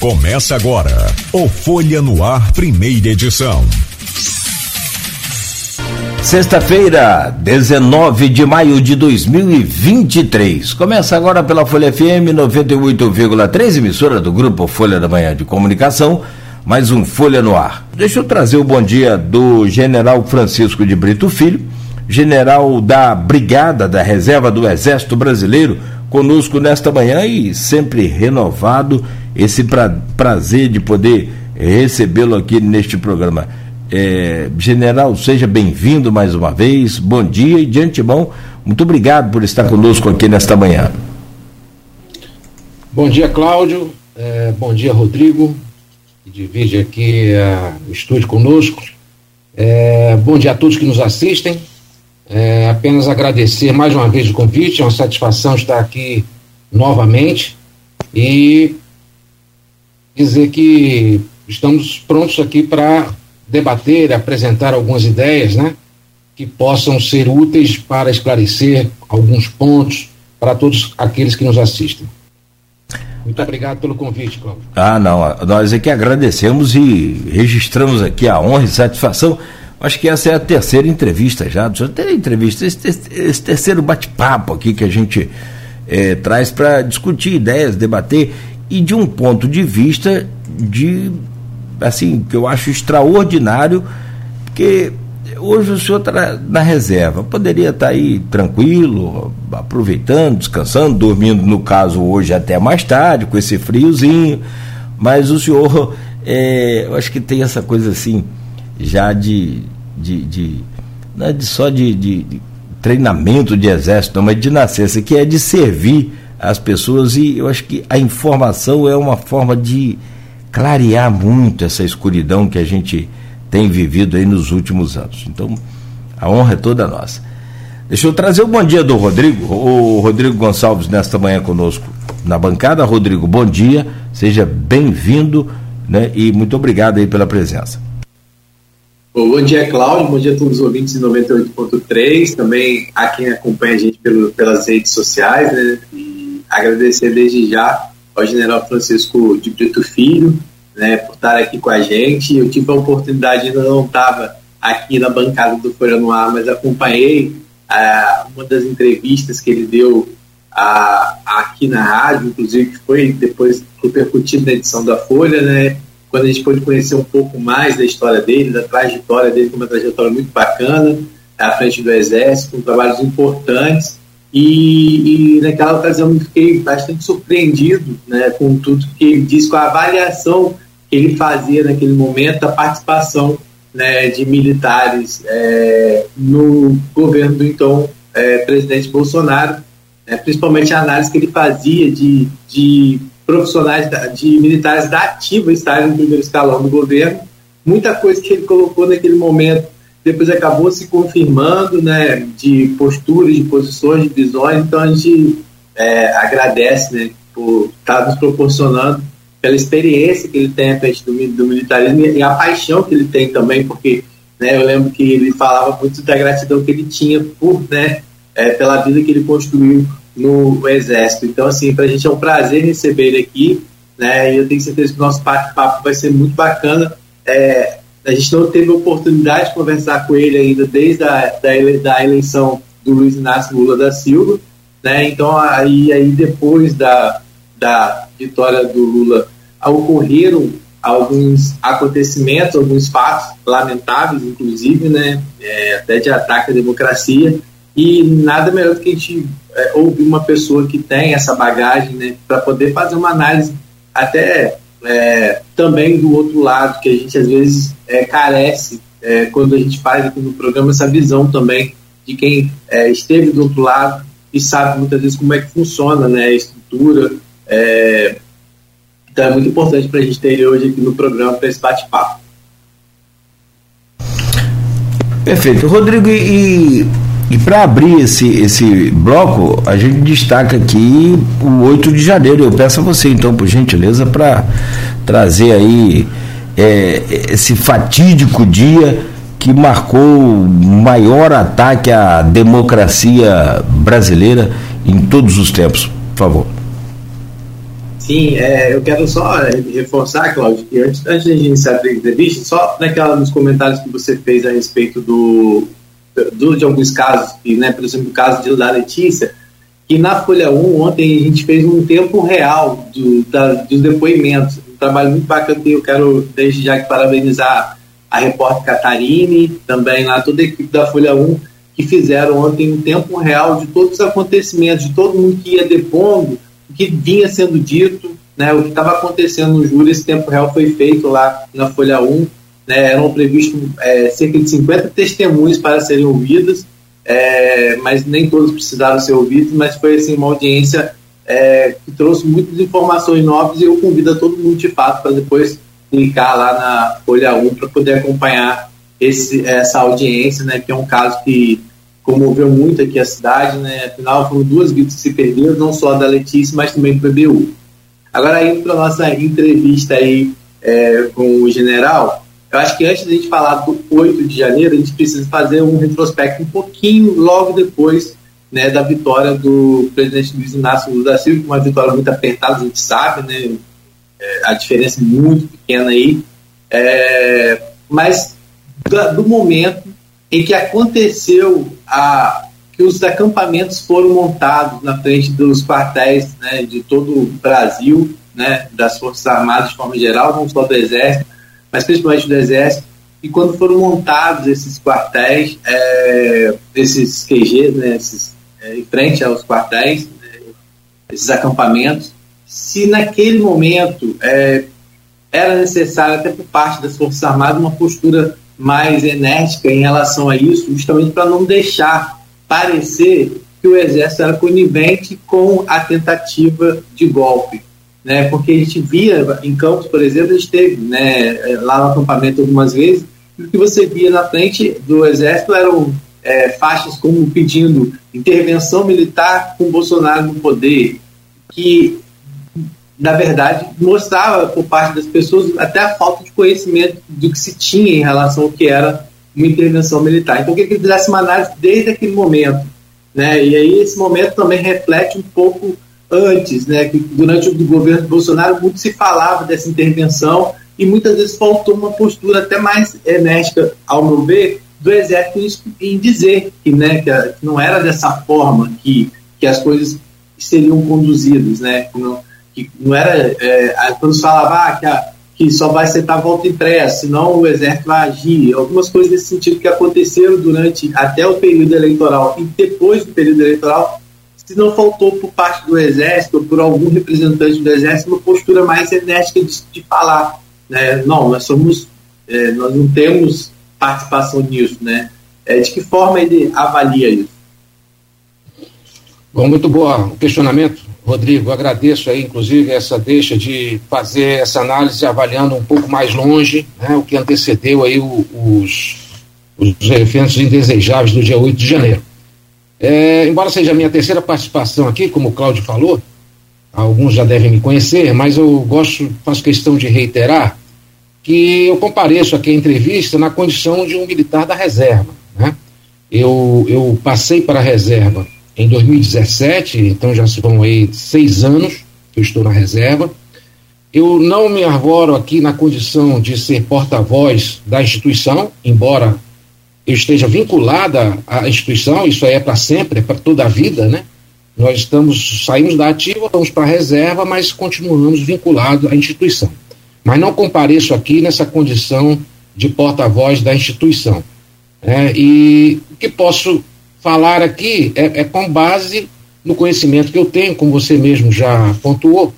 Começa agora o Folha no Ar, primeira edição. Sexta-feira, 19 de maio de 2023. Começa agora pela Folha FM 98,3, emissora do grupo Folha da Manhã de Comunicação. Mais um Folha no Ar. Deixa eu trazer o bom dia do general Francisco de Brito Filho, general da Brigada da Reserva do Exército Brasileiro, conosco nesta manhã e sempre renovado esse pra, prazer de poder recebê-lo aqui neste programa. É, general, seja bem-vindo mais uma vez, bom dia e de antemão, muito obrigado por estar conosco aqui nesta manhã. Bom dia, Cláudio, é, bom dia, Rodrigo, que divide aqui o estúdio conosco. É, bom dia a todos que nos assistem. É, apenas agradecer mais uma vez o convite, é uma satisfação estar aqui novamente e dizer que estamos prontos aqui para debater, apresentar algumas ideias, né, que possam ser úteis para esclarecer alguns pontos para todos aqueles que nos assistem. Muito obrigado pelo convite, Cláudio. Ah, não, nós é que agradecemos e registramos aqui a honra e satisfação. Acho que essa é a terceira entrevista já. Tem entrevista, esse terceiro bate-papo aqui que a gente é, traz para discutir ideias, debater e de um ponto de vista de assim, que eu acho extraordinário, porque hoje o senhor está na reserva, poderia estar tá aí tranquilo, aproveitando, descansando, dormindo, no caso, hoje até mais tarde, com esse friozinho, mas o senhor, é, eu acho que tem essa coisa assim, já de. de, de não é de, só de, de, de treinamento de exército, não, mas de nascença, que é de servir as pessoas e eu acho que a informação é uma forma de clarear muito essa escuridão que a gente tem vivido aí nos últimos anos. Então, a honra é toda nossa. Deixa eu trazer o bom dia do Rodrigo, o Rodrigo Gonçalves nesta manhã conosco na bancada. Rodrigo, bom dia, seja bem-vindo né, e muito obrigado aí pela presença. Bom dia, Cláudio, bom dia a todos os ouvintes de 98.3, também a quem acompanha a gente pelo, pelas redes sociais, né, e agradecer desde já ao general Francisco de Brito Filho, né, por estar aqui com a gente. Eu tive a oportunidade, ainda não estava aqui na bancada do Folha no Ar, mas acompanhei ah, uma das entrevistas que ele deu ah, aqui na rádio, inclusive que foi depois repercutido na edição da Folha, né, quando a gente pôde conhecer um pouco mais da história dele, da trajetória dele, uma trajetória muito bacana, à frente do Exército, com trabalhos importantes, e, e, naquela ocasião eu fiquei bastante surpreendido né, com tudo que ele disse, com a avaliação que ele fazia naquele momento da participação né, de militares é, no governo do então é, presidente Bolsonaro, né, principalmente a análise que ele fazia de, de profissionais, de militares da ativa estarem no primeiro escalão do governo. Muita coisa que ele colocou naquele momento depois acabou se confirmando, né, de posturas, de posições, de visões, então a gente é, agradece, né, por estar nos proporcionando pela experiência que ele tem à frente do, do militarismo e a paixão que ele tem também, porque né, eu lembro que ele falava muito da gratidão que ele tinha por, né, é, pela vida que ele construiu no Exército. Então, assim, para a gente é um prazer receber ele aqui, né, e eu tenho certeza que o nosso bate-papo vai ser muito bacana. É, a gente não teve oportunidade de conversar com ele ainda desde a da, da eleição do Luiz Inácio Lula da Silva, né? Então aí, aí depois da, da vitória do Lula ocorreram alguns acontecimentos, alguns fatos lamentáveis, inclusive, né? É, até de ataque à democracia e nada melhor do que a gente é, ouvir uma pessoa que tem essa bagagem, né? Para poder fazer uma análise até é, também do outro lado, que a gente às vezes é, carece é, quando a gente faz aqui no programa essa visão também de quem é, esteve do outro lado e sabe muitas vezes como é que funciona né, a estrutura. É, então é muito importante para a gente ter ele hoje aqui no programa para esse bate-papo. Perfeito. Rodrigo, e e para abrir esse, esse bloco, a gente destaca aqui o 8 de janeiro. Eu peço a você, então, por gentileza, para trazer aí é, esse fatídico dia que marcou o maior ataque à democracia brasileira em todos os tempos. Por favor. Sim, é, eu quero só reforçar, Cláudio, que antes, antes de iniciar a entrevista, só naquela nos comentários que você fez a respeito do de alguns casos, né, por exemplo, o caso de, da Letícia, que na Folha 1 ontem a gente fez um tempo real do, da, dos depoimentos, um trabalho muito bacana que eu quero desde já parabenizar a repórter Catarine, também lá toda a equipe da Folha 1, que fizeram ontem um tempo real de todos os acontecimentos, de todo mundo que ia depondo, o que vinha sendo dito, né, o que estava acontecendo no júri, esse tempo real foi feito lá na Folha 1, né, eram previstos é, cerca de 50 testemunhos para serem ouvidos, é, mas nem todos precisaram ser ouvidos, mas foi assim, uma audiência é, que trouxe muitas informações novas e eu convido a todo mundo de fato para depois clicar lá na Folha 1 para poder acompanhar esse, essa audiência, né, que é um caso que comoveu muito aqui a cidade, né? Afinal, foram duas vidas que se perderam, não só da Letícia, mas também do PBU. Agora, indo para nossa entrevista aí é, com o general, eu acho que antes da gente falar do 8 de janeiro, a gente precisa fazer um retrospecto um pouquinho logo depois né, da vitória do presidente Luiz Inácio Lula da Silva, uma vitória muito apertada, a gente sabe, né? É, a diferença é muito pequena aí. É, mas do, do momento em que aconteceu a, que os acampamentos foram montados na frente dos quartéis né, de todo o Brasil, né, das Forças Armadas de forma geral, não só do Exército, mas principalmente do Exército, e quando foram montados esses quartéis, é, esses QGs, né, esses, é, em frente aos quartéis, né, esses acampamentos, se naquele momento é, era necessário, até por parte das Forças Armadas, uma postura mais enérgica em relação a isso, justamente para não deixar parecer que o Exército era conivente com a tentativa de golpe. Né? Porque a gente via em Campos, por exemplo, a gente teve né, lá no acampamento algumas vezes, e o que você via na frente do Exército eram é, faixas como pedindo intervenção militar com Bolsonaro no poder, que na verdade, mostrava por parte das pessoas até a falta de conhecimento do que se tinha em relação ao que era uma intervenção militar. Então, queria que fizesse uma análise desde aquele momento. Né? E aí, esse momento também reflete um pouco antes, né? que durante o governo Bolsonaro muito se falava dessa intervenção e muitas vezes faltou uma postura até mais enérgica, ao meu ver, do Exército em dizer que, né, que não era dessa forma que, que as coisas seriam conduzidas, né? Não, que não era. É, quando se falava ah, que, a, que só vai aceitar volta impressa, senão o exército vai agir, algumas coisas nesse sentido que aconteceram durante até o período eleitoral e depois do período eleitoral, se não faltou por parte do exército ou por algum representante do exército uma postura mais enérgica de, de falar, né? Não, nós somos, é, nós não temos participação nisso, né? É, de que forma ele avalia isso? Bom, muito boa o questionamento. Rodrigo, agradeço aí, inclusive, essa deixa de fazer essa análise avaliando um pouco mais longe né, o que antecedeu aí o, os, os eventos indesejáveis do dia 8 de janeiro. É, embora seja a minha terceira participação aqui, como o Cláudio falou, alguns já devem me conhecer, mas eu gosto, faço questão de reiterar que eu compareço aqui a entrevista na condição de um militar da reserva. Né? Eu, eu passei para a reserva em 2017, então já se vão aí seis anos que eu estou na reserva. Eu não me arvoro aqui na condição de ser porta-voz da instituição, embora esteja vinculada à instituição, isso aí é para sempre, é para toda a vida, né? Nós estamos, saímos da ativa, vamos para a reserva, mas continuamos vinculados à instituição. Mas não compareço aqui nessa condição de porta-voz da instituição. Né? E o que posso falar aqui é, é, com base no conhecimento que eu tenho, como você mesmo já pontuou,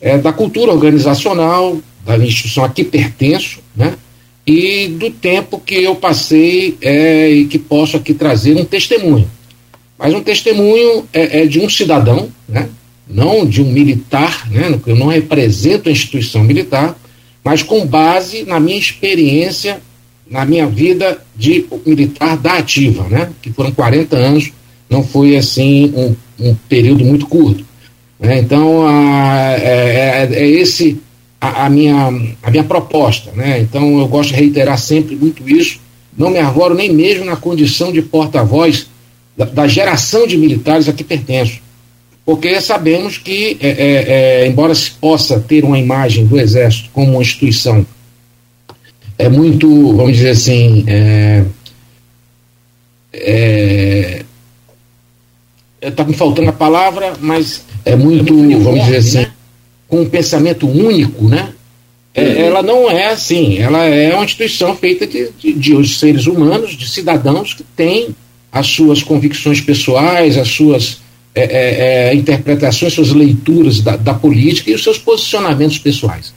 é, da cultura organizacional, da instituição a que pertenço, né? E do tempo que eu passei é, e que posso aqui trazer um testemunho. Mas um testemunho é, é de um cidadão, né? não de um militar, né? eu não represento a instituição militar, mas com base na minha experiência na minha vida de militar da ativa, né? Que foram 40 anos, não foi assim um, um período muito curto. Né? Então, a, é, é, é esse a, a, minha, a minha proposta, né? Então, eu gosto de reiterar sempre muito isso. Não me arvoro nem mesmo na condição de porta-voz da, da, geração de militares a que pertenço. porque sabemos que, é, é, é, embora se possa ter uma imagem do Exército como uma instituição é muito, vamos dizer assim, é, é, está me faltando a palavra, mas é muito, vamos dizer assim, né? Com um pensamento único, né? É, uhum. ela não é assim, ela é uma instituição feita de, de, de seres humanos, de cidadãos que têm as suas convicções pessoais, as suas é, é, é, interpretações, suas leituras da, da, política e os seus posicionamentos pessoais.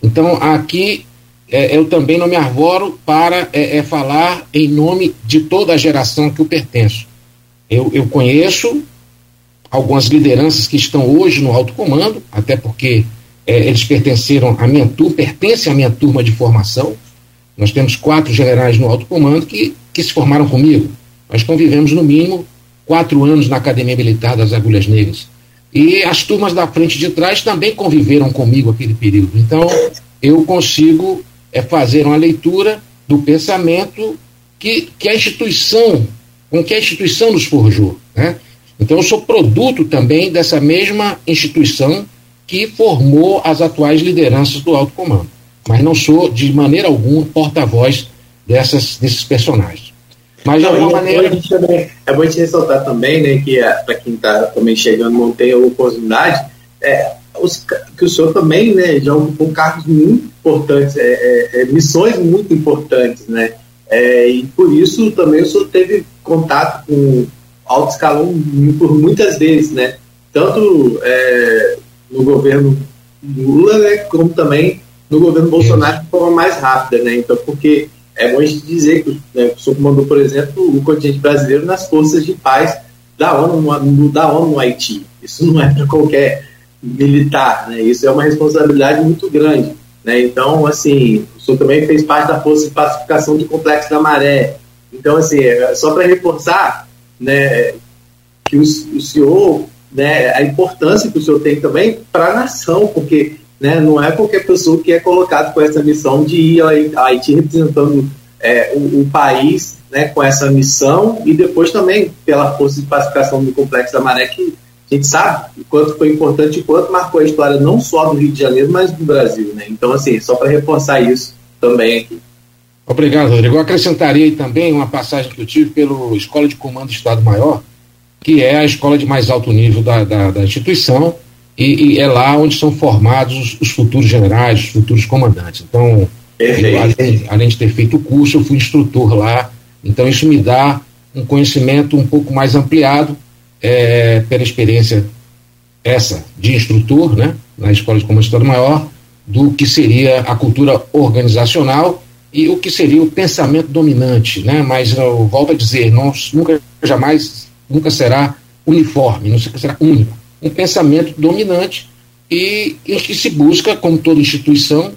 Então, aqui é, eu também não me arvoro para é, falar em nome de toda a geração que eu pertenço. Eu, eu conheço algumas lideranças que estão hoje no alto comando, até porque eles pertenceram à minha turma, pertencem à minha turma de formação. Nós temos quatro generais no alto comando que, que se formaram comigo. Nós convivemos no mínimo quatro anos na Academia Militar das Agulhas Negras. E as turmas da frente de trás também conviveram comigo aquele período. Então, eu consigo é, fazer uma leitura do pensamento que, que a instituição, com que a instituição nos forjou. Né? Então, eu sou produto também dessa mesma instituição que formou as atuais lideranças do alto comando. Mas não sou, de maneira alguma, porta-voz dessas, desses personagens. Mas de alguma maneira. É bom gente ressaltar também, né, que é, para quem está também chegando não tem a oportunidade, é, os, que o senhor também né, já ocupou cargos muito importantes, é, é, é, missões muito importantes, né? É, e por isso também o senhor teve contato com alto escalão por muitas vezes, né? Tanto é, no governo Lula, né, como também no governo Bolsonaro de forma mais rápida, né? Então, porque é bom a gente dizer que né, o senhor comandou, por exemplo, o contingente brasileiro nas forças de paz da ONU no, da ONU no Haiti. Isso não é para qualquer militar, né? Isso é uma responsabilidade muito grande, né? Então, assim, o senhor também fez parte da força de pacificação do Complexo da Maré. Então, assim, é só para reforçar, né, que o, o senhor, né, a importância que o senhor tem também para a nação, porque né? Não é qualquer pessoa que é colocado com essa missão de ir ao Haiti representando é, o, o, país né, com essa missão e depois também pela força de pacificação do Complexo da Maré, que a gente sabe o quanto foi importante e quanto marcou a história não só do Rio de Janeiro, mas do Brasil. Né? Então, assim, só para reforçar isso também aqui. Obrigado, Rodrigo. Eu acrescentaria também uma passagem que eu tive pelo Escola de Comando do Estado Maior, que é a escola de mais alto nível da, da, da instituição, e, e, é lá onde são formados os futuros generais, os futuros comandantes. Então, eu, além, além, de ter feito o curso, eu fui instrutor lá. Então, isso me dá um conhecimento um pouco mais ampliado é, pela experiência essa de instrutor, né, na Escola de Comando Estado Maior, do que seria a cultura organizacional e o que seria o pensamento dominante, né? Mas eu volto a dizer, não, nunca jamais, nunca será uniforme, nunca será único um pensamento dominante e em que se busca, como toda instituição,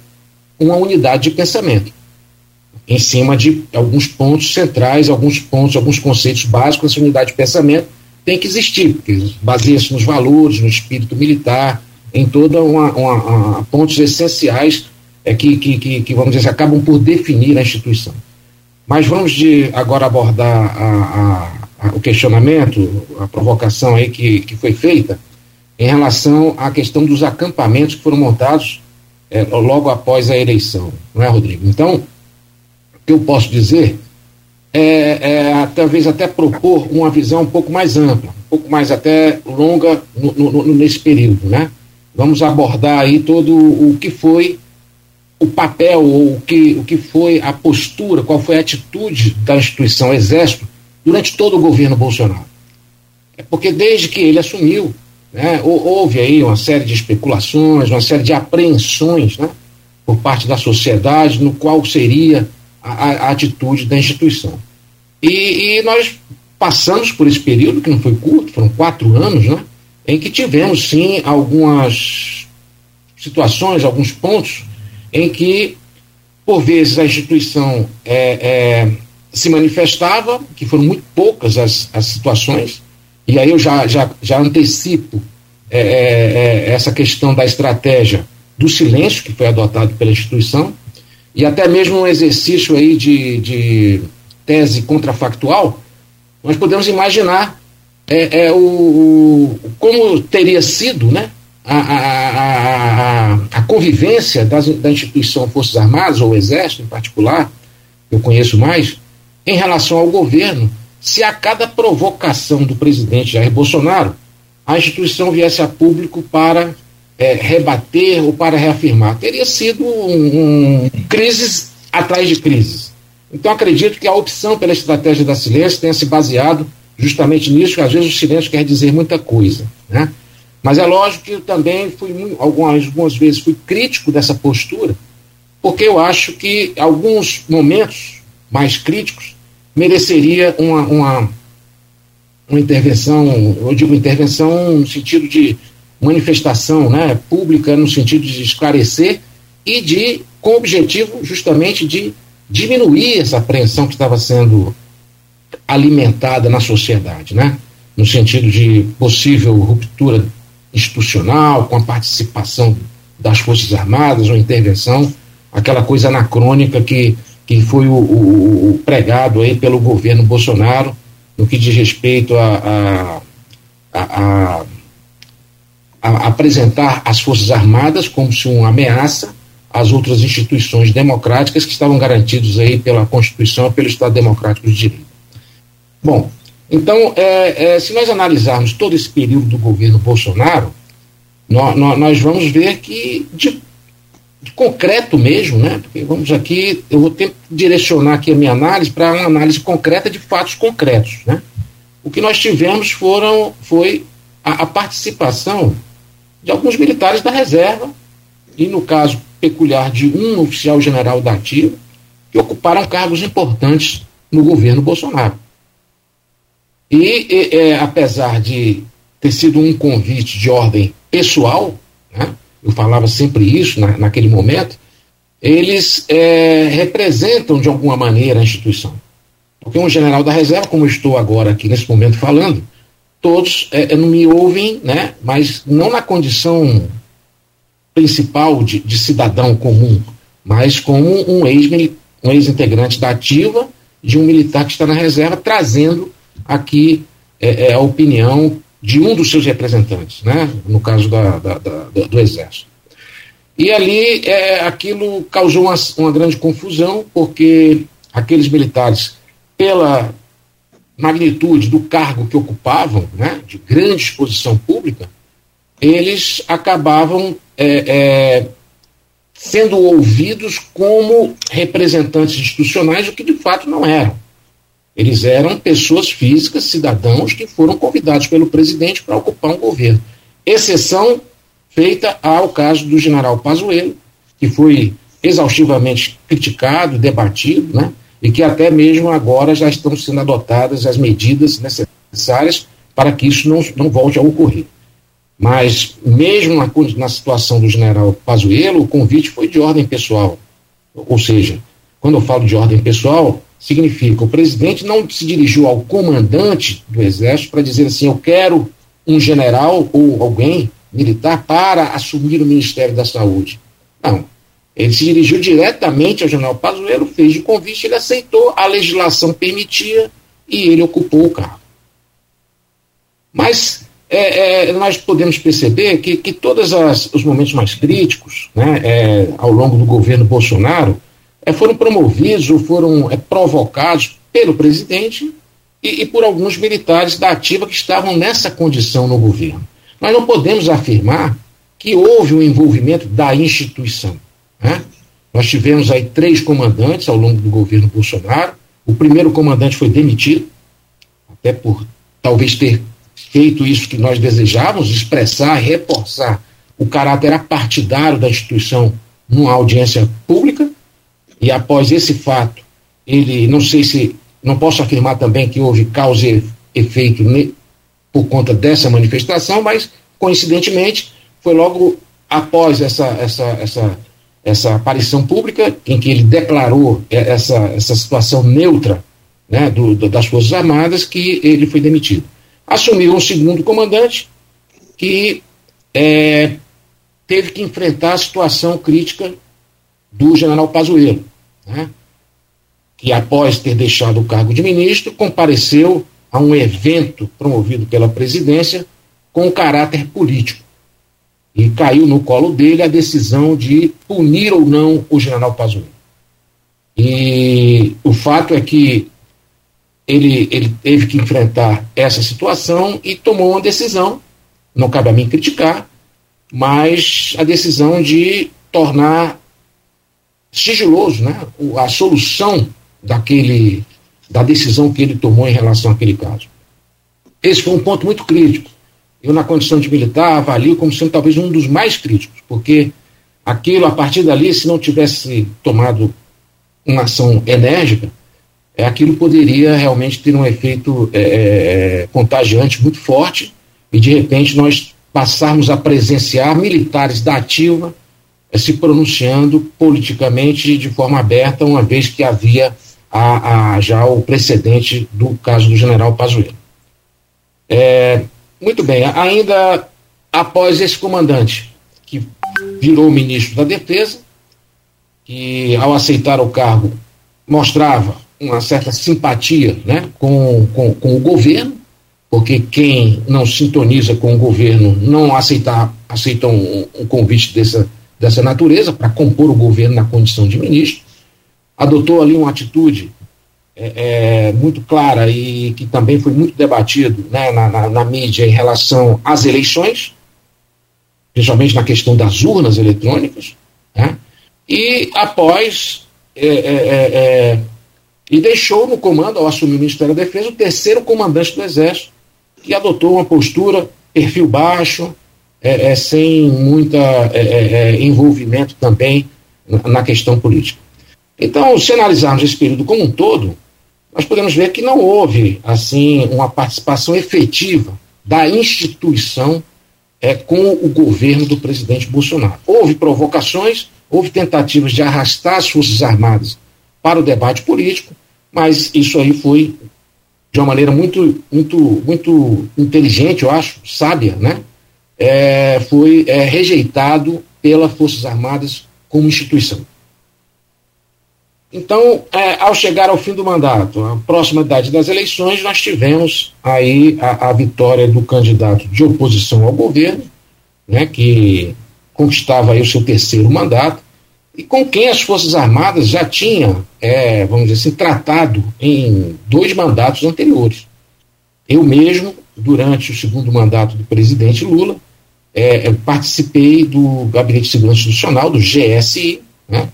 uma unidade de pensamento em cima de alguns pontos centrais, alguns pontos, alguns conceitos básicos, essa unidade de pensamento tem que existir, porque baseia-se nos valores, no espírito militar, em toda uma, uma, uma pontos essenciais é, que, que, que, vamos dizer, acabam por definir a instituição. Mas vamos de agora abordar a, a, a, o questionamento, a provocação aí que, que foi feita em relação à questão dos acampamentos que foram montados é, logo após a eleição, não é, Rodrigo? Então, o que eu posso dizer é, é talvez até propor uma visão um pouco mais ampla, um pouco mais até longa no, no, nesse período, né? Vamos abordar aí todo o que foi o papel ou o que, o que foi a postura, qual foi a atitude da instituição Exército durante todo o governo Bolsonaro. É porque desde que ele assumiu, né? Houve aí uma série de especulações, uma série de apreensões né? por parte da sociedade no qual seria a, a atitude da instituição. E, e, nós passamos por esse período, que não foi curto, foram quatro anos, né? em que tivemos sim algumas situações, alguns pontos em que, por vezes, a instituição é, é, se manifestava, que foram muito poucas as, as situações, e aí eu já, já, já antecipo é, é, é, essa questão da estratégia do silêncio que foi adotado pela instituição e até mesmo um exercício aí de, de tese contrafactual, nós podemos imaginar é, é o, o, como teria sido né, a, a, a, convivência das, da instituição Forças Armadas, ou Exército em particular, eu conheço mais, em relação ao governo, se a cada provocação do presidente Jair Bolsonaro, a instituição viesse a público para é, rebater ou para reafirmar. Teria sido um, um, crises atrás de crises. Então acredito que a opção pela estratégia da silêncio tenha se baseado justamente nisso, que às vezes o silêncio quer dizer muita coisa. Né? Mas é lógico que eu também fui, algumas, algumas vezes, fui crítico dessa postura, porque eu acho que alguns momentos mais críticos mereceria uma, uma, uma intervenção, eu digo intervenção no sentido de manifestação né, pública, no sentido de esclarecer e de, com o objetivo justamente de diminuir essa apreensão que estava sendo alimentada na sociedade, né? no sentido de possível ruptura institucional, com a participação das Forças Armadas ou intervenção, aquela coisa anacrônica que, que foi o, o, o pregado aí pelo governo Bolsonaro no que diz respeito a, a, a, a apresentar as Forças Armadas como se uma ameaça às outras instituições democráticas que estavam garantidas aí pela Constituição e pelo Estado Democrático de Direito. Bom, então, é, é, se nós analisarmos todo esse período do governo Bolsonaro, nós, nós vamos ver que, de, de, concreto mesmo, né? Porque vamos aqui, eu vou ter direcionar aqui a minha análise para uma análise concreta de fatos concretos, né? O que nós tivemos foram, foi a, a participação de alguns militares da reserva, e no caso peculiar de um oficial general da ativa, que ocuparam cargos importantes no governo Bolsonaro. E, e é, apesar de ter sido um convite de ordem pessoal, né, eu falava sempre isso na, naquele momento, eles é, representam de alguma maneira a instituição. Porque um general da reserva, como eu estou agora aqui nesse momento falando, todos é, não me ouvem, né, mas não na condição principal de, de cidadão comum, mas como um ex-integrante um ex da ativa de um militar que está na reserva, trazendo aqui é, é, a opinião de um dos seus representantes, né? no caso da, da, da, do Exército. E ali é, aquilo causou uma, uma grande confusão, porque aqueles militares, pela magnitude do cargo que ocupavam, né, de grande exposição pública, eles acabavam é, é, sendo ouvidos como representantes institucionais, o que de fato não eram. Eles eram pessoas físicas, cidadãos, que foram convidados pelo presidente para ocupar um governo. Exceção feita ao caso do general Pazuello, que foi exaustivamente criticado, debatido, né? e que até mesmo agora já estão sendo adotadas as medidas necessárias para que isso não, não volte a ocorrer. Mas, mesmo na, na situação do general Pazuello, o convite foi de ordem pessoal. Ou seja, quando eu falo de ordem pessoal, significa o presidente não se dirigiu ao comandante do exército para dizer assim, eu quero um general ou alguém militar para assumir o Ministério da Saúde. Não. Ele se dirigiu diretamente ao general Pazuello, fez de convite, ele aceitou, a legislação permitia e ele ocupou o cargo. Mas é, é, nós podemos perceber que, que todos os momentos mais críticos, né, é, ao longo do governo Bolsonaro, é, foram promovidos ou foram é, provocados pelo presidente e, e, por alguns militares da ativa que estavam nessa condição no governo. Nós não podemos afirmar que houve um envolvimento da instituição. Né? Nós tivemos aí três comandantes ao longo do governo Bolsonaro. O primeiro comandante foi demitido, até por talvez ter feito isso que nós desejávamos, expressar, reforçar o caráter apartidário da instituição numa audiência pública. E após esse fato, ele, não sei se, não posso afirmar também que houve causa e efeito por conta dessa manifestação, mas coincidentemente foi logo após essa, essa, essa, essa aparição pública em que ele declarou essa, essa situação neutra né, do, do, das Forças Armadas que ele foi demitido. Assumiu um segundo comandante que é, teve que enfrentar a situação crítica do general Pazuello, né, que após ter deixado o cargo de ministro, compareceu a um evento promovido pela presidência com caráter político. E caiu no colo dele a decisão de punir ou não o general Pazuello. E o fato é que ele, ele teve que enfrentar essa situação e tomou uma decisão, não cabe a mim criticar, mas a decisão de tornar sigiloso né, a solução daquele, da decisão que ele tomou em relação àquele caso. Esse foi um ponto muito crítico. Eu, na condição de militar, avalio como sendo talvez um dos mais críticos, porque aquilo, a partir dali, se não tivesse tomado uma ação enérgica, é, aquilo poderia realmente ter um efeito é, é, contagiante muito forte e, de repente, nós passarmos a presenciar militares da ativa é, se pronunciando politicamente de forma aberta, uma vez que havia a, a, já o precedente do caso do general Pazuello. É, muito bem, ainda após esse comandante, que virou ministro da Defesa, que ao aceitar o cargo mostrava uma certa simpatia né, com, com, com o governo, porque quem não sintoniza com o governo não aceitar, aceita um, um convite dessa, dessa natureza para compor o governo na condição de ministro, adotou ali uma atitude é, é, muito clara e que também foi muito debatido né, na, na, na, mídia em relação às eleições, principalmente na questão das urnas eletrônicas, né, e após é, é, é, é e deixou no comando, ao assumir o Ministério da Defesa, o terceiro comandante do Exército, que adotou uma postura perfil baixo, é, é, sem muita é, é, é, envolvimento também na questão política. Então, se analisarmos esse período como um todo, nós podemos ver que não houve assim uma participação efetiva da instituição é, com o governo do presidente Bolsonaro. Houve provocações, houve tentativas de arrastar as Forças Armadas para o debate político, mas isso aí foi de uma maneira muito, muito, muito inteligente, eu acho, sábia, né? É, foi é, rejeitado pelas Forças Armadas como instituição. Então, é, ao chegar ao fim do mandato, a proximidade das eleições, nós tivemos aí a, a, vitória do candidato de oposição ao governo, né, que conquistava aí o seu terceiro mandato, e com quem as Forças Armadas já tinham, é, vamos dizer assim, tratado em dois mandatos anteriores. Eu mesmo, durante o segundo mandato do presidente Lula, é, participei do Gabinete de Segurança Institucional, do GSI, né?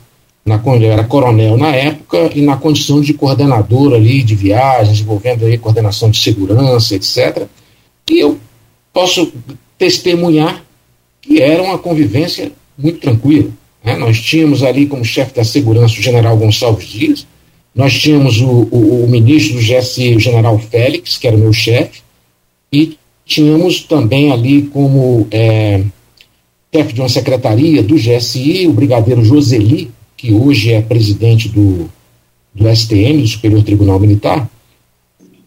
Na, eu era coronel na época e na condição de coordenador ali de viagens, envolvendo aí coordenação de segurança, etc. E eu posso testemunhar que era uma convivência muito tranquila. Né? Nós tínhamos ali como chefe da segurança o general Gonçalves Dias, nós tínhamos o, o, o ministro do GSI, o general Félix, que era o meu chefe, e Tínhamos também ali como é, chefe de uma secretaria do GSI, o brigadeiro Joseli, que hoje é presidente do, do STM, do Superior Tribunal Militar,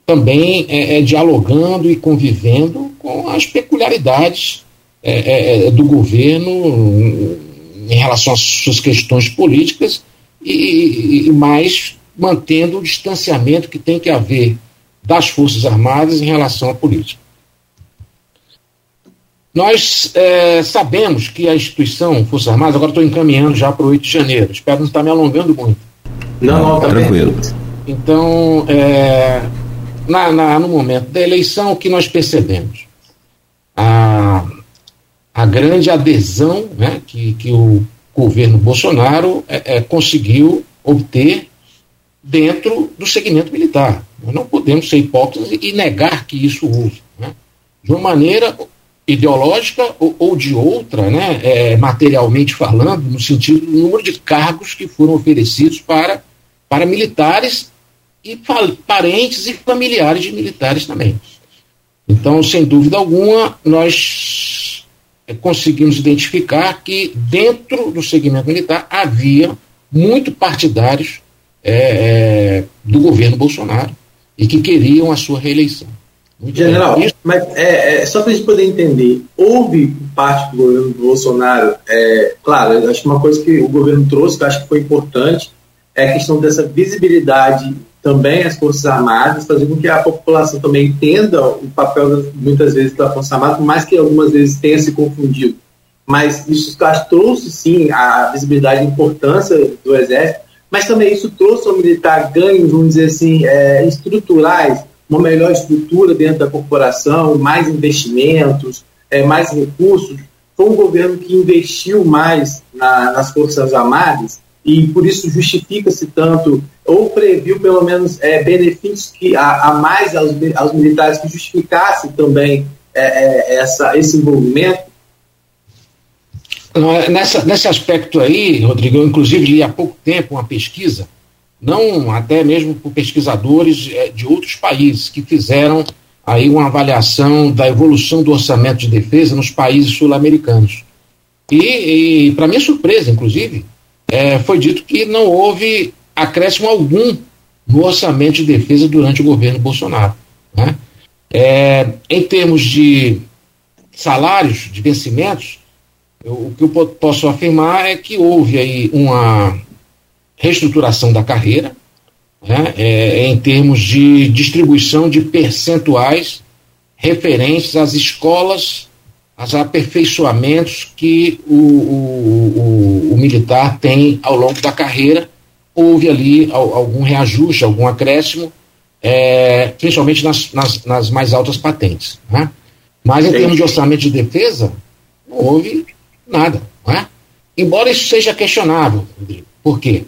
também é, é, dialogando e convivendo com as peculiaridades é, é, é do governo em relação às suas questões políticas e, e mais mantendo o distanciamento que tem que haver das Forças Armadas em relação à política. Nós é, sabemos que a instituição Forças Armadas, agora estou encaminhando já para o 8 de janeiro, espero não estar me alongando muito. Não, não, tá tranquilo. Então, é, na, na, no momento da eleição, o que nós percebemos? A, a grande adesão né, que, que o governo Bolsonaro é, é, conseguiu obter dentro do segmento militar. Nós não podemos ser hipócritas e negar que isso houve. Né? De uma maneira ideológica ou, ou de outra, né, é, materialmente falando, no sentido do número de cargos que foram oferecidos para, para militares e parentes e familiares de militares também. Então, sem dúvida alguma, nós é, conseguimos identificar que dentro do segmento militar havia muito partidários é, é, do governo Bolsonaro e que queriam a sua reeleição. General, mas é, é só para a gente poder entender, houve parte do governo do Bolsonaro, é, claro, acho que uma coisa que o governo trouxe, que acho que foi importante, é a questão dessa visibilidade também as Forças Armadas, fazer com que a população também entenda o papel, muitas vezes, da Força Armada, por mais que algumas vezes tenha se confundido. Mas isso trouxe, sim, a visibilidade e importância do Exército, mas também isso trouxe ao militar ganhos, vamos dizer assim, é, estruturais, uma melhor estrutura dentro da corporação, mais investimentos, é, mais recursos. Foi um governo que investiu mais na, nas Forças Armadas e por isso justifica-se tanto, ou previu pelo menos é, benefícios que a, a mais aos, aos, militares que justificasse também é, é, essa, esse envolvimento? É, nessa, nesse aspecto aí, Rodrigo, eu inclusive li há pouco tempo uma pesquisa, não até mesmo por pesquisadores é, de outros países que fizeram aí uma avaliação da evolução do orçamento de defesa nos países sul-americanos. E, e para minha surpresa, inclusive, é, foi dito que não houve acréscimo algum no orçamento de defesa durante o governo Bolsonaro. Né? É, em termos de salários, de vencimentos, eu, o que eu posso afirmar é que houve aí uma reestruturação da carreira, né? é, em termos de distribuição de percentuais referentes às escolas os aperfeiçoamentos que o, o, o, o, militar tem ao longo da carreira. Houve ali algum reajuste, algum acréscimo, é, principalmente nas, nas, nas, mais altas patentes. Né? Mas em termos de orçamento de defesa, não houve nada. Né? Embora isso seja questionável, Rodrigo. Por quê?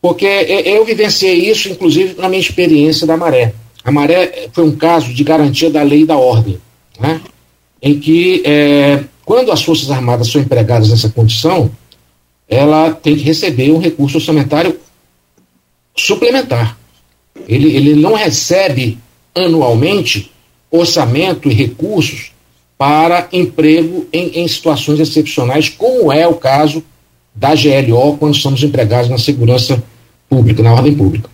Porque eu vivenciei isso, inclusive, na minha experiência da Maré. A Maré foi um caso de garantia da lei e da ordem. Né? em que, é, quando as Forças Armadas são empregadas nessa condição, ela tem que receber um recurso orçamentário suplementar. Ele, ele não recebe anualmente orçamento e recursos para emprego em, em situações excepcionais, como é o caso da GLO quando somos empregados na segurança pública, na ordem pública.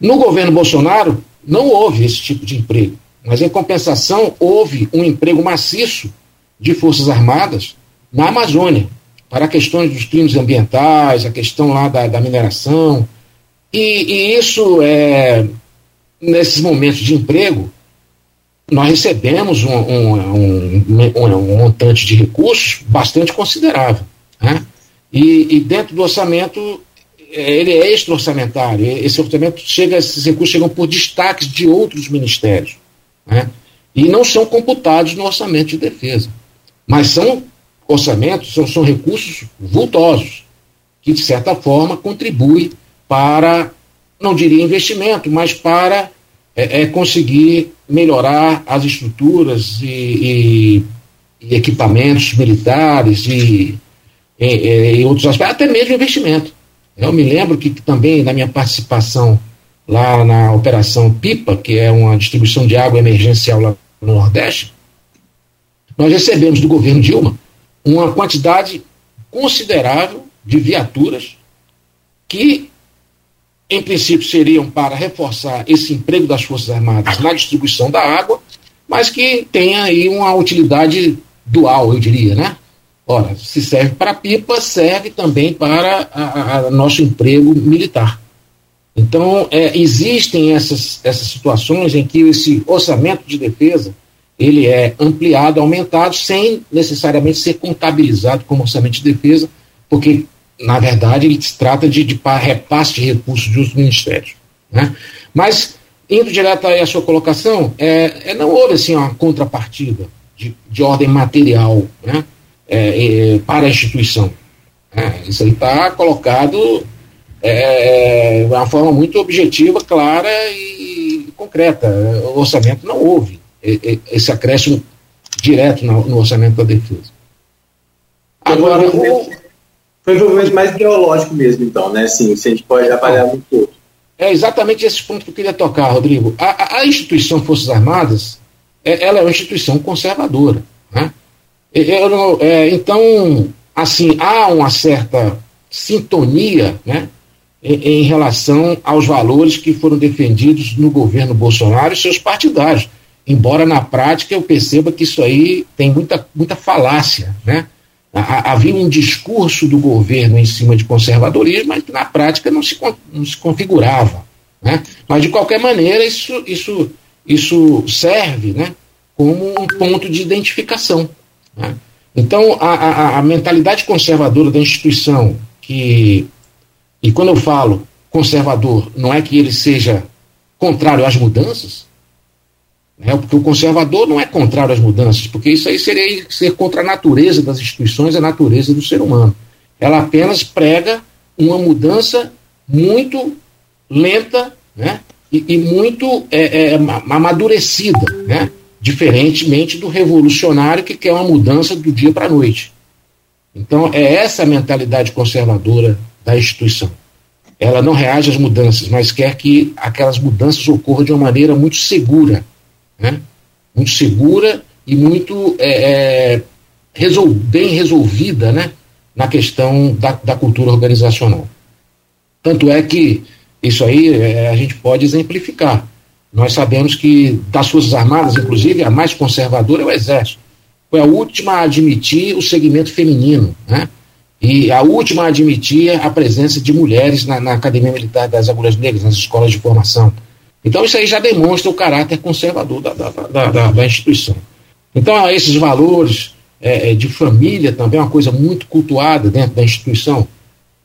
No governo Bolsonaro, não houve esse tipo de emprego. Mas, em compensação, houve um emprego maciço de Forças Armadas na Amazônia, para questões dos crimes ambientais, a questão lá da, da mineração. E, e, isso, é, nesses momentos de emprego, nós recebemos um, um, um, um montante de recursos bastante considerável. Né? E, e, dentro do orçamento, é, ele é extra-orçamentário. Esse orçamento chega, esses recursos chegam por destaques de outros ministérios. Né? E não são computados no orçamento de defesa. Mas são orçamentos, são, são recursos vultosos, que de certa forma contribuem para, não diria investimento, mas para é, é, conseguir melhorar as estruturas e, e, e equipamentos militares e, e, e, outros aspectos, até mesmo investimento. Eu me lembro que também na minha participação lá na Operação Pipa, que é uma distribuição de água emergencial lá no Nordeste, nós recebemos do governo Dilma uma quantidade considerável de viaturas que, em princípio, seriam para reforçar esse emprego das Forças Armadas na distribuição da água, mas que tenha aí uma utilidade dual, eu diria, né? Ora, se serve para pipa, serve também para a, a nosso emprego militar. Então, é, existem essas, essas situações em que esse orçamento de defesa ele é ampliado, aumentado, sem necessariamente ser contabilizado como orçamento de defesa, porque, na verdade, ele se trata de, de repasse de recursos dos ministérios. Né? Mas, indo direto à sua colocação, é, é não houve assim, uma contrapartida de, de ordem material né? É, é, para a instituição. Né? Isso aí está colocado é, é uma forma muito objetiva, clara e concreta. O orçamento não houve esse acréscimo direto no, no orçamento da defesa. Agora, o... Foi um envolvimento mais ideológico mesmo, então, né? Sim, se a gente pode avaliar muito pouco. É exatamente esse ponto que eu queria tocar, Rodrigo. A, a instituição Forças Armadas, é, ela é uma instituição conservadora. Né? Eu, é, então, assim, há uma certa sintonia né, em, em relação aos valores que foram defendidos no governo Bolsonaro e seus partidários. Embora na prática eu perceba que isso aí tem muita, muita falácia, né? Havia um discurso do governo em cima de conservadorismo, mas que na prática não se, não se configurava Né? Mas, de qualquer maneira, isso, isso, isso serve né, como um ponto de identificação. Né? Então, a, a, a, mentalidade conservadora da instituição, que, e quando eu falo conservador, não é que ele seja contrário às mudanças, né, porque o conservador não é contrário às mudanças, porque isso aí seria ser contra a natureza das instituições, a natureza do ser humano. Ela apenas prega uma mudança muito lenta né, e, e muito é, é, amadurecida. Né? Diferentemente do revolucionário que quer uma mudança do dia para a noite. Então, é essa a mentalidade conservadora da instituição. Ela não reage às mudanças, mas quer que aquelas mudanças ocorram de uma maneira muito segura, né? muito segura e muito é, é, resol bem resolvida né? na questão da, da cultura organizacional. Tanto é que isso aí é, a gente pode exemplificar. Nós sabemos que das Forças Armadas, inclusive, a mais conservadora é o Exército. Foi a última a admitir o segmento feminino, né? E a última a admitir a presença de mulheres na, na Academia Militar das Agulhas Negras, nas escolas de formação. Então, isso aí já demonstra o caráter conservador da, da, da, da instituição. Então, esses valores é, é, de família também é uma coisa muito cultuada dentro da instituição.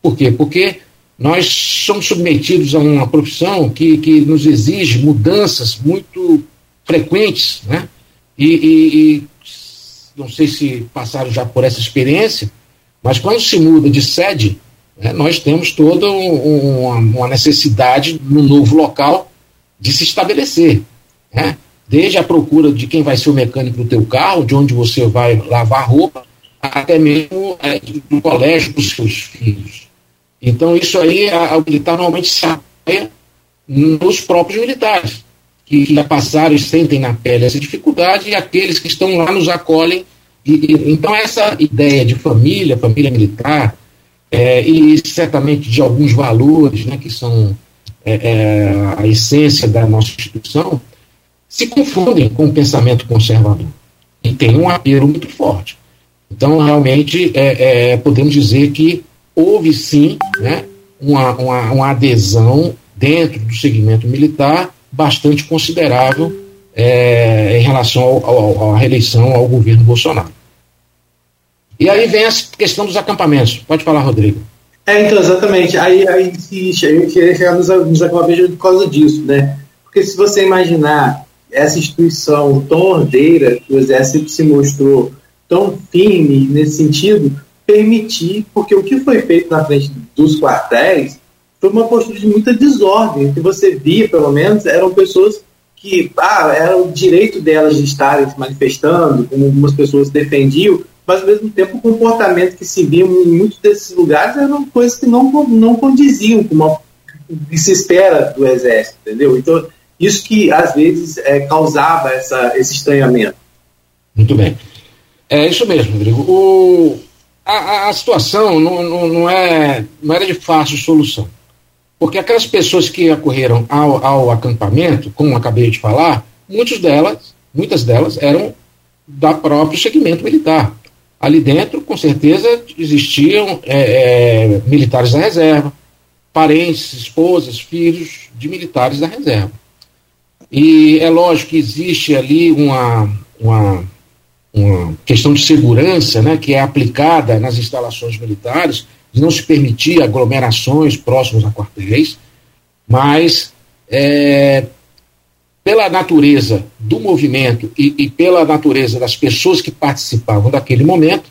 Por quê? Porque nós somos submetidos a uma profissão que, que nos exige mudanças muito frequentes, né? E, e, e, não sei se passaram já por essa experiência, mas quando se muda de sede, né, nós temos toda um, uma, uma, necessidade no novo local de se estabelecer, né? Desde a procura de quem vai ser o mecânico do teu carro, de onde você vai lavar roupa, até mesmo é, do colégio dos seus filhos. Então, isso aí, a, a militar normalmente se apoia nos próprios militares, que já passaram e sentem na pele essa dificuldade, e aqueles que estão lá nos acolhem. E, e, então, essa ideia de família, família militar, é, e certamente de alguns valores, né, que são é, é, a essência da nossa instituição, se confundem com o pensamento conservador. E tem um apelo muito forte. Então, realmente, é, é, podemos dizer que houve sim né, uma, uma, uma adesão dentro do segmento militar bastante considerável é, em relação à reeleição ao governo Bolsonaro. E aí vem a questão dos acampamentos. Pode falar, Rodrigo. É, então, exatamente. Aí, aí se chegar nos, nos acampamentos por causa disso, né? Porque se você imaginar essa instituição tão ordeira, que o Exército se mostrou tão firme nesse sentido, permitir, porque o que foi feito na frente dos quartéis foi uma postura de muita desordem. O que você via, pelo menos, eram pessoas que ah, era o direito delas de estarem se manifestando, como algumas pessoas defendiam, mas ao mesmo tempo o comportamento que se via em muitos desses lugares eram coisas que não, não condiziam com o que se espera do exército, entendeu? Então, isso que às vezes é, causava essa, esse estranhamento. Muito bem. É isso mesmo, Rodrigo. O, a, a situação não, não, não, é, não era de fácil solução. Porque aquelas pessoas que acorreram ao, ao acampamento, como acabei de falar, muitas delas, muitas delas eram da próprio segmento militar. Ali dentro, com certeza, existiam é, é, militares da reserva, parentes, esposas, filhos de militares da reserva. E é lógico que existe ali uma, uma uma questão de segurança né, que é aplicada nas instalações militares, de não se permitir aglomerações próximas a quartéis, mas é, pela natureza do movimento e, e, pela natureza das pessoas que participavam daquele momento,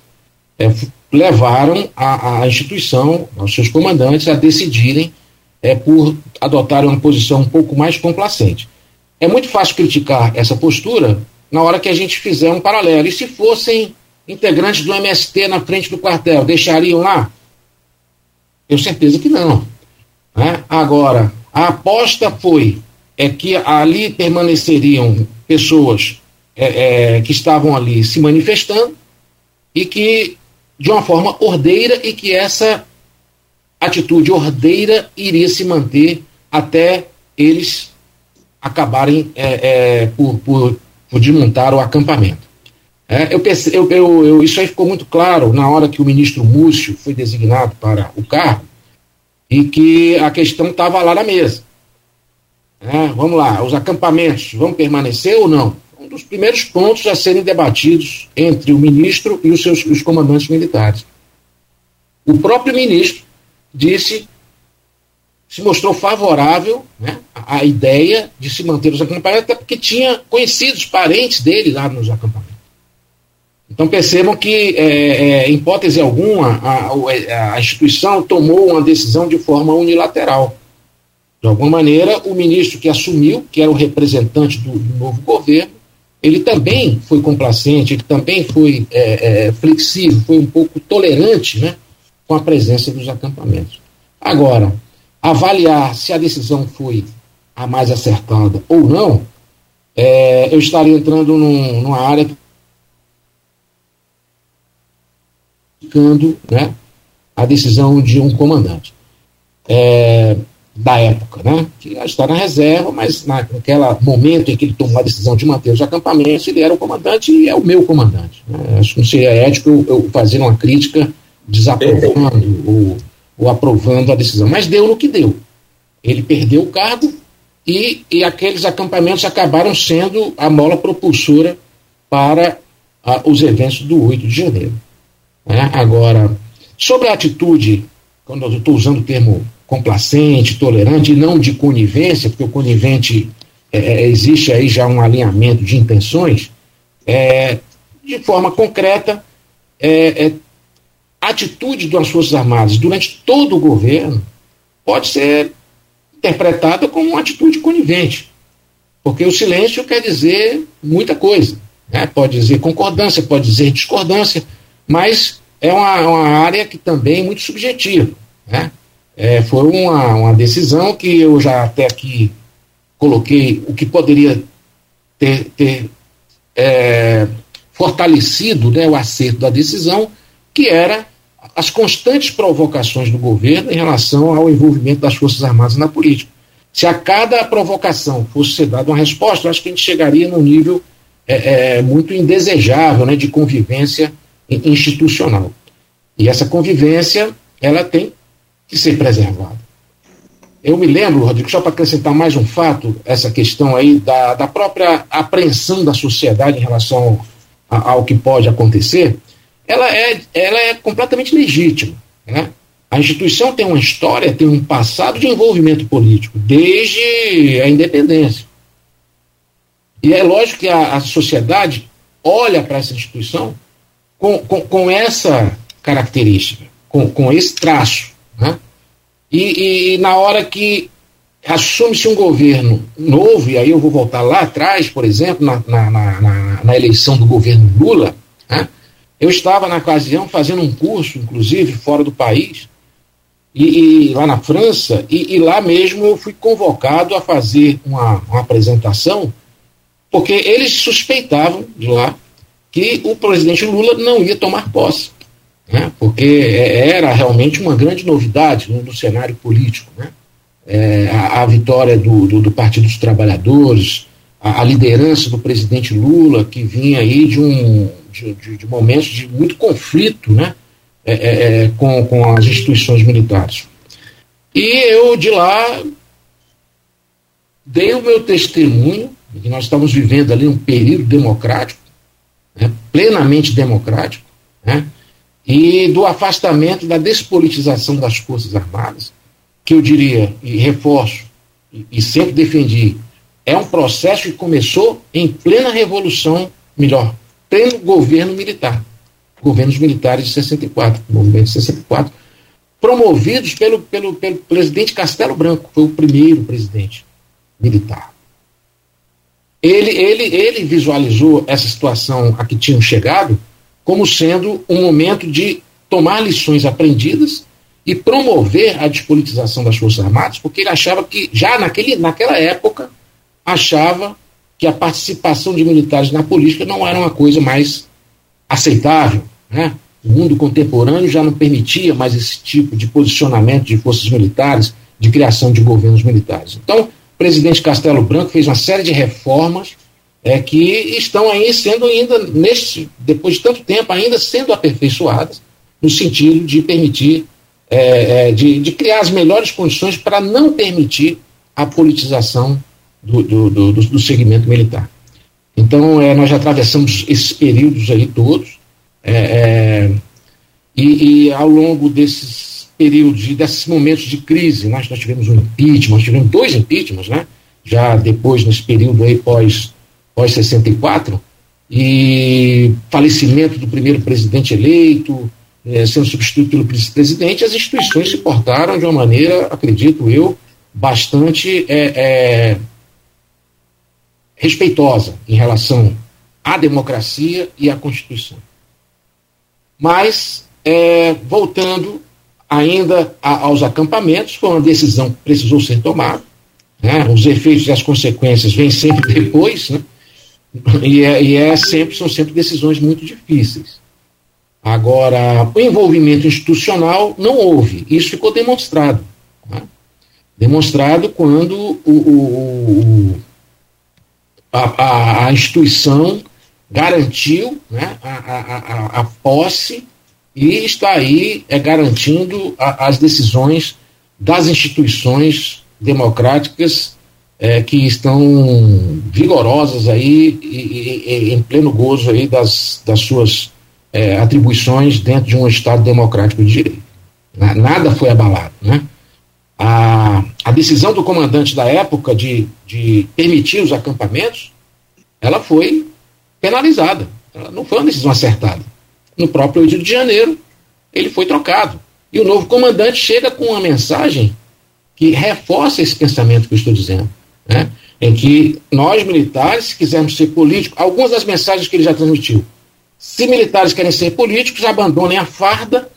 é, levaram a, a, instituição, aos seus comandantes, a decidirem é, por adotarem uma posição um pouco mais complacente. É muito fácil criticar essa postura, na hora que a gente fizer um paralelo. E se fossem integrantes do MST na frente do quartel, deixariam lá? Tenho certeza que não. Né? Agora, a aposta foi é que ali permaneceriam pessoas é, é, que estavam ali se manifestando e que de uma forma ordeira e que essa atitude ordeira iria se manter até eles acabarem é, é por, por de montar o acampamento. É, eu, eu, eu, eu, isso aí ficou muito claro na hora que o ministro Múcio foi designado para o cargo e que a questão estava lá na mesa. É, vamos lá, os acampamentos vão permanecer ou não? Um dos primeiros pontos a serem debatidos entre o ministro e os seus os comandantes militares. O próprio ministro disse, se mostrou favorável né, à ideia de se manter os acampamentos, até porque tinha conhecidos, parentes dele lá nos acampamentos. Então percebam que, é, é, em hipótese alguma, a, a, instituição tomou uma decisão de forma unilateral. De alguma maneira, o ministro que assumiu, que era o representante do, do novo governo, ele também foi complacente, ele também foi é, é, flexível, foi um pouco tolerante né, com a presença dos acampamentos. Agora, avaliar se a decisão foi a mais acertada ou não, é, eu estaria entrando num, numa área criticando né, a decisão de um comandante é, da época, né, que está na reserva, mas naquele momento em que ele tomou a decisão de manter os acampamentos, ele era o comandante e é o meu comandante. Né, acho que não seria ético eu, eu fazer uma crítica desaprovando ou, ou aprovando a decisão, mas deu no que deu. Ele perdeu o cargo e, e aqueles acampamentos acabaram sendo a mola propulsora para ah, os eventos do 8 de janeiro. Né? Agora, sobre a atitude, quando eu estou usando o termo complacente, tolerante, e não de conivência, porque o conivente é, é, existe aí já um alinhamento de intenções, é, de forma concreta, é, é, atitude das Forças Armadas durante todo o governo pode ser interpretada como uma atitude conivente, porque o silêncio quer dizer muita coisa. Né? Pode dizer concordância, pode dizer discordância, mas é uma, uma área que também é muito subjetiva. Né? É, foi uma, uma decisão que eu já até aqui coloquei o que poderia ter, ter é, fortalecido né, o acerto da decisão, que era as constantes provocações do governo em relação ao envolvimento das Forças Armadas na política. Se a cada provocação fosse ser dada uma resposta, acho que a gente chegaria num nível é, é, muito indesejável né, de convivência institucional. E essa convivência, ela tem que ser preservada. Eu me lembro, Rodrigo, só para acrescentar mais um fato, essa questão aí da, da própria apreensão da sociedade em relação ao, ao que pode acontecer, ela é, ela é completamente legítima. Né? A instituição tem uma história, tem um passado de envolvimento político, desde a independência. E é lógico que a, a sociedade olha para essa instituição com, com, com essa característica, com, com esse traço. Né? E, e na hora que assume-se um governo novo, e aí eu vou voltar lá atrás, por exemplo, na, na, na, na eleição do governo Lula, né? Eu estava na ocasião fazendo um curso, inclusive, fora do país, e, e lá na França, e, e, lá mesmo eu fui convocado a fazer uma, uma apresentação, porque eles suspeitavam de lá que o presidente Lula não ia tomar posse, né? porque é, era realmente uma grande novidade no, cenário político. Né? É, a, a, vitória do, do, do, Partido dos Trabalhadores, a, a, liderança do presidente Lula, que vinha aí de, um, de, de, de momentos de muito conflito né? É, é, é com, com as instituições militares. E eu, de lá, dei o meu testemunho, que nós estamos vivendo ali um período democrático, né, plenamente democrático, né, e do afastamento da despolitização das Forças Armadas, que eu diria, e reforço, e, e sempre defendi, é um processo que começou em plena revolução, melhor, pleno governo militar, governos militares de 64, movimento de 64, promovidos pelo, pelo, pelo presidente Castelo Branco, foi o primeiro presidente militar. Ele, ele, ele visualizou essa situação a que tinham chegado como sendo um momento de tomar lições aprendidas e promover a despolitização das Forças Armadas, porque ele achava que, já naquele, naquela época, achava que a participação de militares na política não era uma coisa mais aceitável. Né? O mundo contemporâneo já não permitia mais esse tipo de posicionamento de forças militares, de criação de governos militares. Então, o presidente Castelo Branco fez uma série de reformas é, que estão aí sendo ainda, neste, depois de tanto tempo, ainda sendo aperfeiçoadas, no sentido de permitir, é, é, de, de criar as melhores condições para não permitir a politização do, do, do, do segmento militar. Então, é, nós já atravessamos esses períodos aí todos, é, é, e, e, ao longo desses períodos e desses momentos de crise, nós, nós tivemos um impeachment, nós tivemos dois impeachments, né? já depois, nesse período aí pós, pós 64, e falecimento do primeiro presidente eleito, é, sendo substituído pelo presidente, as instituições se portaram de uma maneira, acredito eu, bastante é, é, respeitosa em relação à democracia e à Constituição. Mas, é, voltando ainda a, aos acampamentos, foi uma decisão que precisou ser tomada. Né? Os efeitos e as consequências vêm sempre depois, né? e, é, e é sempre, são sempre decisões muito difíceis. Agora, o envolvimento institucional não houve, isso ficou demonstrado. Né? Demonstrado quando o, o, o a, a, instituição garantiu né, a, a, a, posse e está aí é, garantindo as decisões das instituições democráticas é, que estão vigorosas aí e, e, e, em pleno gozo aí das, das suas é, atribuições dentro de um Estado democrático de direito. Nada foi abalado, né? A, a decisão do comandante da época de, de permitir os acampamentos, ela foi penalizada. Ela não foi uma decisão acertada. No próprio 8 de janeiro, ele foi trocado. E o novo comandante chega com uma mensagem que reforça esse pensamento que eu estou dizendo. Né? Em que nós, militares, se quisermos ser políticos, algumas das mensagens que ele já transmitiu. Se militares querem ser políticos, abandonem a farda,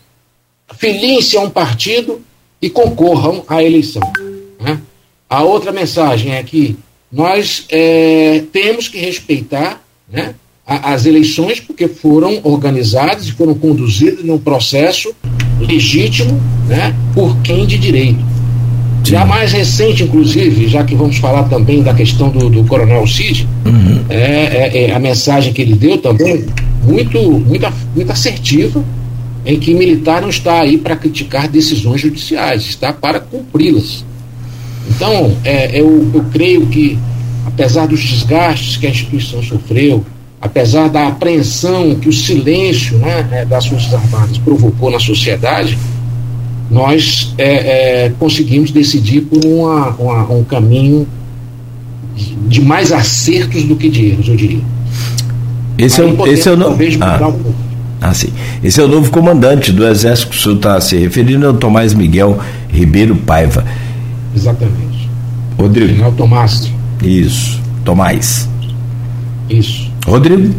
filiem-se a um partido e concorram à eleição. Né? A outra mensagem é que nós é, temos que respeitar né, as eleições, porque foram organizadas e foram conduzidas num processo legítimo né, por quem de direito. Já mais recente, inclusive, já que vamos falar também da questão do, do Coronel Cid, uhum. é, é, é, a mensagem que ele deu também muito, muito, muito assertiva, em que militar não está aí para criticar decisões judiciais, está para cumpri-las. Então, é, eu, eu creio que, apesar dos desgastes que a instituição sofreu, apesar da apreensão que o silêncio né, é, das Forças Armadas provocou na sociedade, nós é, é, conseguimos decidir por uma, uma, um caminho de mais acertos do que de erros, eu diria. Esse é, o, esse é o novo. Ah. Um ah, sim. Esse é o novo comandante do Exército que o senhor está se referindo, é o Tomás Miguel Ribeiro Paiva. Exatamente. Rodrigo. General Tomás. Isso. Tomás. Isso. Rodrigo.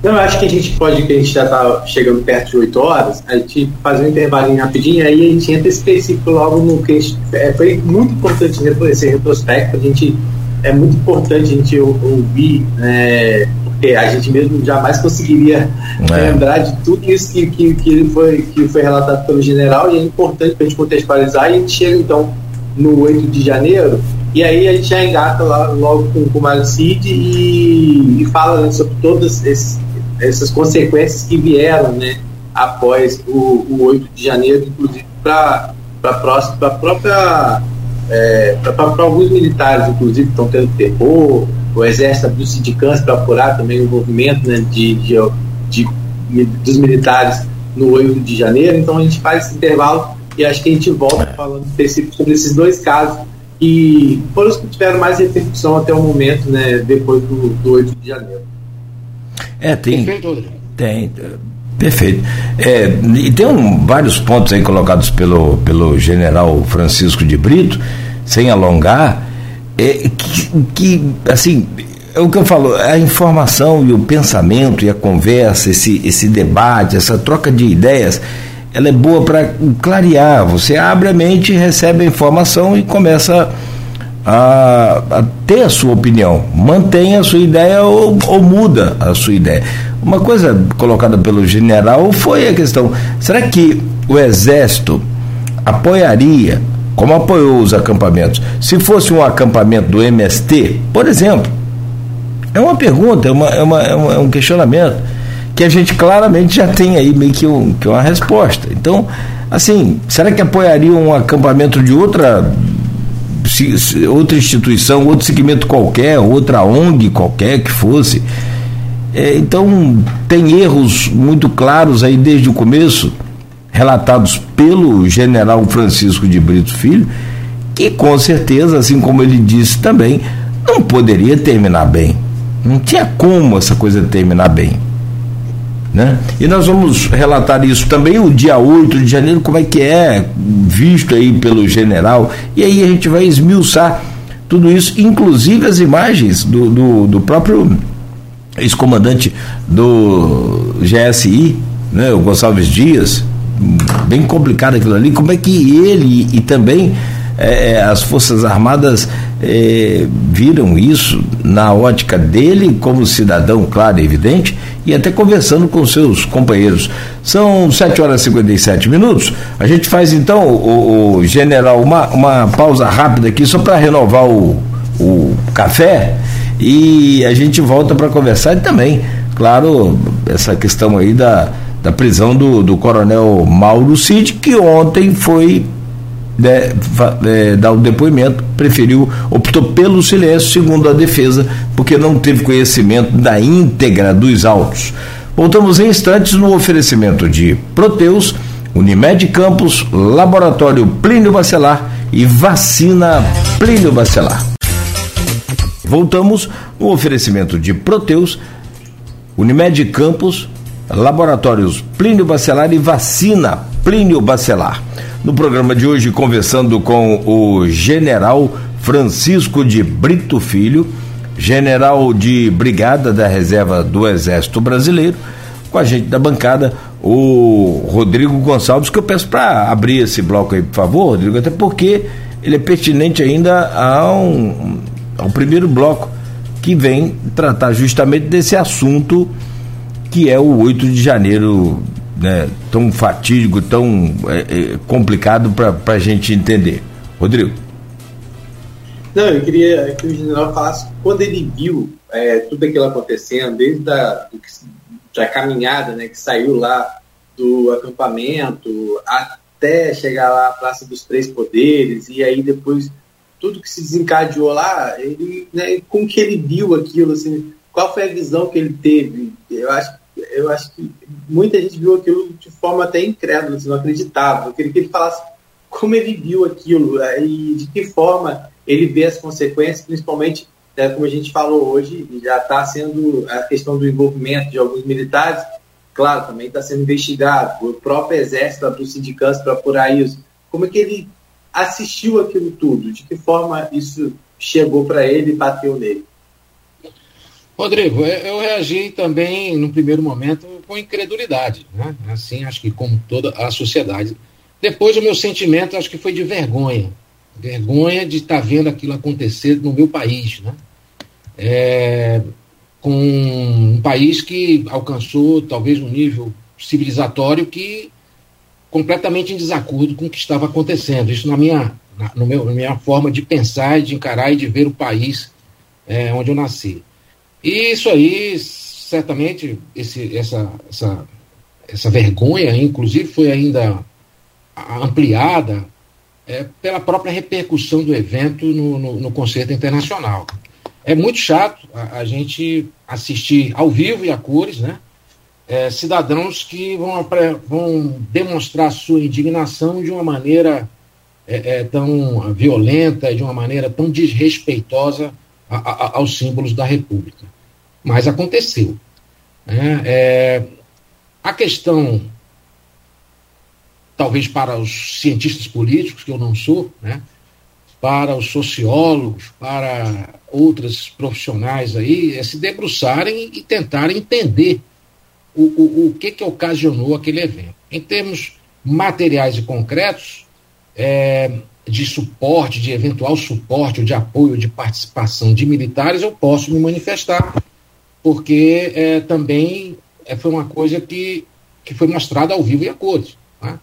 Então, eu acho que a gente pode, que a gente já está chegando perto de 8 horas, a gente fazer um intervalinho rapidinho, aí a gente entra específico logo no que gente, é, foi muito importante esse retrospecto, a gente, é muito importante a gente ouvir, né, porque a gente mesmo jamais conseguiria é. lembrar de tudo isso que, que, que, foi, que foi relatado pelo general, e é importante para a gente contextualizar, e a gente chega então no 8 de janeiro, e aí a gente já engata lá, logo com, com o Mário Cid e, e fala né, sobre todas esses essas consequências que vieram né, após o, o 8 de janeiro, inclusive para a própria. É, para alguns militares, inclusive, que estão tendo terror, o Exército abriu sindicância para apurar também o movimento né, de, de, de, dos militares no 8 de janeiro. Então a gente faz esse intervalo e acho que a gente volta falando específico sobre esses dois casos que foram os que tiveram mais repercussão até o momento, né, depois do, do 8 de janeiro. É, tem. Perfeito, tem. Perfeito. É, e tem um, vários pontos aí colocados pelo, pelo general Francisco de Brito, sem alongar, é, que, que, assim, é o que eu falo, a informação e o pensamento e a conversa, esse, esse debate, essa troca de ideias, ela é boa para clarear. Você abre a mente, recebe a informação e começa a a, ter a sua opinião, mantenha a sua ideia ou, ou, muda a sua ideia. Uma coisa colocada pelo general foi a questão: será que o Exército apoiaria, como apoiou os acampamentos, se fosse um acampamento do MST, por exemplo? É uma pergunta, é, uma, é, uma, é um questionamento que a gente claramente já tem aí meio que, um, que uma resposta. Então, assim, será que apoiaria um acampamento de outra outra instituição, outro segmento qualquer, outra ONG qualquer que fosse. É, então, tem erros muito claros aí desde o começo, relatados pelo general Francisco de Brito Filho, que com certeza, assim como ele disse também, não poderia terminar bem. Não tinha como essa coisa terminar bem. Né? E nós vamos relatar isso também o dia 8 de janeiro, como é que é visto aí pelo general, e aí a gente vai esmiuçar tudo isso, inclusive as imagens do, do, do próprio ex-comandante do GSI, né, o Gonçalves Dias, bem complicado aquilo ali, como é que ele e também é, é, as Forças Armadas é, viram isso na ótica dele como cidadão, claro e evidente, e até conversando com seus companheiros. São 7 horas e 57 minutos. A gente faz então, o, o general, uma, uma pausa rápida aqui só para renovar o, o café e a gente volta para conversar e também, claro, essa questão aí da, da prisão do, do coronel Mauro Cid, que ontem foi né, é, dar o depoimento, preferiu, optou pelo silêncio, segundo a defesa, porque não teve conhecimento da íntegra dos autos. Voltamos em instantes no oferecimento de Proteus, Unimed Campos, Laboratório Plínio Bacelar e Vacina Plínio Bacelar. Voltamos no oferecimento de Proteus, Unimed Campos, Laboratórios Plínio Bacelar e Vacina Plínio Bacelar. No programa de hoje, conversando com o general Francisco de Brito Filho, general de brigada da reserva do Exército Brasileiro, com a gente da bancada, o Rodrigo Gonçalves, que eu peço para abrir esse bloco aí, por favor, Rodrigo, até porque ele é pertinente ainda ao, ao primeiro bloco, que vem tratar justamente desse assunto que é o 8 de janeiro né, tão fatídico, tão é, é, complicado para a gente entender. Rodrigo. Não, eu queria que o general falasse quando ele viu é, tudo aquilo acontecendo, desde a da caminhada né, que saiu lá do acampamento até chegar lá à Praça dos Três Poderes, e aí depois tudo que se desencadeou lá, ele, né, como que ele viu aquilo, assim, qual foi a visão que ele teve? Eu acho eu acho que muita gente viu aquilo de forma até incrédula, assim, não acreditava. Eu queria que ele falasse como ele viu aquilo é, e de que forma ele vê as consequências, principalmente, é, como a gente falou hoje, já está sendo a questão do envolvimento de alguns militares, claro, também está sendo investigado, o próprio exército dos sindicatos para apurar isso. Como é que ele assistiu aquilo tudo? De que forma isso chegou para ele e bateu nele? Rodrigo, eu reagi também no primeiro momento com incredulidade, né? Assim, acho que como toda a sociedade. Depois o meu sentimento acho que foi de vergonha, vergonha de estar tá vendo aquilo acontecer no meu país, né? É, com um país que alcançou talvez um nível civilizatório que completamente em desacordo com o que estava acontecendo. Isso na minha, na, no meu, na minha forma de pensar, de encarar e de ver o país é, onde eu nasci. E isso aí, certamente, esse, essa, essa, essa vergonha, inclusive, foi ainda ampliada é, pela própria repercussão do evento no, no, no concerto internacional. É muito chato a, a, gente assistir ao vivo e a cores, né? É, cidadãos que vão, vão demonstrar sua indignação de uma maneira é, é, tão violenta, de uma maneira tão desrespeitosa a, a, aos símbolos da República mas aconteceu. Né? É, a questão, talvez para os cientistas políticos, que eu não sou, né? para os sociólogos, para outros profissionais aí, é se debruçarem e tentarem entender o, o, o que, que ocasionou aquele evento. Em termos materiais e concretos, é, de suporte, de eventual suporte, de apoio, de participação de militares, eu posso me manifestar porque é, também é, foi uma coisa que, que foi mostrada ao vivo e a cores. Tá?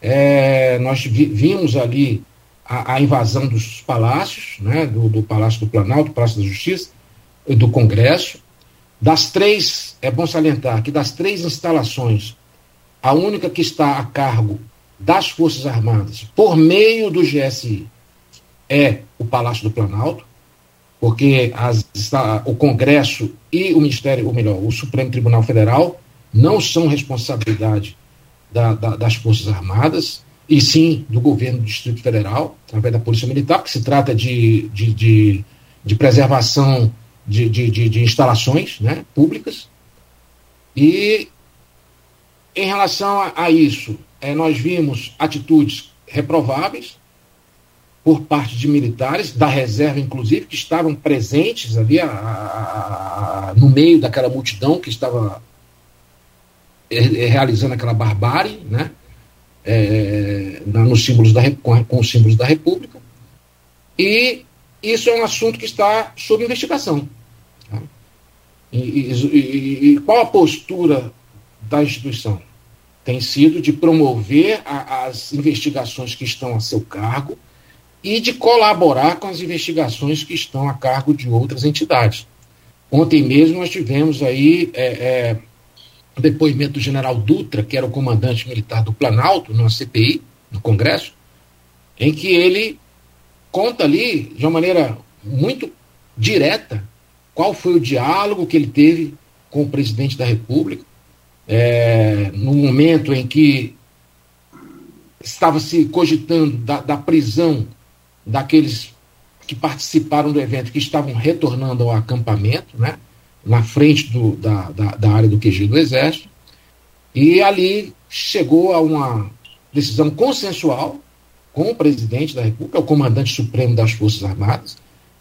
É, nós vi, vimos ali a, a, invasão dos palácios, né, do, do, Palácio do Planalto, do Palácio da Justiça, do Congresso. Das três, é bom salientar que das três instalações, a única que está a cargo das Forças Armadas, por meio do GSI, é o Palácio do Planalto, porque as, o Congresso e o Ministério, ou melhor, o Supremo Tribunal Federal não são responsabilidade da, da, das Forças Armadas, e sim do governo do Distrito Federal, através da Polícia Militar, que se trata de, de, de, de preservação de, de, de, de, instalações né, públicas. E em relação a, a isso, é, nós vimos atitudes reprováveis por parte de militares, da reserva inclusive, que estavam presentes ali a, a, no meio daquela multidão que estava é, realizando aquela barbárie, né? é, nos símbolos da, com, com, os símbolos da República. E isso é um assunto que está sob investigação. Tá? E, e, e, qual a postura da instituição? Tem sido de promover a, as investigações que estão a seu cargo e de colaborar com as investigações que estão a cargo de outras entidades. Ontem mesmo nós tivemos aí é, é, o depoimento do general Dutra, que era o comandante militar do Planalto, numa CPI, no Congresso, em que ele conta ali, de uma maneira muito direta, qual foi o diálogo que ele teve com o presidente da República, é, no momento em que estava se cogitando da, da prisão daqueles que participaram do evento, que estavam retornando ao acampamento, né? na frente do, da, da, da, área do QG do Exército, e ali chegou a uma decisão consensual com o presidente da República, o comandante supremo das Forças Armadas,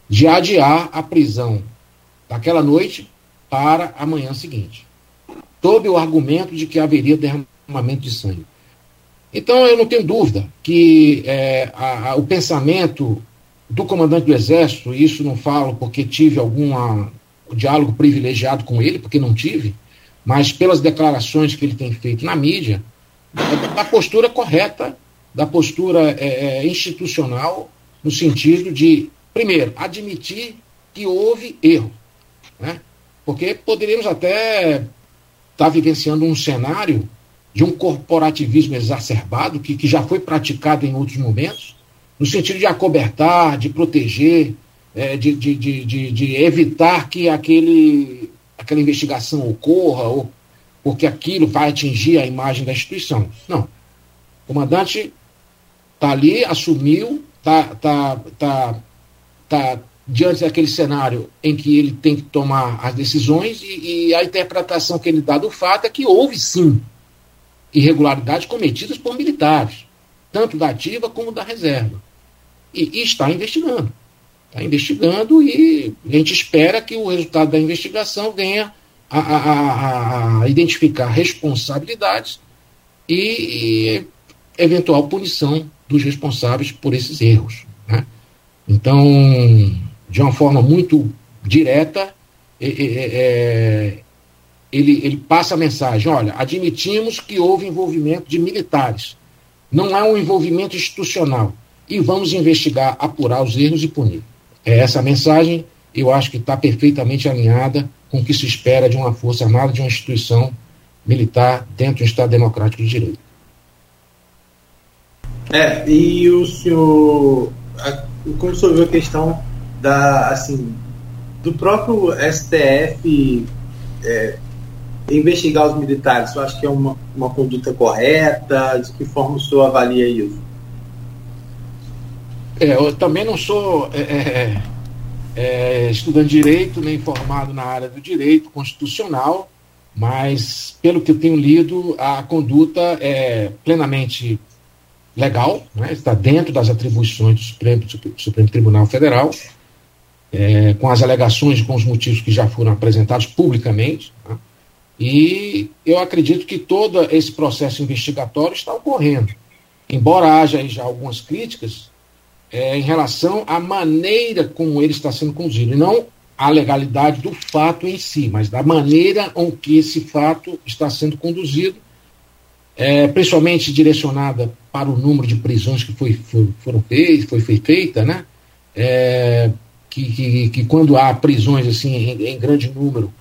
de adiar a prisão daquela noite para a manhã seguinte, sob o argumento de que haveria derramamento de sangue. Então, eu não tenho dúvida que é, a, a, o pensamento do comandante do Exército, e isso não falo porque tive alguma o diálogo privilegiado com ele, porque não tive, mas pelas declarações que ele tem feito na mídia, da postura correta, da postura é, é, institucional, no sentido de, primeiro, admitir que houve erro. Né? Porque poderíamos até estar tá vivenciando um cenário de um corporativismo exacerbado, que, que já foi praticado em outros momentos, no sentido de acobertar, de proteger, é, de, de, de, de, evitar que aquele, aquela investigação ocorra, ou porque aquilo vai atingir a imagem da instituição. Não. O comandante está ali, assumiu, está tá, tá, tá diante daquele cenário em que ele tem que tomar as decisões e, e, a interpretação que ele dá do fato é que houve sim irregularidades cometidas por militares, tanto da ativa como da reserva. E, e está investigando. Está investigando e a gente espera que o resultado da investigação venha a, a, a identificar responsabilidades e, e, eventual punição dos responsáveis por esses erros. Né? Então, de uma forma muito direta, é, é, ele, ele passa a mensagem: olha, admitimos que houve envolvimento de militares. Não há um envolvimento institucional. E vamos investigar, apurar os erros e punir. É essa mensagem, eu acho que está perfeitamente alinhada com o que se espera de uma Força Armada, de uma instituição militar dentro do Estado Democrático de Direito. É, e o senhor, como o senhor viu a questão da, assim, do próprio STF é, investigar os militares, eu acho que é uma, uma conduta correta? De que forma o senhor avalia isso? É, eu também não sou é, é, é, estudante de direito, nem formado na área do direito constitucional, mas pelo que eu tenho lido, a conduta é plenamente legal, né, está dentro das atribuições do Supremo, do Supremo Tribunal Federal, é, com as alegações e com os motivos que já foram apresentados publicamente. Né, e eu acredito que todo esse processo investigatório está ocorrendo. Embora haja já algumas críticas, é, em relação à maneira como ele está sendo conduzido, e não a legalidade do fato em si, mas da maneira com que esse fato está sendo conduzido, é, principalmente direcionada para o número de prisões que foi, foi, foram feitas, foi feita, né? É, que, que, que, quando há prisões assim em, em grande número,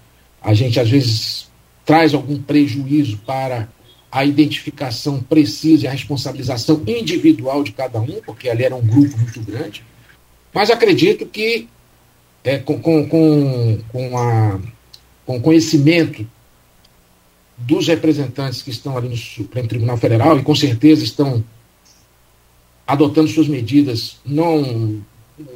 a gente às vezes traz algum prejuízo para a identificação precisa e a responsabilização individual de cada um, porque ali era um grupo muito grande. Mas acredito que é, com, com, com, com, a, com conhecimento dos representantes que estão ali no Supremo Tribunal Federal e com certeza estão adotando suas medidas, não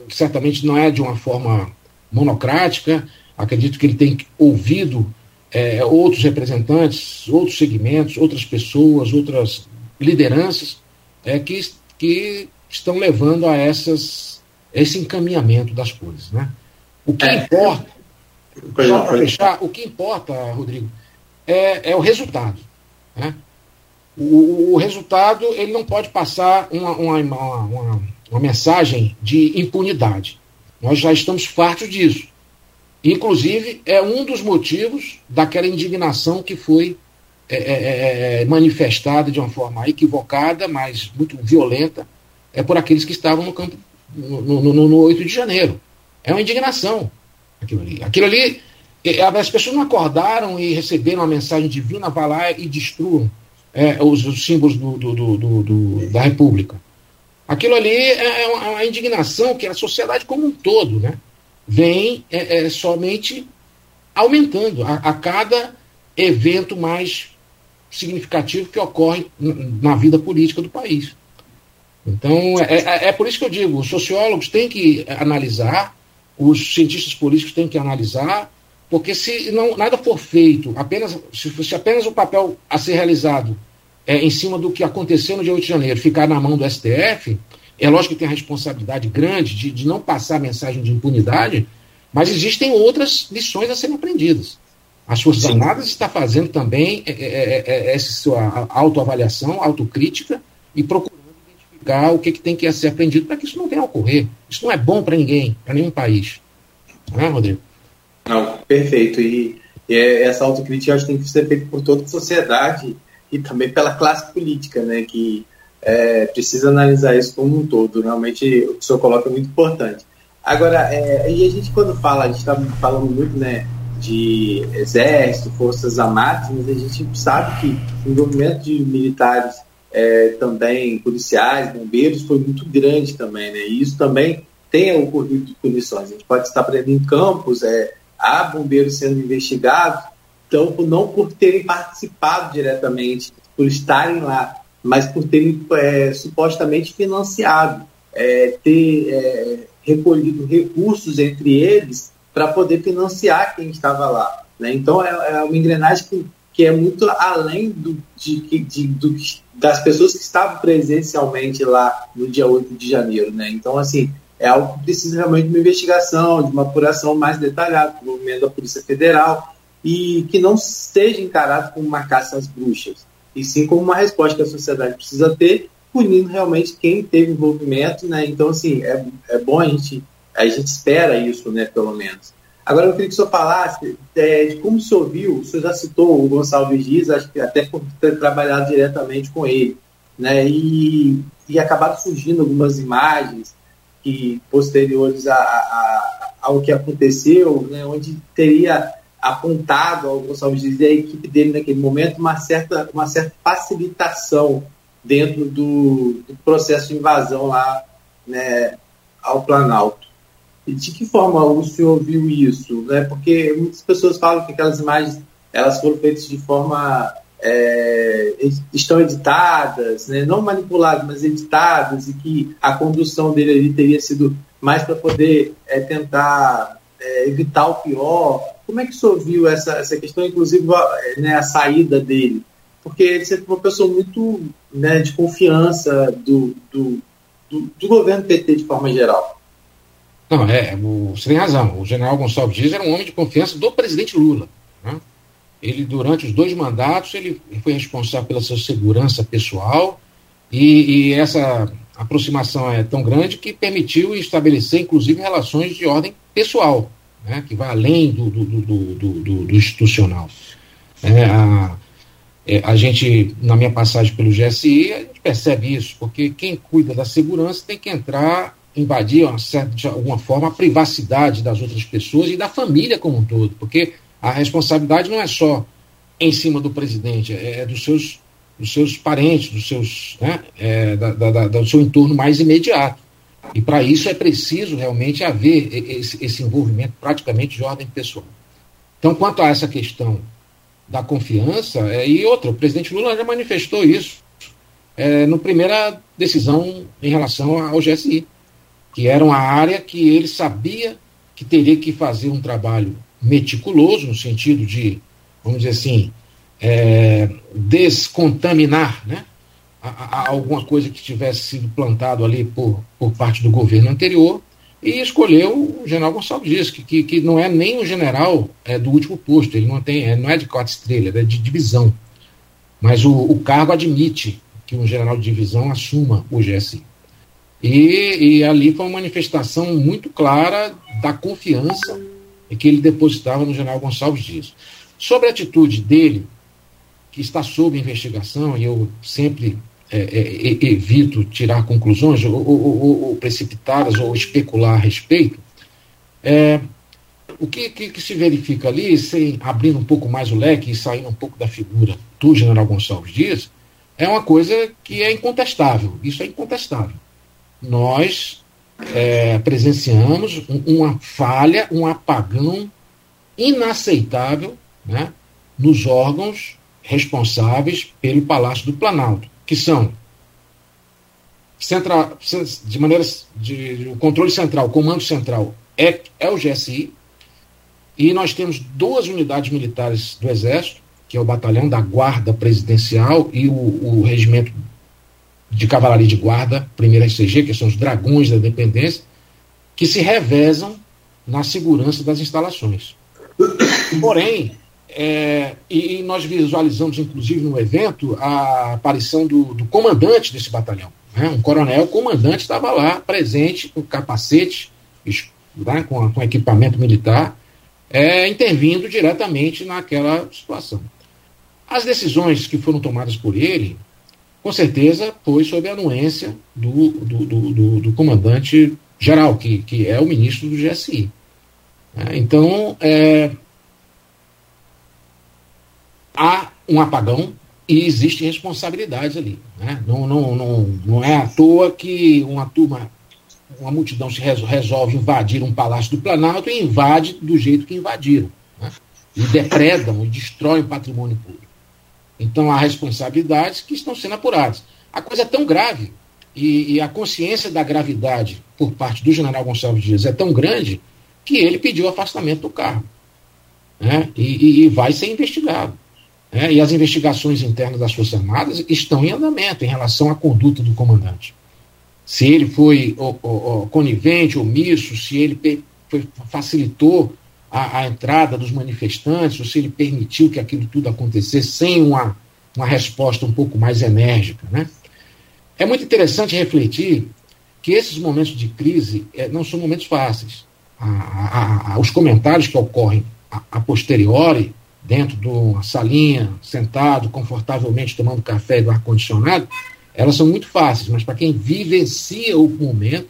certamente não é de uma forma monocrática. Acredito que ele tem ouvido é, outros representantes, outros segmentos, outras pessoas, outras lideranças é, que, que estão levando a essas, esse encaminhamento das coisas. Né? O que é. importa, só para fechar, o que importa, Rodrigo, é, é o resultado. Né? O, o, resultado ele não pode passar uma, uma, uma, uma mensagem de impunidade. Nós já estamos fartos disso. Inclusive, é um dos motivos daquela indignação que foi é, é, é, é manifestada de uma forma equivocada, mas muito violenta, é por aqueles que estavam no campo no, no, no, no 8 de janeiro. É uma indignação aquilo ali. Aquilo ali, as pessoas não acordaram e receberam a mensagem divina, vá lá e destruam é, os, os, símbolos do, do, do, da República. Aquilo ali é, é uma, é uma, indignação que a sociedade como um todo né, vem é, é somente aumentando a, a, cada evento mais significativo que ocorre na vida política do país. Então, é, é, é por isso que eu digo, os sociólogos têm que analisar os cientistas políticos têm que analisar, porque se não, nada for feito, apenas se, se apenas o papel a ser realizado é, em cima do que aconteceu no dia 8 de janeiro ficar na mão do STF, é lógico que tem a responsabilidade grande de, de não passar a mensagem de impunidade, mas existem outras lições a serem aprendidas. As Forças Sim. Armadas está fazendo também é, é, é essa sua autoavaliação, autocrítica e procurando identificar o que, que tem que ser aprendido para que isso não venha a ocorrer. Isso não é bom para ninguém, para nenhum país. Não é, Rodrigo? Não, perfeito. E, e essa autocrítica acho que tem que ser feita por toda a sociedade e também pela classe política, né, que é, precisa analisar isso como um todo. Realmente, o que o senhor coloca é muito importante. Agora, é, e a gente quando fala, a gente está falando muito, né, de exército, forças armadas, mas a gente sabe que o envolvimento de militares é, também policiais, bombeiros, foi muito grande também, né? E isso também tem ocorrido punições. A gente pode estar prendendo em campos, é, há bombeiros sendo investigados, então não por terem participado diretamente, por estarem lá, mas por terem é, supostamente financiado, é, ter é, recolhido recursos entre eles para poder financiar quem estava lá. Né? Então é, é uma engrenagem que que é muito além do, de, de, do, das pessoas que estavam presencialmente lá no dia 8 de janeiro. Né? Então, assim, é algo que precisa realmente de uma investigação, de uma apuração mais detalhada, do movimento da Polícia Federal, e que não seja encarado como uma caça às bruxas, e sim como uma resposta que a sociedade precisa ter, punindo realmente quem teve envolvimento. Né? Então, assim, é, é bom a gente, a gente espera isso, né, pelo menos. Agora, eu queria que o senhor falasse é, de como o senhor viu, o senhor já citou o Gonçalves Dias, acho que até por ter trabalhado diretamente com ele, né, e, e acabaram surgindo algumas imagens que posteriores a, a, ao que aconteceu, né, onde teria apontado ao Gonçalves Dias e a equipe dele naquele momento uma certa, uma certa facilitação dentro do, do processo de invasão lá né, ao Planalto. E de que forma o senhor viu isso? Né? Porque muitas pessoas falam que aquelas imagens elas foram feitas de forma é, estão editadas, né? não manipuladas, mas editadas, e que a condução dele ali teria sido mais para poder é, tentar é, evitar o pior. Como é que o senhor viu essa, essa questão, inclusive né, a saída dele? Porque ele sempre foi uma pessoa muito né, de confiança do, do, do, do governo PT de forma geral. Não, é, você tem razão. O general Gonçalves Dias era um homem de confiança do presidente Lula. Né? Ele, durante os dois mandatos, ele foi responsável pela sua segurança pessoal e, e essa aproximação é tão grande que permitiu estabelecer, inclusive, relações de ordem pessoal, né? que vai além do, do, do, do institucional. É, a, é, a gente, na minha passagem pelo GSI, a gente percebe isso, porque quem cuida da segurança tem que entrar invadir, uma certa, de alguma forma, a privacidade das outras pessoas e da família como um todo, porque a responsabilidade não é só em cima do presidente, é, é dos seus, dos seus parentes, dos seus, né, é, da, da, da, do seu entorno mais imediato. E para isso é preciso realmente haver esse, envolvimento praticamente de ordem pessoal. Então, quanto a essa questão da confiança, é, e outra, o presidente Lula já manifestou isso é, no primeira decisão em relação ao GSI, que era uma área que ele sabia que teria que fazer um trabalho meticuloso, no sentido de, vamos dizer assim, é, descontaminar né, a, a alguma coisa que tivesse sido plantado ali por, por parte do governo anterior, e escolheu o general Gonçalves Dias, que, que, que não é nem o general é, do último posto, ele não, tem, é, não é de quatro estrelas, é de divisão. Mas o, o cargo admite que um general de divisão assuma o GSI. E, e ali foi uma manifestação muito clara da confiança que ele depositava no general Gonçalves Dias. Sobre a atitude dele, que está sob investigação, e eu sempre é, é, evito tirar conclusões ou, ou, ou, precipitadas ou especular a respeito, é, o que, que, que, se verifica ali, sem abrindo um pouco mais o leque e saindo um pouco da figura do general Gonçalves Dias, é uma coisa que é incontestável. Isso é incontestável. Nós é, presenciamos uma falha, um apagão inaceitável né, nos órgãos responsáveis pelo Palácio do Planalto, que são central, de maneira de, o controle central, o comando central é, é o GSI, e nós temos duas unidades militares do Exército, que é o Batalhão da Guarda Presidencial e o, o Regimento de Cavalaria de Guarda, primeira SCG, que são os Dragões da Independência, que se revezam na segurança das instalações. Porém, é, e, nós visualizamos, inclusive, no evento, a aparição do, do comandante desse batalhão. Né? Um coronel comandante estava lá, presente, com capacete, né? com, com, equipamento militar, é, intervindo diretamente naquela situação. As decisões que foram tomadas por ele, com certeza, foi sob a anuência do, do, do, comandante geral, que, que é o ministro do GSI. É, então, é, há um apagão e existe responsabilidade ali. Né? Não, não, não, não é à toa que uma turma, uma multidão se resolve invadir um palácio do Planalto e invade do jeito que invadiram. Né? E depredam e destroem o patrimônio público. Então há responsabilidades que estão sendo apuradas. A coisa é tão grave e, e a consciência da gravidade por parte do general Gonçalves Dias é tão grande que ele pediu afastamento do cargo. Né? E, e, e vai ser investigado. É, e as investigações internas das Forças Armadas estão em andamento em relação à conduta do comandante. Se ele foi o, o, o, conivente, omisso, se ele foi, facilitou a, a, entrada dos manifestantes, ou se ele permitiu que aquilo tudo acontecesse sem uma, uma resposta um pouco mais enérgica. Né? É muito interessante refletir que esses momentos de crise é, não são momentos fáceis. A, a, os comentários que ocorrem a posteriori dentro de uma salinha, sentado confortavelmente tomando café do ar-condicionado, elas são muito fáceis, mas para quem vivencia o momento,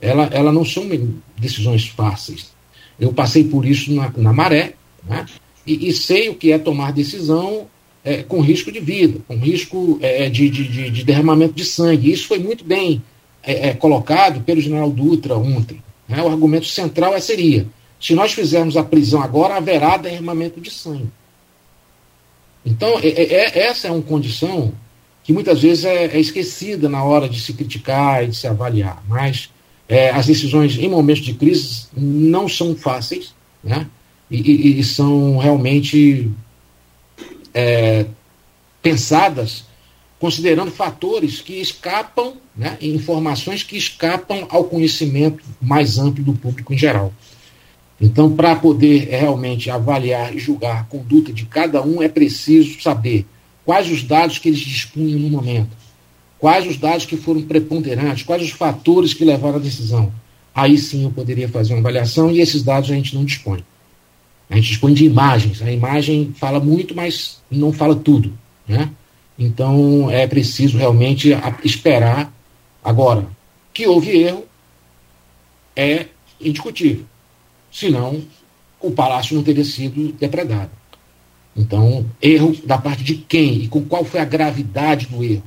ela, ela não são decisões fáceis. Eu passei por isso na, na maré, né? e, e, sei o que é tomar decisão é, com risco de vida, com risco é, de, de, de, derramamento de sangue. Isso foi muito bem é, é colocado pelo general Dutra ontem. Né? O argumento central é, seria: se nós fizermos a prisão agora, haverá derramamento de sangue. Então, é, é, é, essa é uma condição que muitas vezes é, é, esquecida na hora de se criticar e de se avaliar. Mas é, as decisões em momentos de crise não são fáceis, né? E, e, e são realmente é, pensadas considerando fatores que escapam, né, informações que escapam ao conhecimento mais amplo do público em geral. Então, para poder realmente avaliar e julgar a conduta de cada um, é preciso saber quais os dados que eles dispunham no momento, quais os dados que foram preponderantes, quais os fatores que levaram à decisão. Aí sim eu poderia fazer uma avaliação e esses dados a gente não dispõe. A gente dispõe de imagens. A imagem fala muito, mas não fala tudo. Né? Então é preciso realmente esperar. Agora, que houve erro é indiscutível. Senão, o palácio não teria sido depredado. Então, erro da parte de quem e com qual foi a gravidade do erro?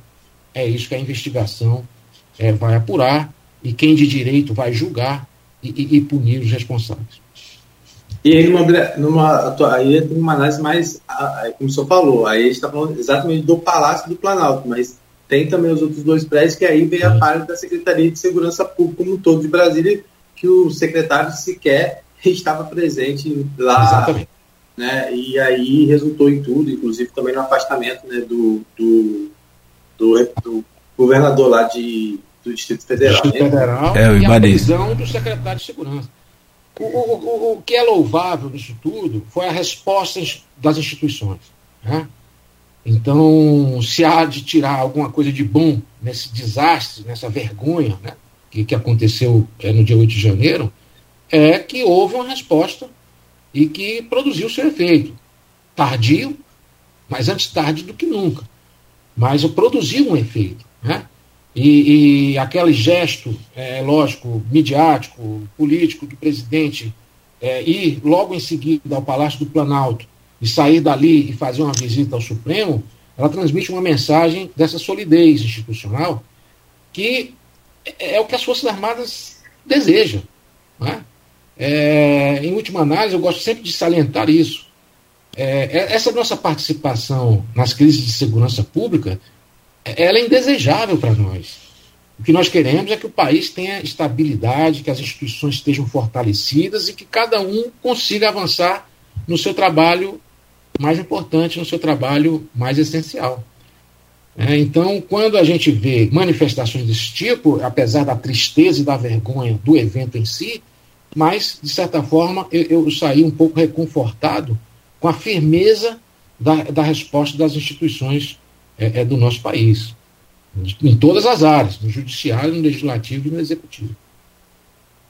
É isso que a investigação é, vai apurar e quem de direito vai julgar e, e, e punir os responsáveis. E aí, numa, numa, aí tem uma análise mais, como o senhor falou, aí a gente está falando exatamente do Palácio do Planalto, mas tem também os outros dois prédios que aí vem a parte da Secretaria de Segurança Pública como um todo de Brasília, que o secretário sequer estava presente lá. Exatamente. Né, e aí resultou em tudo, inclusive também no afastamento né, do, do, do, do governador lá de, do Distrito Federal. Distrito né? Federal é, e a prisão do secretário de Segurança. O, o, o, que é louvável nisso tudo foi a resposta das instituições. Né? Então, se há de tirar alguma coisa de bom nesse desastre, nessa vergonha né, que, que aconteceu é, no dia 8 de janeiro, é que houve uma resposta e que produziu seu efeito. Tardio, mas antes tarde do que nunca. Mas produziu um efeito. Né? E, e aquele gesto, é, lógico, midiático, político do presidente é, ir logo em seguida ao Palácio do Planalto e sair dali e fazer uma visita ao Supremo, ela transmite uma mensagem dessa solidez institucional que é, é o que as Forças Armadas desejam. Né? É, em última análise, eu gosto sempre de salientar isso. É, é essa nossa participação nas crises de segurança pública ela é indesejável para nós. O que nós queremos é que o país tenha estabilidade, que as instituições estejam fortalecidas e que cada um consiga avançar no seu trabalho mais importante, no seu trabalho mais essencial. É, então, quando a gente vê manifestações desse tipo, apesar da tristeza e da vergonha do evento em si, mas, de certa forma, eu, eu saí um pouco reconfortado com a firmeza da, da resposta das instituições é, é do nosso país, em todas as áreas, no judiciário, no legislativo e no executivo.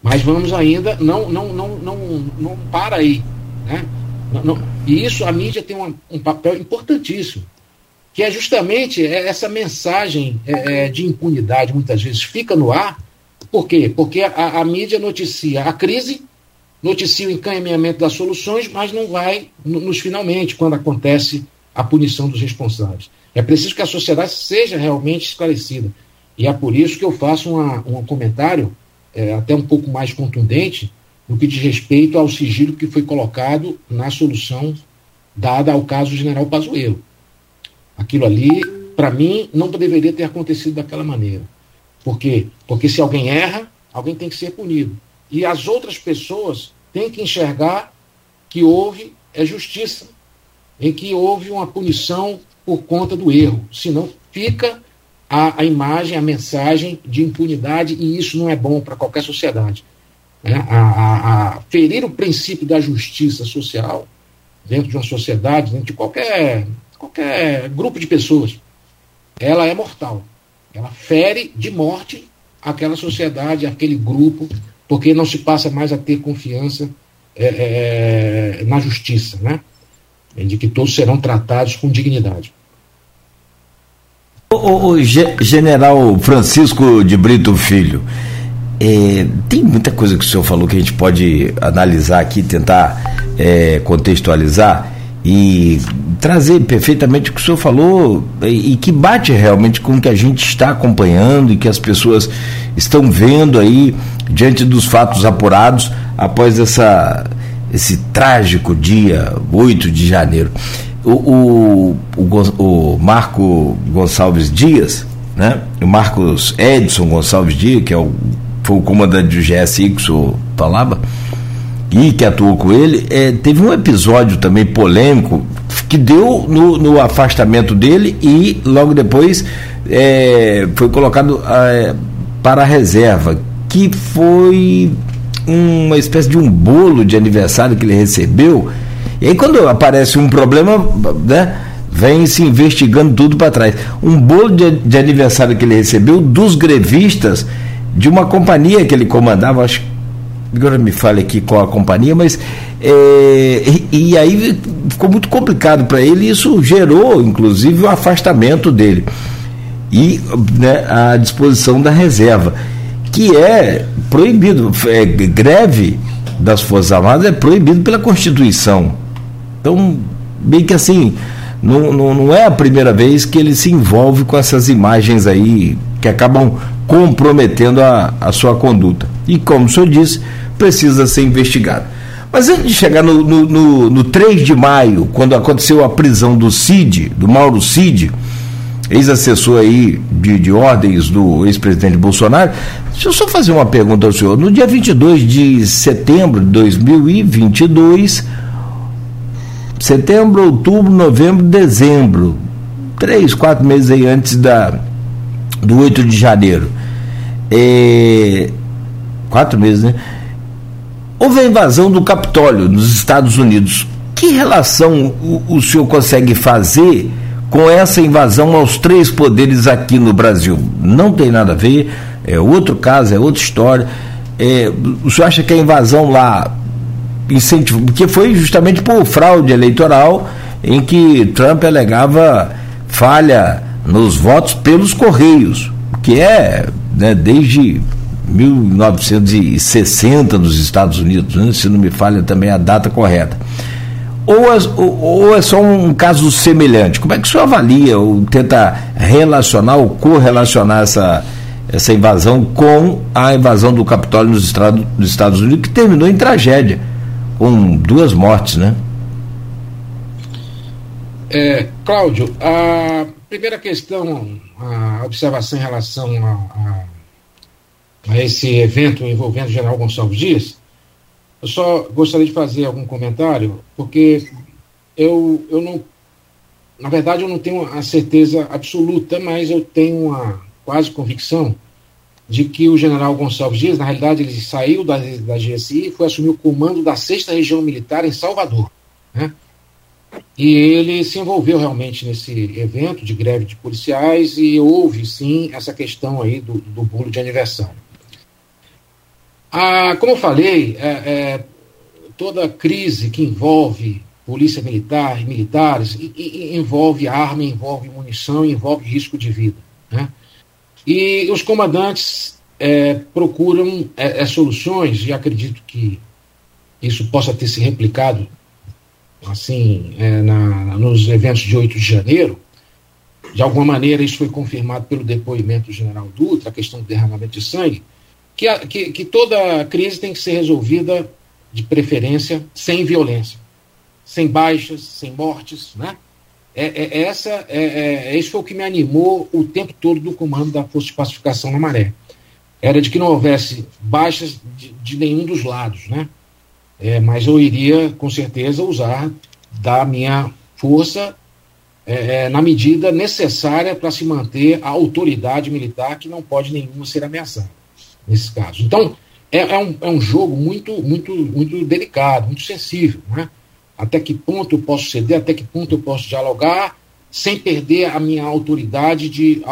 Mas vamos ainda, não, não, não, não, não para aí. Né? Não, não, e isso a mídia tem uma, um papel importantíssimo, que é justamente essa mensagem é, é, de impunidade, muitas vezes fica no ar. Por quê? Porque a, a mídia noticia a crise, noticia o encaminhamento das soluções, mas não vai nos finalmente, quando acontece a punição dos responsáveis. É preciso que a sociedade seja realmente esclarecida. E é por isso que eu faço uma, um comentário é, até um pouco mais contundente no que diz respeito ao sigilo que foi colocado na solução dada ao caso do general Pazuello. Aquilo ali, para mim, não deveria ter acontecido daquela maneira. Por quê? Porque se alguém erra, alguém tem que ser punido. E as outras pessoas têm que enxergar que houve é justiça, em que houve uma punição por conta do erro. Senão fica a, a imagem, a mensagem de impunidade, e isso não é bom para qualquer sociedade. Né? A, a, a, ferir o princípio da justiça social dentro de uma sociedade, dentro de qualquer, qualquer grupo de pessoas, ela é mortal. Ela fere de morte aquela sociedade, aquele grupo, porque não se passa mais a ter confiança é, é, na justiça, né? de que todos serão tratados com dignidade. O, o general Francisco de Brito Filho, é, tem muita coisa que o senhor falou que a gente pode analisar aqui, tentar é, contextualizar e trazer perfeitamente o que o senhor falou e, e, que bate realmente com o que a gente está acompanhando e que as pessoas estão vendo aí diante dos fatos apurados após essa esse trágico dia 8 de janeiro. O, o, o, o Marco Gonçalves Dias, né? o Marcos Edson Gonçalves Dias, que é o, foi o comandante do GSI que o senhor falava, e que atuou com ele, é, teve um episódio também polêmico que deu no, no afastamento dele e logo depois é, foi colocado é, para a reserva, que foi uma espécie de um bolo de aniversário que ele recebeu. E aí quando aparece um problema, né, vem se investigando tudo para trás. Um bolo de, de, aniversário que ele recebeu dos grevistas de uma companhia que ele comandava, acho agora me fale aqui qual a companhia, mas é, e, e, aí ficou muito complicado para ele isso gerou, inclusive, o afastamento dele e né, a disposição da reserva que é proibido. É, greve das Forças Armadas é proibido pela Constituição. Então, bem que assim, não, não, não é a primeira vez que ele se envolve com essas imagens aí que acabam comprometendo a, a sua conduta. E como o senhor disse, precisa ser investigado. Mas antes de chegar no, no, no, no 3 de maio, quando aconteceu a prisão do Cid, do Mauro Cid, ex-assessor aí de, de ordens do ex-presidente Bolsonaro, deixa eu só fazer uma pergunta ao senhor. No dia 22 de setembro de 2022, setembro, outubro, novembro, dezembro, três, quatro meses aí antes da, do 8 de janeiro, é, quatro meses, né? Houve a invasão do Capitólio nos Estados Unidos. Que relação o, o senhor consegue fazer com essa invasão aos três poderes aqui no Brasil? Não tem nada a ver, é outro caso, é outra história. É, o senhor acha que a invasão lá incentivou, porque foi justamente por fraude eleitoral em que Trump alegava falha nos votos pelos Correios, que é né, desde 1960 nos Estados Unidos, né, se não me falha também a data correta. Ou é, ou é só um caso semelhante? Como é que o senhor avalia ou tenta relacionar ou correlacionar essa, essa invasão com a invasão do Capitólio nos Estados, nos Estados Unidos, que terminou em tragédia, com duas mortes, né? É, Cláudio, a primeira questão, a observação em relação a, a a esse evento envolvendo o general Gonçalves Dias, eu só gostaria de fazer algum comentário, porque eu, eu não. Na verdade, eu não tenho a certeza absoluta, mas eu tenho uma quase convicção de que o general Gonçalves Dias, na realidade, ele saiu da, da GSI e foi assumir o comando da sexta região militar em Salvador. Né? E ele se envolveu realmente nesse evento de greve de policiais e houve sim essa questão aí do, do bolo de aniversário. Ah, como eu falei, é, é, toda crise que envolve polícia militar e militares e, e, envolve arma, envolve munição, envolve risco de vida. Né? E os comandantes é, procuram é, é, soluções, e acredito que isso possa ter se replicado assim é, na, nos eventos de 8 de janeiro. De alguma maneira, isso foi confirmado pelo depoimento do general Dutra, a questão do derramamento de sangue que, a, que, que toda crise tem que ser resolvida, de preferência, sem violência, sem baixas, sem mortes, né? É, é, é essa, é, é, isso foi o que me animou o tempo todo do comando da Força de Pacificação na Maré. Era de que não houvesse baixas de, de nenhum dos lados, né? É, mas eu iria, com certeza, usar da minha força é, é na medida necessária para se manter a autoridade militar, que não pode nenhuma ser ameaçada nesses casos. Então, é, é, um, é um jogo muito, muito, muito delicado, muito sensível. Né? Até que ponto eu posso ceder, até que ponto eu posso dialogar, sem perder a minha autoridade de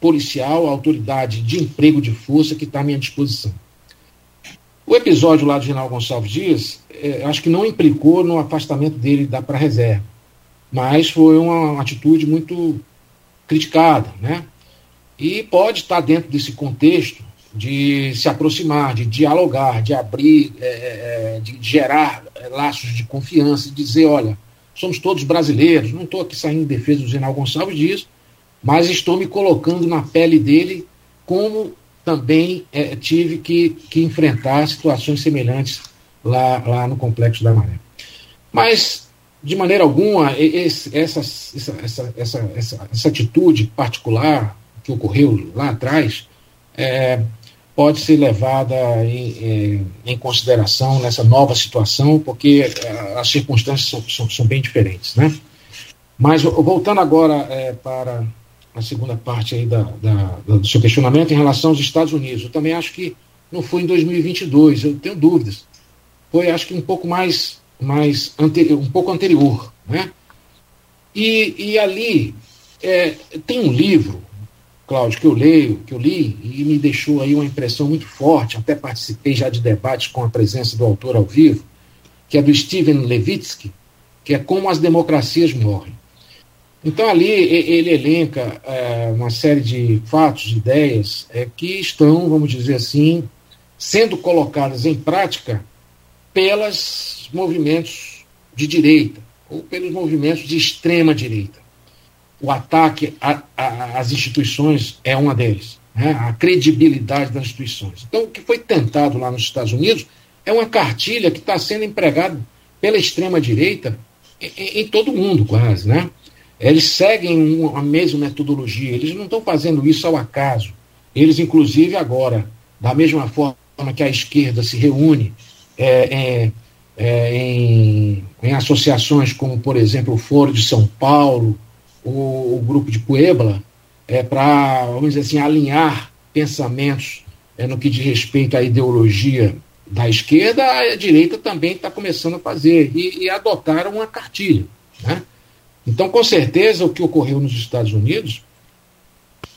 policial, a autoridade de emprego de força que está à minha disposição. O episódio lá do general Gonçalves Dias, é, acho que não implicou no afastamento dele da para reserva, mas foi uma atitude muito criticada, né? E pode estar dentro desse contexto de se aproximar, de dialogar, de abrir, é, é, é de gerar é, laços de confiança, de dizer, olha, somos todos brasileiros, não estou aqui saindo em defesa do General Gonçalves Dias, mas estou me colocando na pele dele, como também é, tive que, que enfrentar situações semelhantes lá, lá no Complexo da Maré. Mas, de maneira alguma, esse, essa, essa, essa, essa, essa atitude particular que ocorreu lá atrás, é, pode ser levada em, em, em, consideração nessa nova situação, porque uh, as circunstâncias são, são, são, bem diferentes. Né? Mas voltando agora é, para a segunda parte aí da, da, do seu questionamento em relação aos Estados Unidos, eu também acho que não foi em 2022, eu tenho dúvidas. Foi, acho que um pouco mais, mais anterior, um pouco anterior. Né? E, e ali é, tem um livro Cláudio, que eu leio, que eu li, e me deixou aí uma impressão muito forte, até participei já de debates com a presença do autor ao vivo, que é do Steven Levitsky, que é Como as Democracias Morrem. Então ali ele elenca é, uma série de fatos, ideias, é, que estão, vamos dizer assim, sendo colocadas em prática pelos movimentos de direita, ou pelos movimentos de extrema direita o ataque às instituições é uma deles. né, a credibilidade das instituições. Então, o que foi tentado lá nos Estados Unidos é uma cartilha que está sendo empregada pela extrema-direita em, em, todo o mundo, quase. Né? Eles seguem uma, a mesma metodologia, eles não estão fazendo isso ao acaso. Eles, inclusive, agora, da mesma forma que a esquerda se reúne é, é, é, em, em, associações como, por exemplo, o Foro de São Paulo, o, o Grupo de Puebla, é, para, vamos dizer assim, alinhar pensamentos é, no que diz respeito à ideologia da esquerda, a direita também está começando a fazer e, e adotaram uma cartilha. Né? Então, com certeza, o que ocorreu nos Estados Unidos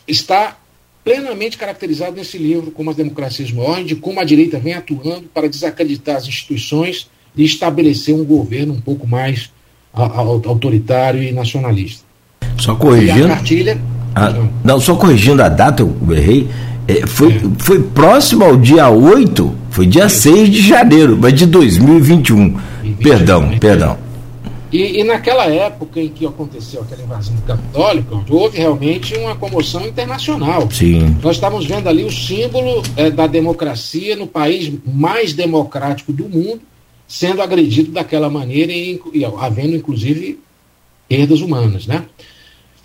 está plenamente caracterizado nesse livro, como as democracias morrem, de como a direita vem atuando para desacreditar as instituições e estabelecer um governo um pouco mais autoritário e nacionalista. Só corrigindo. E a cartilha. Ah, não, só corrigindo a data, eu errei. É, foi, é. foi próximo ao dia 8, foi dia é. 6 de janeiro, mas de 2021. 2021 perdão, né? perdão. E, e, naquela época em que aconteceu aquela invasão do Capitólio, houve realmente uma comoção internacional. Sim. Nós estávamos vendo ali o símbolo é, da democracia no país mais democrático do mundo sendo agredido daquela maneira e, e havendo inclusive perdas humanas, né?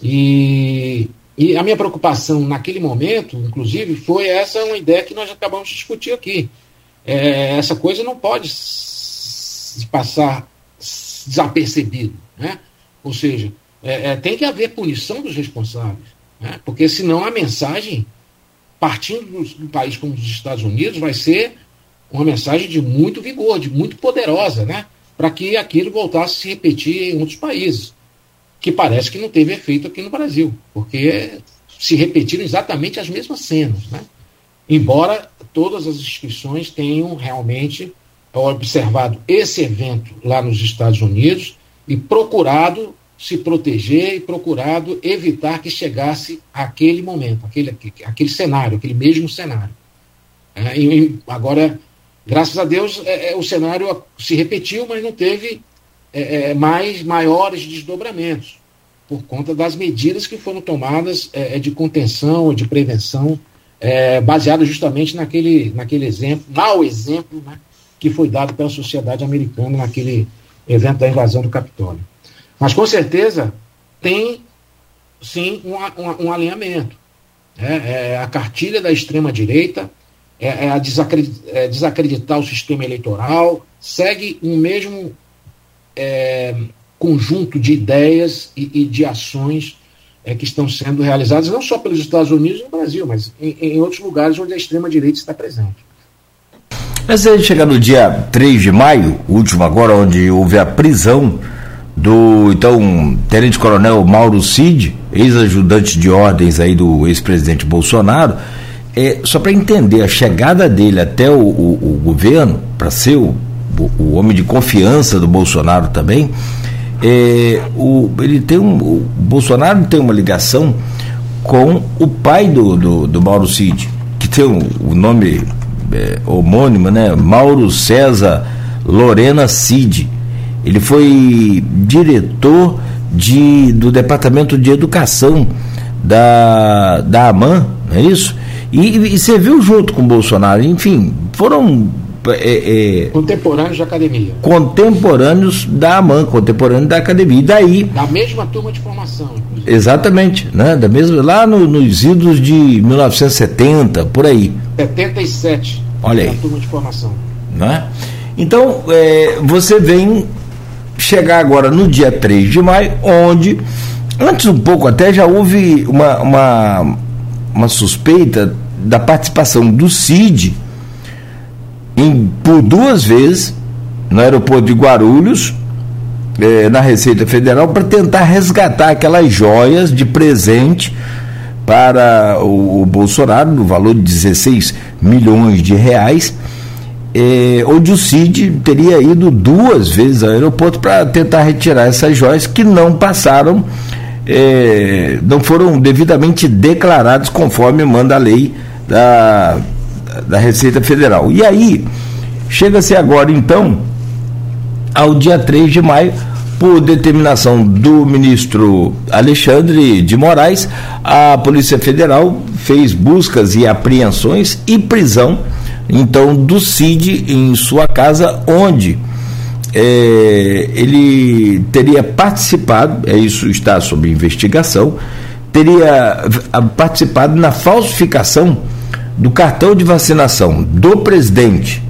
E, e a minha preocupação naquele momento, inclusive, foi essa uma ideia que nós acabamos de discutir aqui. É, essa coisa não pode passar desapercebido, né? Ou seja, é, é, tem que haver punição dos responsáveis, né? porque senão a mensagem, partindo do, do país como os Estados Unidos, vai ser uma mensagem de muito vigor, de muito poderosa, né? Para que aquilo voltasse a se repetir em outros países, que parece que não teve efeito aqui no Brasil, porque se repetiram exatamente as mesmas cenas, né? Embora todas as instituições tenham realmente observado esse evento lá nos Estados Unidos e procurado se proteger e procurado evitar que chegasse aquele momento, aquele, aquele cenário, aquele mesmo cenário. É, e, agora, graças a Deus, é, é, o cenário se repetiu, mas não teve é, é mais maiores desdobramentos, por conta das medidas que foram tomadas é, de contenção, de prevenção, baseado justamente naquele, naquele exemplo, mau exemplo, né, que foi dado pela sociedade americana naquele evento da invasão do Capitólio. Mas com certeza tem sim um, um, um alinhamento. É, é, a cartilha da extrema-direita é, é, a desacreditar, é desacreditar, o sistema eleitoral, segue um mesmo é, conjunto de ideias e, e de ações é, que estão sendo realizadas não só pelos Estados Unidos e no Brasil, mas em, em outros lugares onde a extrema-direita está presente. Antes de chegar no dia 3 de maio, último agora, onde houve a prisão do então Tenente Coronel Mauro Cid, ex-ajudante de ordens aí do ex-presidente Bolsonaro, é, só para entender a chegada dele até o, o, o governo, para ser o, o, homem de confiança do Bolsonaro também, é, o, ele tem um, o Bolsonaro tem uma ligação com o pai do, do, do Mauro Cid, que tem o, o nome é, homônimo, né? Mauro César Lorena Cid. Ele foi diretor de, do Departamento de Educação da, da AMAN, não é isso? E, e você viu junto com o Bolsonaro, enfim, foram é, é, contemporâneos da academia. Contemporâneos da AMAN, contemporâneos da academia. E daí. Da mesma turma de formação, inclusive. Exatamente, né? Da mesma, lá no, nos idos de 1970, por aí. 77. Olha aí. Da turma de formação. Né? Então, é, você vem chegar agora no dia 3 de maio, onde, antes um pouco até, já houve uma, uma, uma suspeita da participação do CID em, por duas vezes no aeroporto de Guarulhos, eh, na Receita Federal, para tentar resgatar aquelas joias de presente para o, o, Bolsonaro, no valor de 16 milhões de reais, eh, onde o CID teria ido duas vezes ao aeroporto para tentar retirar essas joias que não passaram, eh, não foram devidamente declarados conforme manda a lei da da Receita Federal. E aí, chega-se agora então ao dia 3 de maio, Por determinação do ministro Alexandre de Moraes, a Polícia Federal fez buscas e apreensões e prisão, então, do Cid em sua casa, onde é, ele teria participado, é isso está sob investigação, teria participado na falsificação do cartão de vacinação do presidente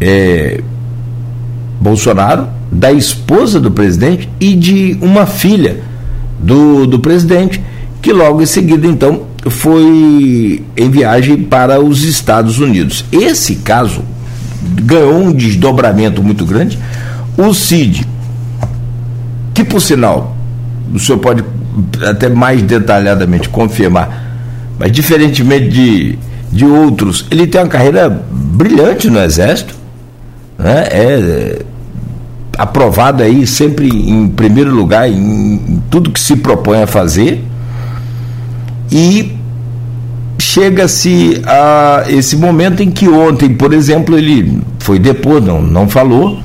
é, Bolsonaro, da esposa do presidente e de uma filha do, do presidente, que logo em seguida, então, foi em viagem para os Estados Unidos. Esse caso ganhou um desdobramento muito grande. O CID, que por sinal, o senhor pode até mais detalhadamente confirmar, mas diferentemente de, de outros, ele tem uma carreira brilhante no Exército, né? é aprovado aí sempre em primeiro lugar em, em tudo que se propõe a fazer. E chega-se a esse momento em que ontem, por exemplo, ele foi depor, não, não falou,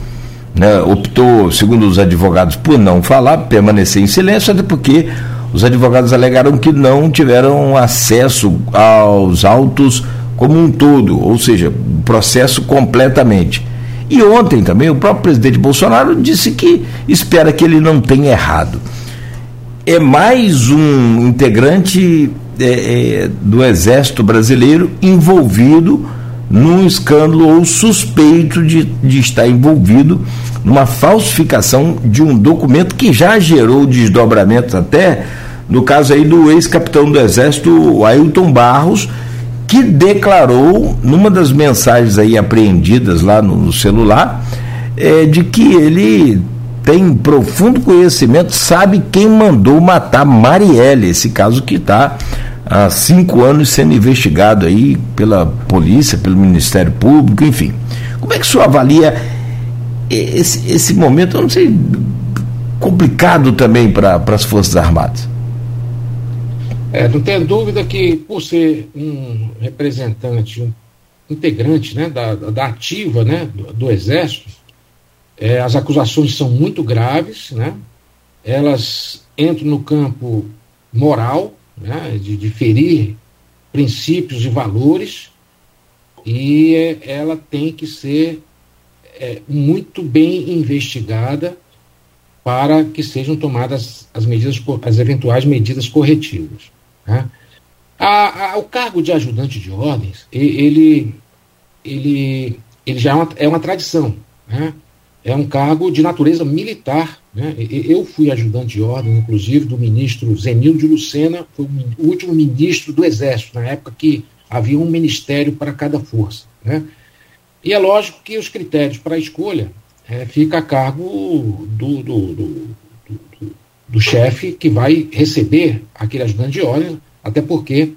né, optou, segundo os advogados, por não falar, permanecer em silêncio, até porque os advogados alegaram que não tiveram acesso aos autos como um todo, ou seja, o processo completamente. E ontem também o próprio presidente Bolsonaro disse que espera que ele não tenha errado. É mais um integrante é, é, do Exército Brasileiro envolvido num escândalo ou suspeito de, de estar envolvido numa falsificação de um documento que já gerou desdobramentos até no caso aí do ex-capitão do Exército, Ailton Barros, que declarou, numa das mensagens aí apreendidas lá no, celular, é, de que ele tem profundo conhecimento, sabe quem mandou matar Marielle, esse caso que está há cinco anos sendo investigado aí pela polícia, pelo Ministério Público, enfim. Como é que o senhor avalia esse, esse momento, eu não sei, complicado também para as Forças Armadas? É, não tem dúvida que, por ser um representante, um integrante né, da, da ativa né, do, do Exército, é, as acusações são muito graves, né, elas entram no campo moral, né, de, de ferir princípios e valores, e é, ela tem que ser é, muito bem investigada para que sejam tomadas as medidas, as eventuais medidas corretivas. Né? A, a, o cargo de ajudante de ordens, ele, ele, ele já é uma, é uma tradição. Né? É um cargo de natureza militar. Né? Eu fui ajudante de ordem, inclusive, do ministro Zenildo de Lucena, foi o último ministro do Exército, na época que havia um ministério para cada força. Né? E é lógico que os critérios para a escolha é, fica a cargo do, do, do, do, chefe que vai receber aquele ajudante de ordem, até porque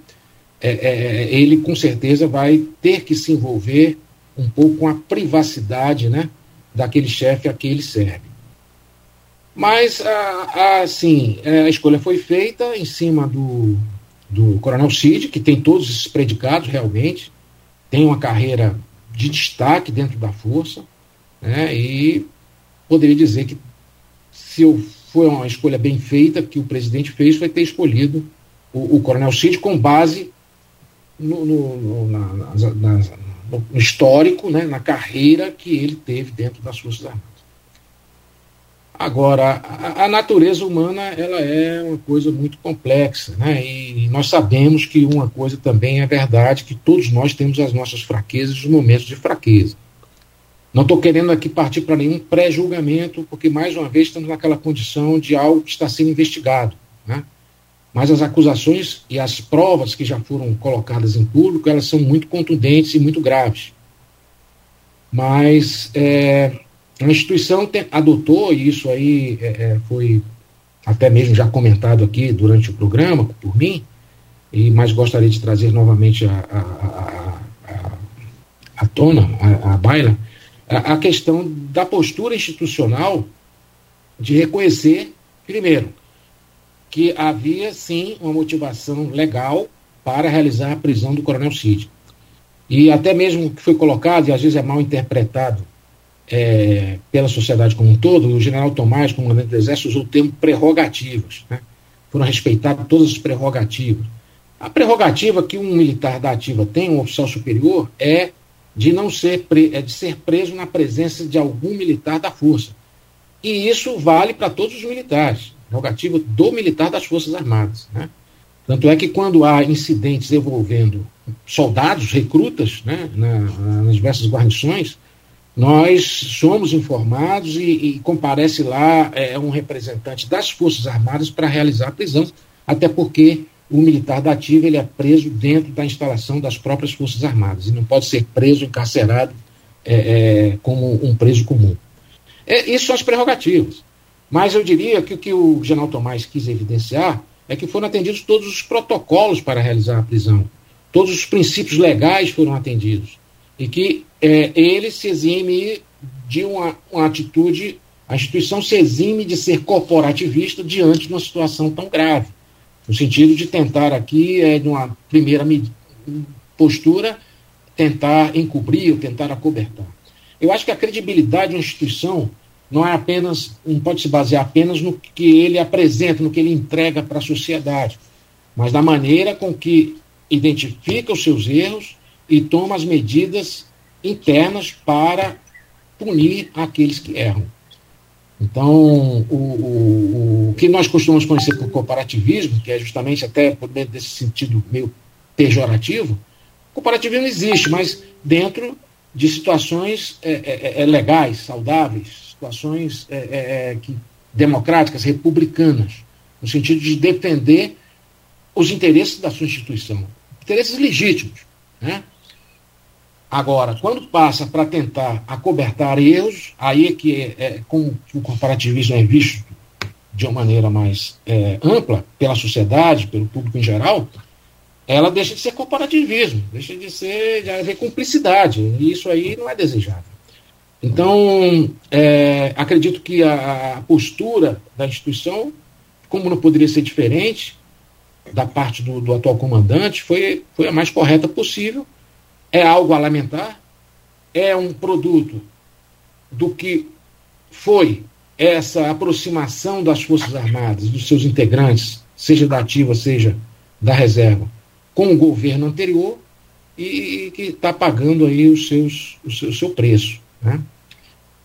é, é, é, ele com certeza vai ter que se envolver um pouco com a privacidade né, daquele chefe a quem ele serve. Mas, assim, a escolha foi feita em cima do, do Coronel Cid, que tem todos esses predicados realmente, tem uma carreira de destaque dentro da força, né? E poderia dizer que se eu, foi uma escolha bem feita que o presidente fez foi ter escolhido o, o Coronel Cid com base no, no, no, na, na, no histórico, né, na carreira que ele teve dentro das Forças Armadas. Agora, a, a, natureza humana ela é uma coisa muito complexa, né? E nós sabemos que uma coisa também é verdade, que todos nós temos as nossas fraquezas, os momentos de fraqueza. Não estou querendo aqui partir para nenhum pré-julgamento, porque, mais uma vez, estamos naquela condição de algo que está sendo investigado. Né? Mas as acusações e as provas que já foram colocadas em público, elas são muito contundentes e muito graves. Mas é, a instituição adotou, e isso aí é, é, foi até mesmo já comentado aqui durante o programa por mim, e mas gostaria de trazer novamente a, a, a, a, a tona, a, a baila, a, questão da postura institucional de reconhecer, primeiro, que havia sim uma motivação legal para realizar a prisão do Coronel Cid. E até mesmo que foi colocado, e às vezes é mal interpretado é, pela sociedade como um todo, o general Tomás, comandante do Exército, usou o termo prerrogativas. Né? Foram respeitadas todas as prerrogativas. A prerrogativa que um militar da ativa tem, um oficial superior, é de não ser, é de ser preso na presença de algum militar da força. E isso vale para todos os militares, prerrogativa do militar das Forças Armadas. Né? Tanto é que quando há incidentes envolvendo soldados, recrutas, né, na, nas diversas guarnições, nós somos informados e, e comparece lá é, um representante das Forças Armadas para realizar a prisão, até porque o militar da ativa ele é preso dentro da instalação das próprias Forças Armadas e não pode ser preso, encarcerado é, é, como um preso comum. É, isso são as prerrogativas. Mas eu diria que o que o general Tomás quis evidenciar é que foram atendidos todos os protocolos para realizar a prisão, todos os princípios legais foram atendidos e que é, ele se exime de uma, uma atitude, a instituição se exime de ser corporativista diante de uma situação tão grave, no sentido de tentar aqui, é, de uma primeira postura, tentar encobrir ou tentar acobertar. Eu acho que a credibilidade de uma instituição não é apenas, não pode se basear apenas no que ele apresenta, no que ele entrega para a sociedade, mas na maneira com que identifica os seus erros e toma as medidas internas para punir aqueles que erram. Então, o, o, o que nós costumamos conhecer por cooperativismo, que é justamente até por dentro desse sentido meio pejorativo, cooperativismo existe, mas dentro de situações é, é, é, legais, saudáveis, situações é, é, é, que, democráticas, republicanas, no sentido de defender os interesses da sua instituição, interesses legítimos. Né? Agora, quando passa para tentar acobertar erros, aí é que, é, é, como o comparativismo é visto de uma maneira mais é, ampla pela sociedade, pelo público em geral, ela deixa de ser comparativismo, deixa de ser de haver cumplicidade. E isso aí não é desejável. Então, é, acredito que a, a, postura da instituição, como não poderia ser diferente da parte do, do atual comandante, foi, foi a mais correta possível. É algo a lamentar, é um produto do que foi essa aproximação das Forças Armadas, dos seus integrantes, seja da ativa, seja da reserva, com o governo anterior e, que está pagando aí os seus, o, seu, o seu preço. Né?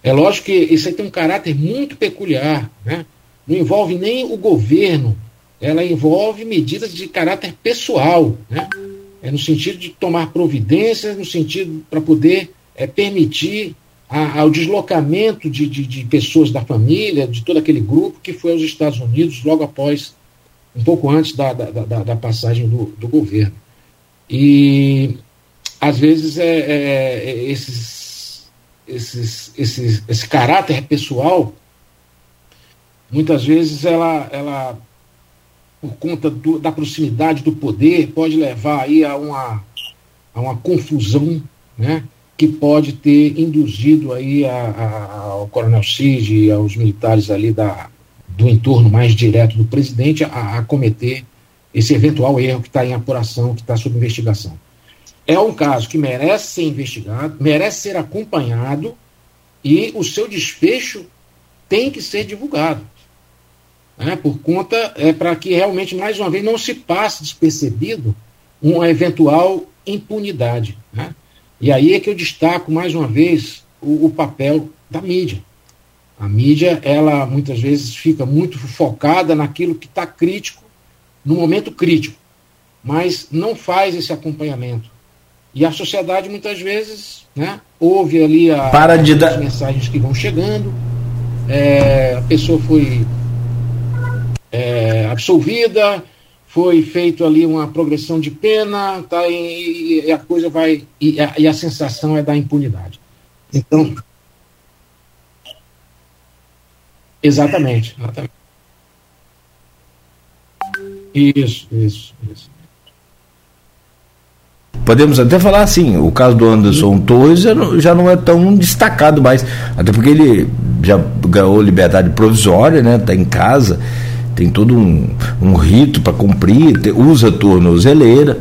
É lógico que isso aí tem um caráter muito peculiar, né? não envolve nem o governo, ela envolve medidas de caráter pessoal, né? É no sentido de tomar providências, no sentido para poder é, permitir a, ao deslocamento de, de, de, pessoas da família, de todo aquele grupo que foi aos Estados Unidos logo após, um pouco antes da, da, da, da passagem do, do governo. E às vezes é, é, é esses esses, esses, esse caráter pessoal, muitas vezes ela, ela por conta do, da proximidade do poder, pode levar aí a uma, a uma confusão, né? que pode ter induzido aí a, a, ao Coronel Cid e aos militares ali da, do entorno mais direto do presidente a, a cometer esse eventual erro que está em apuração, que está sob investigação é um caso que merece ser investigado, merece ser acompanhado e o seu desfecho tem que ser divulgado. Né, por conta, é para que realmente, mais uma vez, não se passe despercebido uma eventual impunidade. Né? E aí é que eu destaco, mais uma vez, o, o papel da mídia. A mídia, ela muitas vezes fica muito focada naquilo que está crítico, no momento crítico, mas não faz esse acompanhamento e a sociedade muitas vezes né, ouve ali a, Para de as mensagens que vão chegando, é, a pessoa foi é, absolvida, foi feito ali uma progressão de pena, tá, e, e a coisa vai. E a, e a sensação é da impunidade. Então. Exatamente, exatamente. Isso, isso, isso. Podemos até falar assim, o caso do Anderson Torres já não é tão destacado mais, até porque ele já ganhou liberdade provisória, né? Está em casa, tem todo um, um rito para cumprir, usa tornozeleira,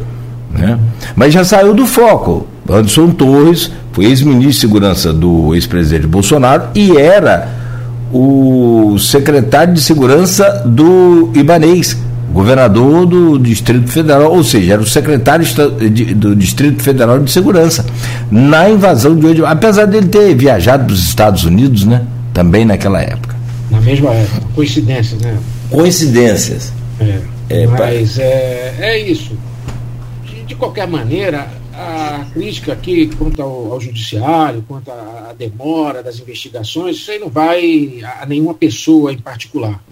né? Mas já saiu do foco. Anderson Torres foi ex-ministro de segurança do ex-presidente Bolsonaro e era o secretário de segurança do Ibanês, governador do Distrito Federal, ou seja, era o secretário do Distrito Federal de Segurança, na invasão de hoje, apesar dele ter viajado para os Estados Unidos, né? Também naquela época. Na mesma época, coincidência, né? Coincidências. É, é mas pra... é, é isso. De, de qualquer maneira, a crítica aqui quanto ao, ao judiciário, quanto à demora das investigações, isso aí não vai a nenhuma pessoa em particular.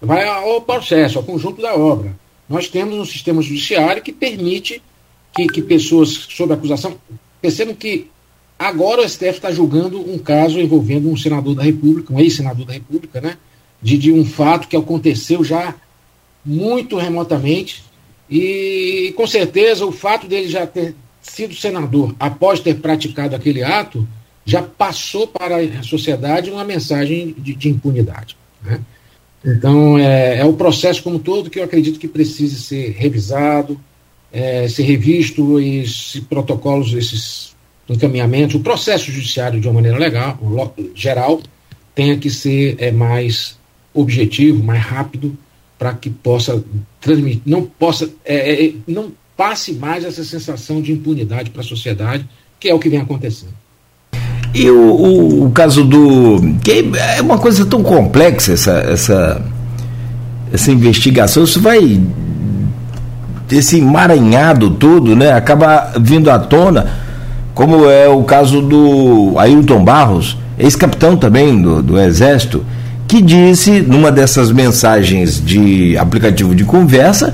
Vai ao processo, ao conjunto da obra. Nós temos um sistema judiciário que permite que, que pessoas sob acusação. Percebam que agora o STF está julgando um caso envolvendo um senador da República, um ex-senador da República, né? De, de um fato que aconteceu já muito remotamente. E com certeza o fato dele já ter sido senador após ter praticado aquele ato, já passou para a sociedade uma mensagem de, de impunidade. Né? Então, é, é, o processo como todo que eu acredito que precise ser revisado, é, ser revisto, esses protocolos, esses encaminhamentos, o processo judiciário de uma maneira legal, geral, tenha que ser é, mais objetivo, mais rápido, para que possa transmitir, não possa, é, é, não passe mais essa sensação de impunidade para a sociedade, que é o que vem acontecendo. E o, o, o, caso do. é uma coisa tão complexa essa, essa, essa investigação, isso vai. esse emaranhado todo, né? Acaba vindo à tona, como é o caso do Ailton Barros, ex-capitão também do, do Exército, que disse, numa dessas mensagens de aplicativo de conversa,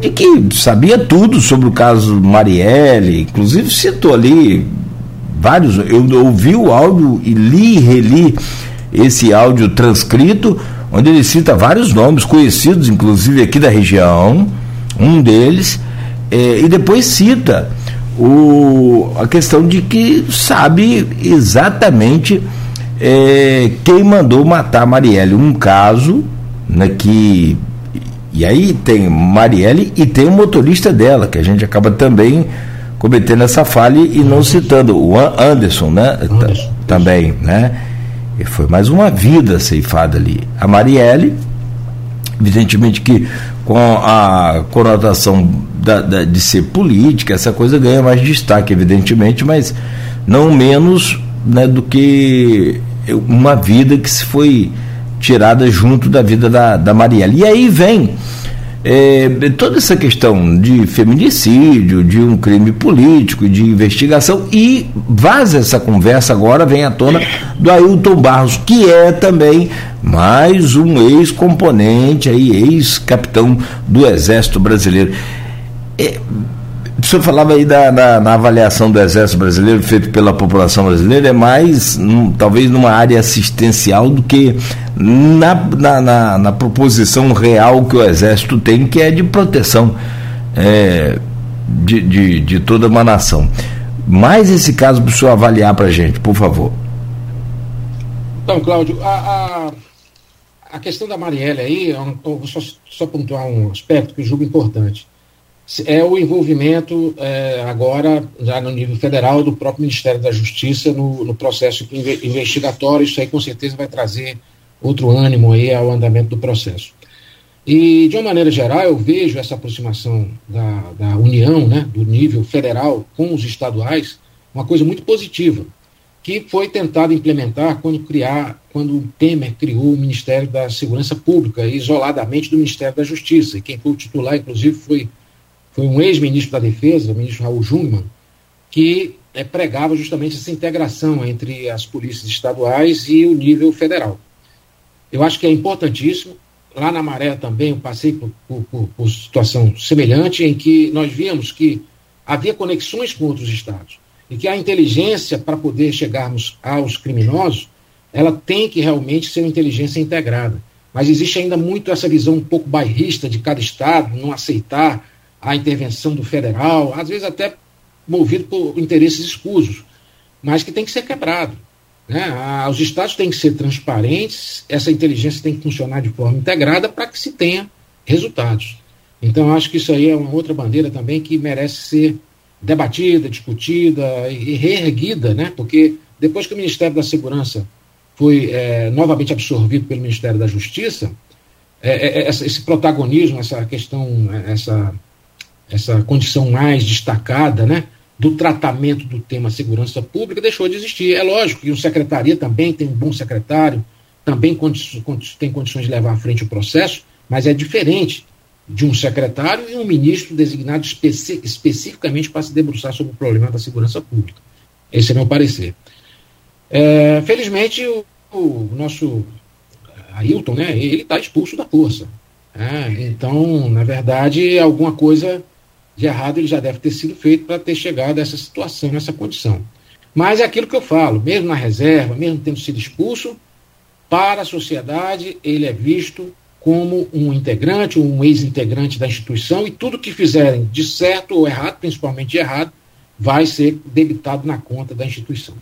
de que sabia tudo sobre o caso Marielle, inclusive citou ali vários. Eu ouvi o áudio e li e reli esse áudio transcrito, onde ele cita vários nomes conhecidos, inclusive aqui da região, um deles, é, e depois cita o, a questão de que sabe exatamente é, quem mandou matar Marielle. Um caso né, que e aí tem Marielle e tem o motorista dela, que a gente acaba também cometendo essa falha e não citando o Anderson, né? Anderson. Também, né? E foi mais uma vida ceifada ali. A Marielle, evidentemente que com a conotação da, da, de ser política, essa coisa ganha mais destaque, evidentemente, mas não menos né, do que uma vida que se foi tirada junto da vida da, da Marielle. E aí vem é, toda essa questão de feminicídio, de um crime político, de investigação, e vaza essa conversa agora, vem à tona, do Ailton Barros, que é também mais um ex-componente, ex-capitão do Exército Brasileiro. É, o senhor falava aí da, na, na, avaliação do Exército Brasileiro, feito pela população brasileira, é mais, num, talvez, numa área assistencial do que na, na, na, na, proposição real que o Exército tem, que é de proteção é, de, de, de, toda uma nação. Mais esse caso para o senhor avaliar para a gente, por favor. Então, Cláudio, a, a, a questão da Marielle aí, eu vou só, só pontuar um aspecto que eu julgo importante é o envolvimento é, agora, já no nível federal, do próprio Ministério da Justiça no, no, processo investigatório. Isso aí com certeza vai trazer outro ânimo aí ao andamento do processo. E, de uma maneira geral, eu vejo essa aproximação da, da União, né, do nível federal com os estaduais, uma coisa muito positiva, que foi tentado implementar quando criar, quando o Temer criou o Ministério da Segurança Pública, isoladamente do Ministério da Justiça. E quem foi o titular, inclusive, foi foi um ex-ministro da Defesa, o ministro Raul Jungmann, que é, pregava justamente essa integração entre as polícias estaduais e o nível federal. Eu acho que é importantíssimo. Lá na Maré também eu passei por, por, por, situação semelhante, em que nós víamos que havia conexões com outros estados e que a inteligência para poder chegarmos aos criminosos, ela tem que realmente ser uma inteligência integrada. Mas existe ainda muito essa visão um pouco bairrista de cada estado, não aceitar a intervenção do federal, às vezes até movido por interesses escusos, mas que tem que ser quebrado. Né? os estados têm que ser transparentes, essa inteligência tem que funcionar de forma integrada para que se tenha resultados. Então, acho que isso aí é uma outra bandeira também que merece ser debatida, discutida e reerguida, né? porque depois que o Ministério da Segurança foi é, novamente absorvido pelo Ministério da Justiça, é, é, esse protagonismo, essa questão, essa, essa condição mais destacada né, do tratamento do tema segurança pública deixou de existir. É lógico que o secretaria também tem um bom secretário, também tem condições de levar à frente o processo, mas é diferente de um secretário e um ministro designado especi especificamente para se debruçar sobre o problema da segurança pública. Esse é meu parecer. É, felizmente, o, o, nosso Ailton, né, ele está expulso da força. É, então, na verdade, alguma coisa de errado ele já deve ter sido feito para ter chegado a essa situação, nessa condição. Mas é aquilo que eu falo, mesmo na reserva, mesmo tendo sido expulso, para a sociedade ele é visto como um integrante um ex-integrante da instituição e tudo que fizerem de certo ou errado, principalmente de errado, vai ser debitado na conta da instituição.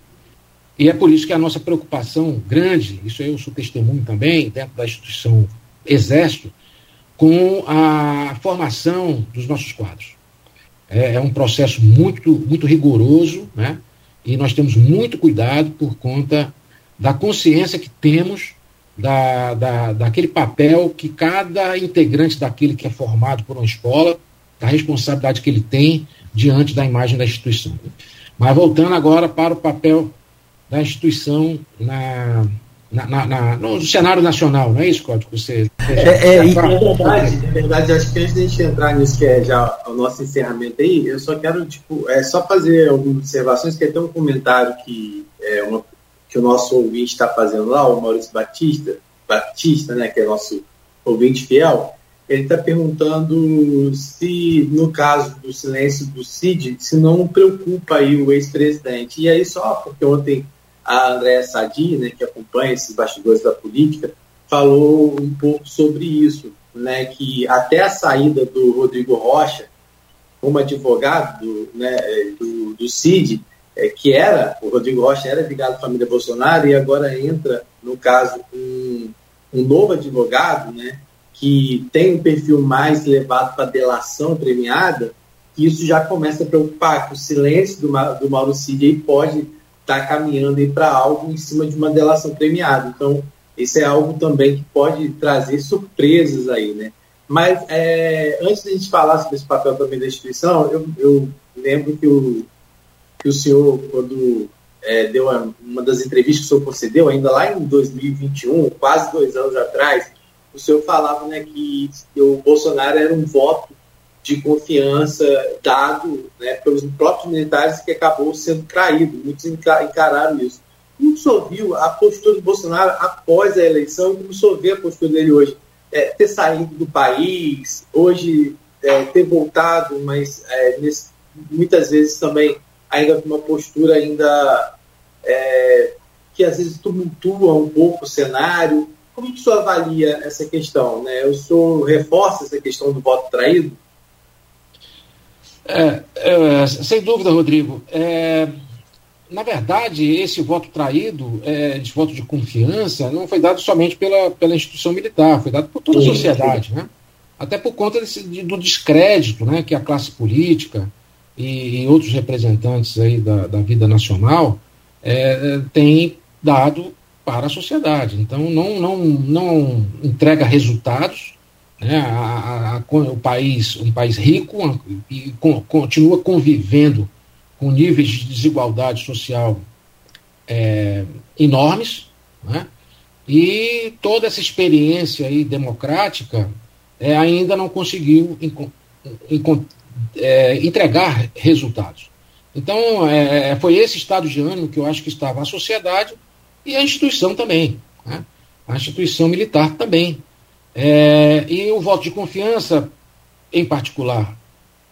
E é por isso que a nossa preocupação grande, isso eu sou testemunho também, dentro da instituição Exército, com a formação dos nossos quadros. É, é um processo muito, muito rigoroso, né? e nós temos muito cuidado por conta da consciência que temos da, da, daquele papel que cada integrante daquele que é formado por uma escola, da responsabilidade que ele tem diante da imagem da instituição. Mas voltando agora para o papel da instituição na, na, na, na no cenário nacional, não é isso, Código? Você, é, é, é, verdade, é verdade, acho que antes de a gente entrar nisso, que é já o nosso encerramento aí, eu só quero, tipo, é só fazer algumas observações, que é tem um comentário que, é, uma, que o nosso ouvinte está fazendo lá, o Maurício Batista, Batista, né, que é nosso ouvinte fiel, ele está perguntando se, no caso do silêncio do Cid, se não preocupa aí o ex-presidente. E aí, só porque ontem a Andréa Sadi, né, que acompanha esses bastidores da política, falou um pouco sobre isso, né, que até a saída do Rodrigo Rocha como advogado do, né, do, do CID, é, que era, o Rodrigo Rocha era ligado à família Bolsonaro e agora entra, no caso, um, um novo advogado, né, que tem um perfil mais levado para delação premiada, isso já começa a preocupar, que o silêncio do, do Mauro Cid aí pode estar tá caminhando para algo em cima de uma delação premiada. Então, isso é algo também que pode trazer surpresas aí, né? Mas é, antes de a gente falar sobre esse papel também da instituição, eu, eu lembro que o, que o senhor, quando é, deu uma, uma das entrevistas que o senhor concedeu, ainda lá em 2021, quase dois anos atrás, o senhor falava né, que o Bolsonaro era um voto de confiança dado né, pelos próprios militares que acabou sendo traído. Muitos encararam isso. Como senhor viu a postura do Bolsonaro após a eleição como o senhor vê a postura dele hoje? É, ter saído do país, hoje é, ter voltado, mas é, nesse, muitas vezes também ainda com uma postura ainda é, que às vezes tumultua um pouco o cenário. Como que o senhor avalia essa questão? Né? O senhor reforça essa questão do voto traído? É, é, sem dúvida, Rodrigo. É, na verdade, esse voto traído, é, esse voto de confiança, não foi dado somente pela, pela instituição militar, foi dado por toda a sociedade, né? até por conta desse, do descrédito né, que a classe política e, e outros representantes aí da, da vida nacional é, têm dado para a sociedade. Então, não, não, não entrega resultados. Né? A, a, a, o país, um país rico e continua convivendo com níveis de desigualdade social é, enormes, né? e toda essa experiência aí democrática é, ainda não conseguiu é, entregar resultados. Então, é, foi esse estado de ânimo que eu acho que estava a sociedade e a instituição também, né? a instituição militar também. É, e o voto de confiança, em particular,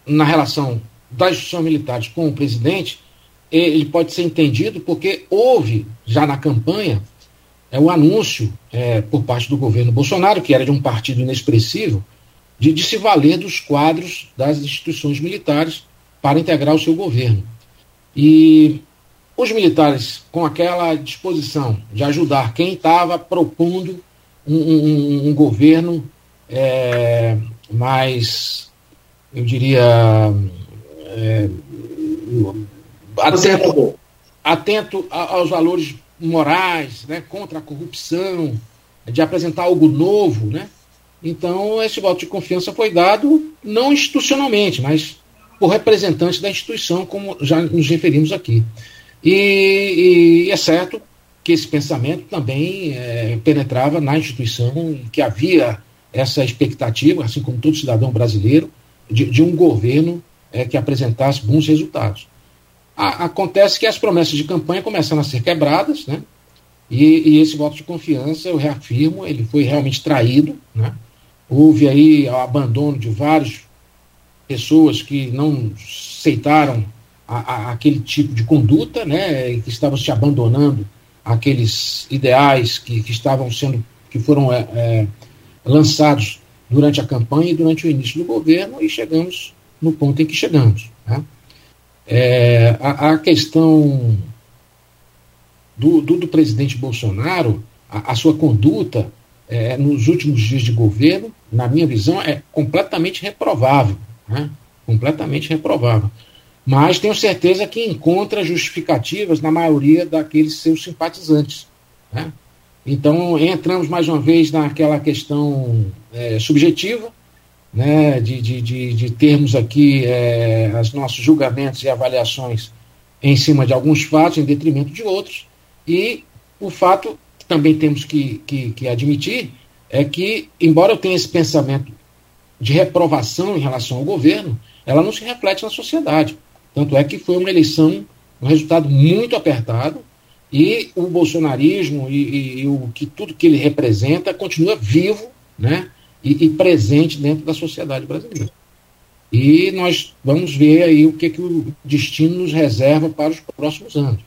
na relação das instituições militares com o presidente, ele pode ser entendido porque houve, já na campanha, é, o anúncio é, por parte do governo Bolsonaro, que era de um partido inexpressivo, de, de se valer dos quadros das instituições militares para integrar o seu governo. E os militares, com aquela disposição de ajudar quem estava propondo um, um, um governo é, mais, eu diria, é, atento, atento aos valores morais, né, contra a corrupção, de apresentar algo novo, né? Então, esse voto de confiança foi dado não institucionalmente, mas por representantes da instituição, como já nos referimos aqui. E, e é certo que esse pensamento também é, penetrava na instituição, que havia essa expectativa, assim como todo cidadão brasileiro, de, de um governo é, que apresentasse bons resultados. A, acontece que as promessas de campanha começaram a ser quebradas, né? E, e, esse voto de confiança, eu reafirmo, ele foi realmente traído, né? Houve aí o abandono de várias pessoas que não aceitaram a, a, aquele tipo de conduta, né? E que estavam se abandonando aqueles ideais que, que estavam sendo, que foram é, é, lançados durante a campanha e durante o início do governo e chegamos no ponto em que chegamos. Né? É, a, a, questão do, do, do, presidente Bolsonaro, a, a sua conduta é, nos últimos dias de governo, na minha visão, é completamente reprovável. Né? Completamente reprovável. Mas tenho certeza que encontra justificativas na maioria daqueles seus simpatizantes. Né? Então, entramos mais uma vez naquela questão é, subjetiva, né, de, de, de, de termos aqui é, os nossos julgamentos e avaliações em cima de alguns fatos, em detrimento de outros, e o fato que também temos que, que, que admitir é que, embora eu tenha esse pensamento de reprovação em relação ao governo, ela não se reflete na sociedade. Tanto é que foi uma eleição, um resultado muito apertado, e o bolsonarismo e, e, e o que tudo que ele representa continua vivo, né? E, e, presente dentro da sociedade brasileira. E nós vamos ver aí o que, que o destino nos reserva para os próximos anos.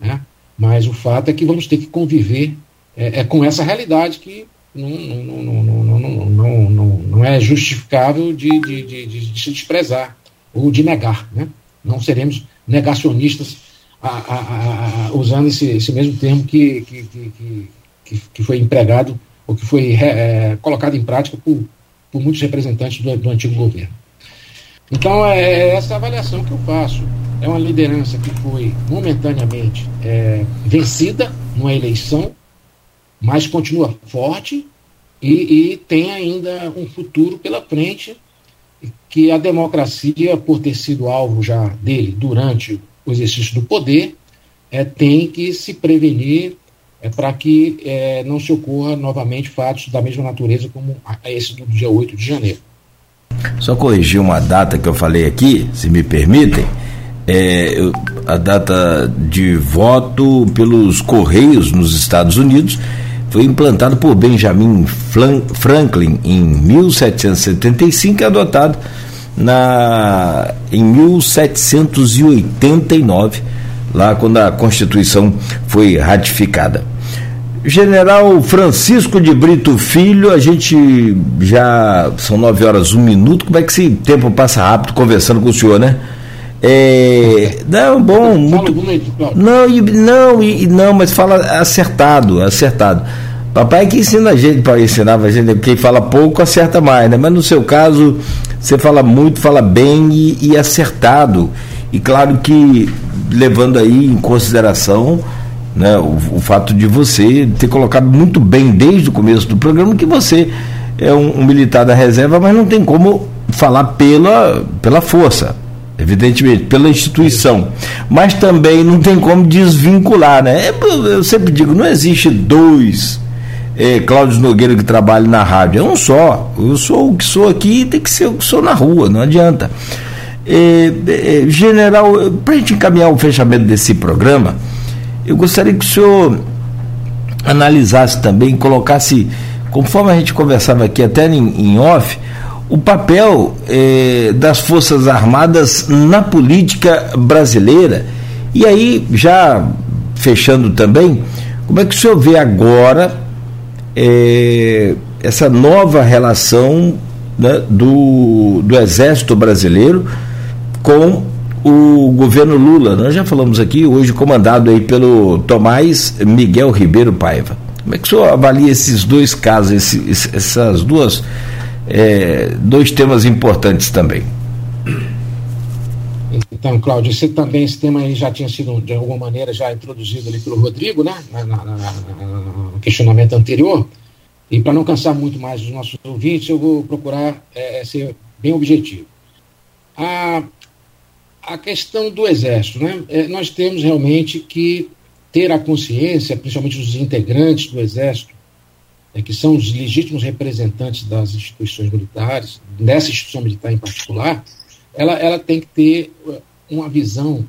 Né? Mas o fato é que vamos ter que conviver é, é com essa realidade que não, não, não, não, não, não, não, não é justificável de, de, de, de, se desprezar ou de negar. Né? Não seremos negacionistas a, a, a, usando esse, esse mesmo termo que, que, que, que, que foi empregado ou que foi é, colocado em prática por, por muitos representantes do, do antigo governo. Então, é, é essa avaliação que eu faço. É uma liderança que foi momentaneamente é, vencida numa eleição, mas continua forte e, e, tem ainda um futuro pela frente que a democracia, por ter sido alvo já dele durante o exercício do poder, é, tem que se prevenir é, para que é, não se ocorra novamente fatos da mesma natureza como esse do dia 8 de janeiro. Só corrigir uma data que eu falei aqui, se me permitem. É, a data de voto pelos Correios nos Estados Unidos foi implantado por Benjamin Franklin em 1775 e adotado na, em 1789, lá quando a Constituição foi ratificada. General Francisco de Brito Filho, a gente já são nove horas um minuto. Como é que esse tempo passa rápido conversando com o senhor, né? É, não, bom, muito. Não, e, não, e, não, mas fala acertado, acertado. Papai é que ensina a gente, para ensinar a gente, quem fala pouco acerta mais, né? Mas no seu caso, você fala muito, fala bem e, e acertado. E claro que levando aí em consideração né, o, o, fato de você ter colocado muito bem desde o começo do programa que você é um, um militar da reserva, mas não tem como falar pela, pela força evidentemente, pela instituição, mas também não tem como desvincular, né? É, eu sempre digo, não existe dois é, Cláudio Nogueira que trabalha na rádio. É um só. Eu sou o que sou aqui e tem que ser o que sou na rua, não adianta. É, é, general, para a gente encaminhar o fechamento desse programa, eu gostaria que o senhor analisasse também, colocasse, conforme a gente conversava aqui até em, em off, o papel é, das Forças Armadas na política brasileira. E aí, já fechando também, como é que o senhor vê agora é, essa nova relação né, do, do Exército Brasileiro com o governo Lula. Nós já falamos aqui, hoje comandado aí pelo Tomás Miguel Ribeiro Paiva. Como é que o senhor avalia esses dois casos, esses, essas duas é, dois temas importantes também? Então, Cláudio, esse também esse tema aí já tinha sido de alguma maneira já introduzido ali pelo Rodrigo, né, na, na, na, no questionamento anterior. E para não cansar muito mais os nossos ouvintes, eu vou procurar é, ser bem objetivo. A, a questão do Exército, né? É, nós temos realmente que ter a consciência, principalmente os integrantes do Exército, é, que são os legítimos representantes das instituições militares, dessa instituição militar em particular, ela, ela tem que ter uh, uma visão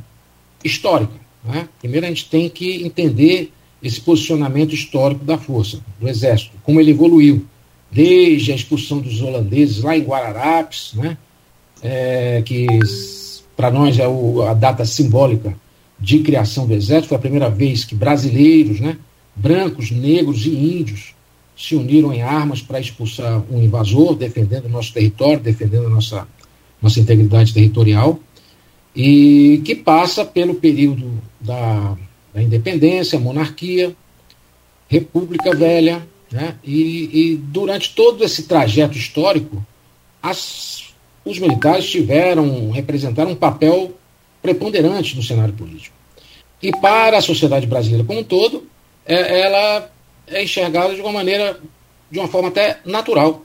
histórica. Né? Primeiro, a gente tem que entender esse posicionamento histórico da força, do Exército, como ele evoluiu, desde a expulsão dos holandeses lá em Guararapes, né? É, que para nós é o, a data simbólica de criação do Exército, foi a primeira vez que brasileiros, né, brancos, negros e índios se uniram em armas para expulsar um invasor, defendendo o nosso território, defendendo a nossa, nossa integridade territorial, e que passa pelo período da, da independência, monarquia, República Velha, né? E, e, durante todo esse trajeto histórico, as, os militares tiveram, representaram um papel preponderante no cenário político. E para a sociedade brasileira como um todo, é, ela é enxergada de uma maneira, de uma forma até natural.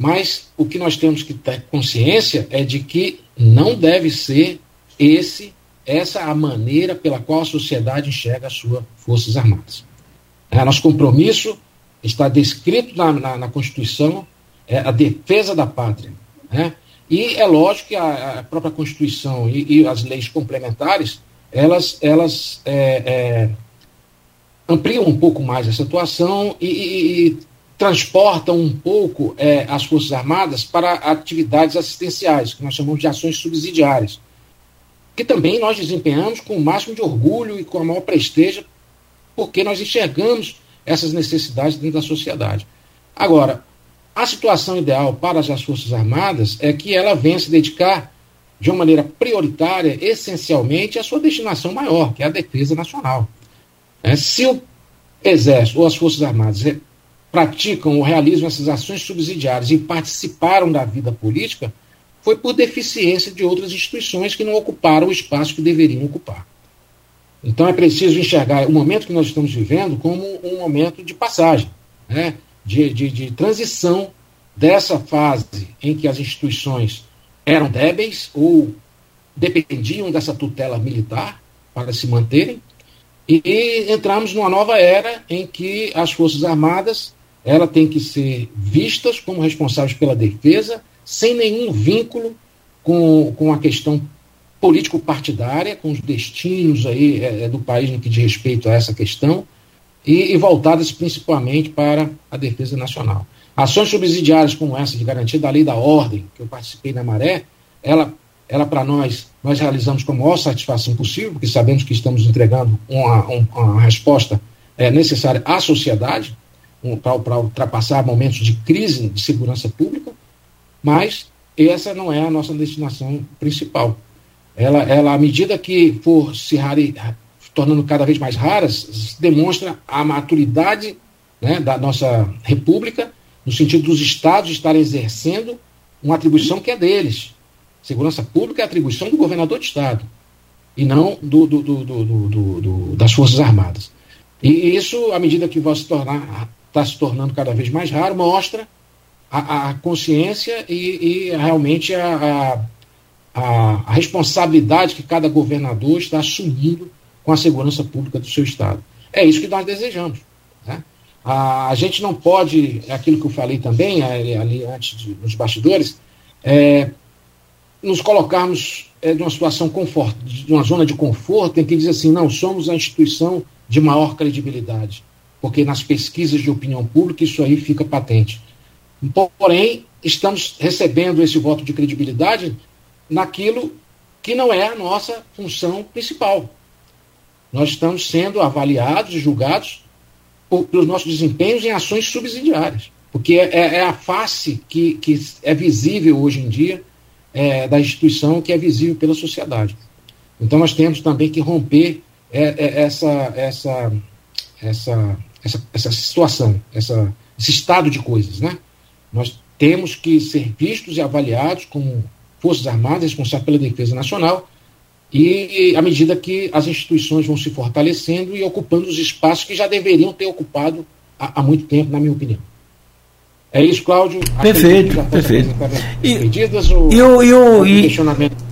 Mas o que nós temos que ter consciência é de que não deve ser esse essa a maneira pela qual a sociedade enxerga as suas forças armadas. É, nosso compromisso está descrito na, na, na Constituição, é a defesa da pátria. Né? E é lógico que a, a própria Constituição e, e, as leis complementares, elas, elas é, é, ampliam um pouco mais essa situação e, e, e transportam um pouco é, as Forças Armadas para atividades assistenciais, que nós chamamos de ações subsidiárias, que também nós desempenhamos com o máximo de orgulho e com a maior prestígio, porque nós enxergamos essas necessidades dentro da sociedade. Agora, a situação ideal para as Forças Armadas é que ela venha se dedicar de uma maneira prioritária, essencialmente, à sua destinação maior, que é a defesa nacional. É, se o Exército ou as Forças Armadas praticam ou realizam essas ações subsidiárias e participaram da vida política, foi por deficiência de outras instituições que não ocuparam o espaço que deveriam ocupar. Então é preciso enxergar o momento que nós estamos vivendo como um momento de passagem, né? de, de, de transição dessa fase em que as instituições eram débeis ou dependiam dessa tutela militar para se manterem, e entramos numa nova era em que as Forças Armadas ela tem que ser vistas como responsáveis pela defesa, sem nenhum vínculo com, com a questão político-partidária, com os destinos aí é, é, do país no que diz respeito a essa questão, e, e, voltadas principalmente para a defesa nacional. Ações subsidiárias como essa de garantia da lei da ordem, que eu participei na Maré, ela, ela para nós, nós realizamos com a maior satisfação possível, porque sabemos que estamos entregando uma, uma resposta é, necessária à sociedade, um, para ultrapassar momentos de crise de segurança pública, mas essa não é a nossa destinação principal ela, ela à medida que for se rare, tornando cada vez mais raras, demonstra a maturidade né, da nossa república, no sentido dos estados estarem exercendo uma atribuição que é deles. Segurança pública é atribuição do governador de estado e não do, do, do, das Forças Armadas. E isso, à medida que vai se tornar, está se tornando cada vez mais raro, mostra a, a consciência e, e realmente a, a a, responsabilidade que cada governador está assumindo com a segurança pública do seu Estado. É isso que nós desejamos. Né? A, gente não pode, é aquilo que eu falei também ali, ali antes de, nos bastidores, é, nos colocarmos é, de uma situação confort, de uma zona de conforto em que diz assim, não, somos a instituição de maior credibilidade, porque nas pesquisas de opinião pública isso aí fica patente. Porém, estamos recebendo esse voto de credibilidade naquilo que não é a nossa função principal. Nós estamos sendo avaliados e julgados por, pelos nossos desempenhos em ações subsidiárias, porque é, é, é a face que, que é visível hoje em dia é, da instituição, que é visível pela sociedade. Então nós temos também que romper é, é, essa, essa, essa, essa, essa situação, essa, esse estado de coisas. Né? Nós temos que ser vistos e avaliados como Forças Armadas responsáveis pela defesa nacional, e à medida que as instituições vão se fortalecendo e ocupando os espaços que já deveriam ter ocupado há, há muito tempo, na minha opinião. É isso, Cláudio? Perfeito, perfeito. E, ou, e, o, e, o, e,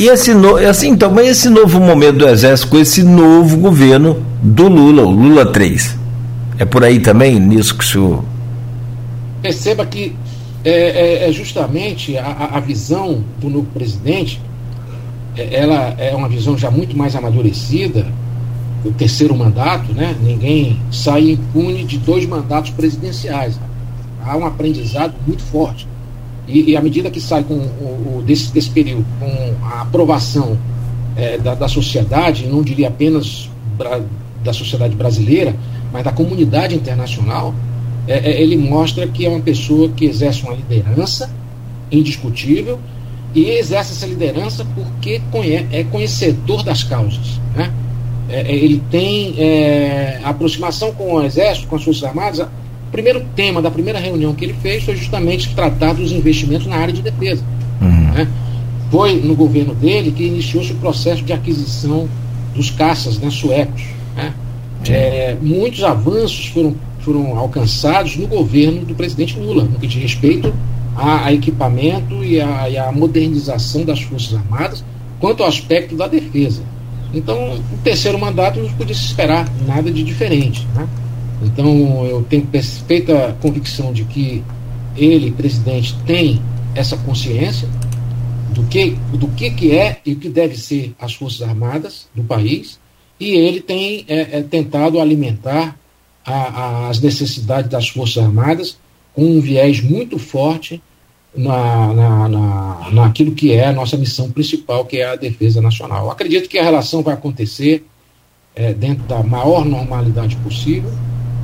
e esse no, assim, então, mas esse novo momento do Exército com esse novo governo do Lula, o Lula 3. É por aí também, nisso que o senhor. Perceba que é, é, é justamente a, a, visão do novo presidente, é, ela é uma visão já muito mais amadurecida, o terceiro mandato, né? Ninguém sai impune de dois mandatos presidenciais há um aprendizado muito forte. E, e à medida que sai com o, o desse, desse período, com a aprovação é, da, da sociedade, não diria apenas da sociedade brasileira, mas da comunidade internacional, é, é, ele mostra que é uma pessoa que exerce uma liderança indiscutível e exerce essa liderança porque é conhecedor das causas. Né? É, é ele tem é, aproximação com o Exército, com as Forças Armadas, o primeiro tema da primeira reunião que ele fez foi justamente tratar dos investimentos na área de defesa. Uhum. Né? Foi no governo dele que iniciou-se o processo de aquisição dos caças né, suecos. Né? É, muitos avanços foram, foram alcançados no governo do presidente Lula, no que diz respeito a, a equipamento e a, e a modernização das Forças Armadas, quanto ao aspecto da defesa. Então, o terceiro mandato não podia se esperar nada de diferente. Né? Então, eu tenho perfeita convicção de que ele, presidente, tem essa consciência do que, do que, que é e o que deve ser as Forças Armadas do país, e ele tem é, é, tentado alimentar a, a, as necessidades das Forças Armadas com um viés muito forte na, na, na, naquilo que é a nossa missão principal, que é a defesa nacional. Eu acredito que a relação vai acontecer é, dentro da maior normalidade possível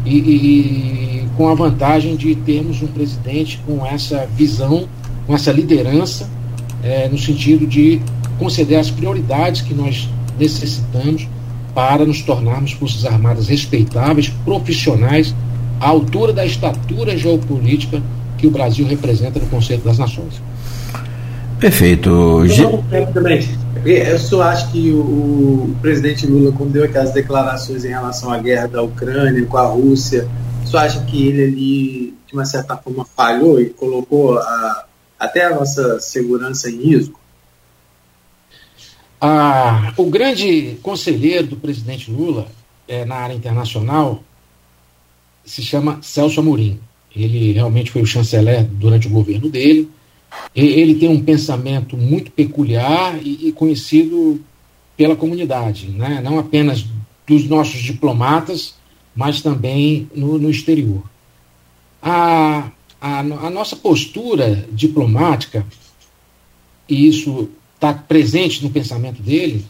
e, e, com a vantagem de termos um presidente com essa visão, com essa liderança, é, no sentido de conceder as prioridades que nós necessitamos para nos tornarmos Forças Armadas respeitáveis, profissionais, à altura da estatura geopolítica que o Brasil representa no Conselho das Nações. Perfeito. também. Eu só acho que o, o, presidente Lula, quando deu aquelas declarações em relação à guerra da Ucrânia com a Rússia, só acha que ele ali, de uma certa forma, falhou e colocou a, até a nossa segurança em risco? Ah, o grande conselheiro do presidente Lula é, na área internacional se chama Celso Amorim. Ele realmente foi o chanceler durante o governo dele ele tem um pensamento muito peculiar e, conhecido pela comunidade, né? não apenas dos nossos diplomatas, mas também no, no exterior. A, a, a, nossa postura diplomática, e isso está presente no pensamento dele,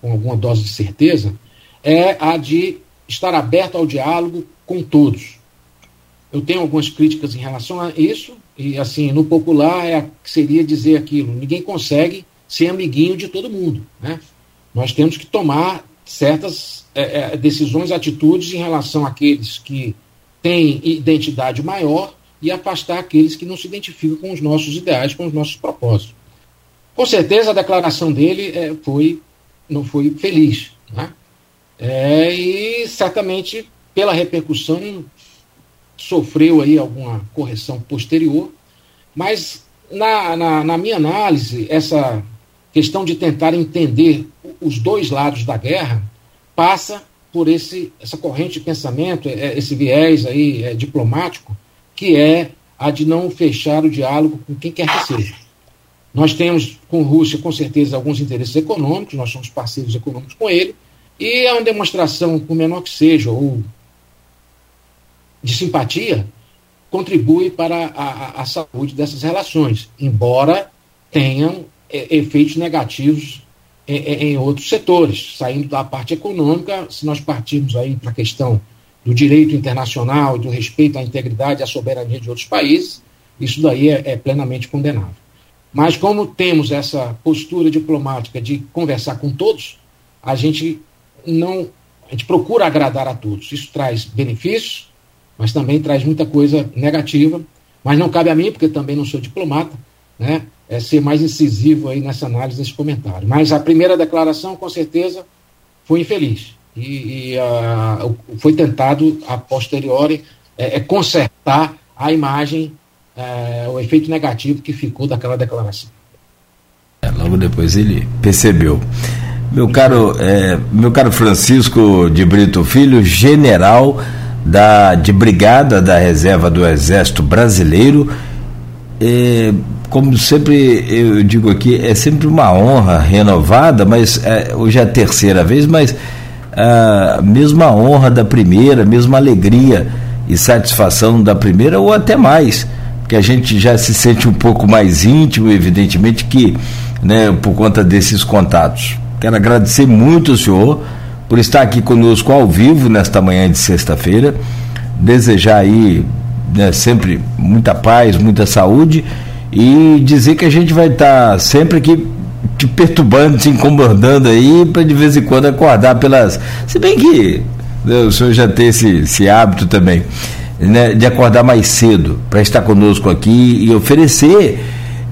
com alguma dose de certeza, é a de estar aberto ao diálogo com todos. Eu tenho algumas críticas em relação a isso, e assim, no popular é, seria dizer aquilo: ninguém consegue ser amiguinho de todo mundo. Né? Nós temos que tomar certas é, é, decisões, atitudes em relação àqueles que têm identidade maior e afastar aqueles que não se identificam com os nossos ideais, com os nossos propósitos. Com certeza a declaração dele é, foi, não foi feliz. Né? É, e certamente pela repercussão sofreu aí alguma correção posterior, mas na, na, na, minha análise, essa questão de tentar entender os dois lados da guerra passa por esse, essa corrente de pensamento, é, esse viés aí é, diplomático, que é a de não fechar o diálogo com quem quer que seja. Nós temos com a Rússia, com certeza, alguns interesses econômicos, nós somos parceiros econômicos com ele, e é uma demonstração, por menor que seja, ou de simpatia contribui para a, a, a saúde dessas relações, embora tenham é, efeitos negativos em, é, é, em outros setores, saindo da parte econômica, se nós partirmos aí para a questão do direito internacional do respeito à integridade e à soberania de outros países, isso daí é, é plenamente condenável. Mas como temos essa postura diplomática de conversar com todos, a gente não, a gente procura agradar a todos. Isso traz benefícios, mas também traz muita coisa negativa. Mas não cabe a mim, porque também não sou diplomata, né? é, ser mais incisivo aí nessa análise, nesse comentário. Mas a primeira declaração, com certeza, foi infeliz. E, e uh, foi tentado, a posteriori, é, é consertar a imagem, é, o efeito negativo que ficou daquela declaração. É, logo depois ele percebeu. Meu caro, é, meu caro Francisco de Brito Filho, general da, de brigada da reserva do Exército Brasileiro, é, como sempre eu digo aqui, é sempre uma honra renovada, mas é, hoje é a terceira vez, mas a mesma honra da primeira, mesma alegria e satisfação da primeira, ou até mais, que a gente já se sente um pouco mais íntimo, evidentemente que, né, por conta desses contatos. Quero agradecer muito ao senhor por estar aqui conosco ao vivo nesta manhã de sexta-feira, desejar aí né, sempre muita paz, muita saúde e dizer que a gente vai estar sempre aqui te perturbando, te incomodando aí, para de vez em quando acordar pelas. Se bem que né, o senhor já tem esse, esse hábito também, né, de acordar mais cedo para estar conosco aqui e oferecer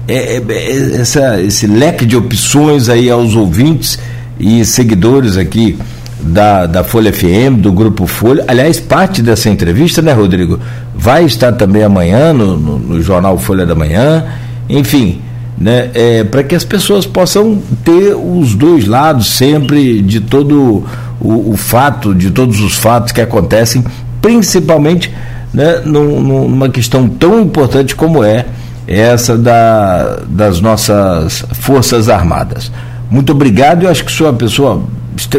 é, é, é, essa, esse leque de opções aí aos ouvintes e seguidores aqui da, da Folha FM, do Grupo Folha. Aliás, parte dessa entrevista, né, Rodrigo? Vai estar também amanhã no, no, no Jornal Folha da Manhã. Enfim, né, é, para que as pessoas possam ter os dois lados sempre de todo o, o fato, de todos os fatos que acontecem, principalmente né, numa questão tão importante como é essa da, das nossas Forças Armadas. Muito obrigado, eu acho que sou uma pessoa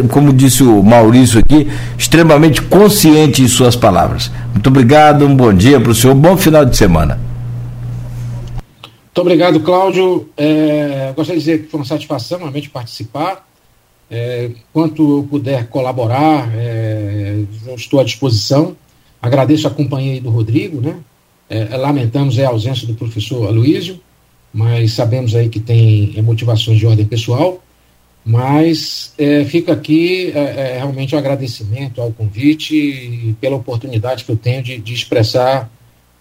como disse o Maurício aqui, extremamente consciente em suas palavras. Muito obrigado, um bom dia para o senhor, bom final de semana. Muito obrigado, Cláudio. É, gostaria de dizer que foi uma satisfação realmente participar. É, quanto eu puder colaborar, é, estou à disposição. Agradeço a companhia do Rodrigo, né? É, lamentamos a ausência do professor Aloísio, mas sabemos aí que tem é, motivações de ordem pessoal. Mas é, fica aqui é, é, realmente o um agradecimento ao convite e pela oportunidade que eu tenho de, de expressar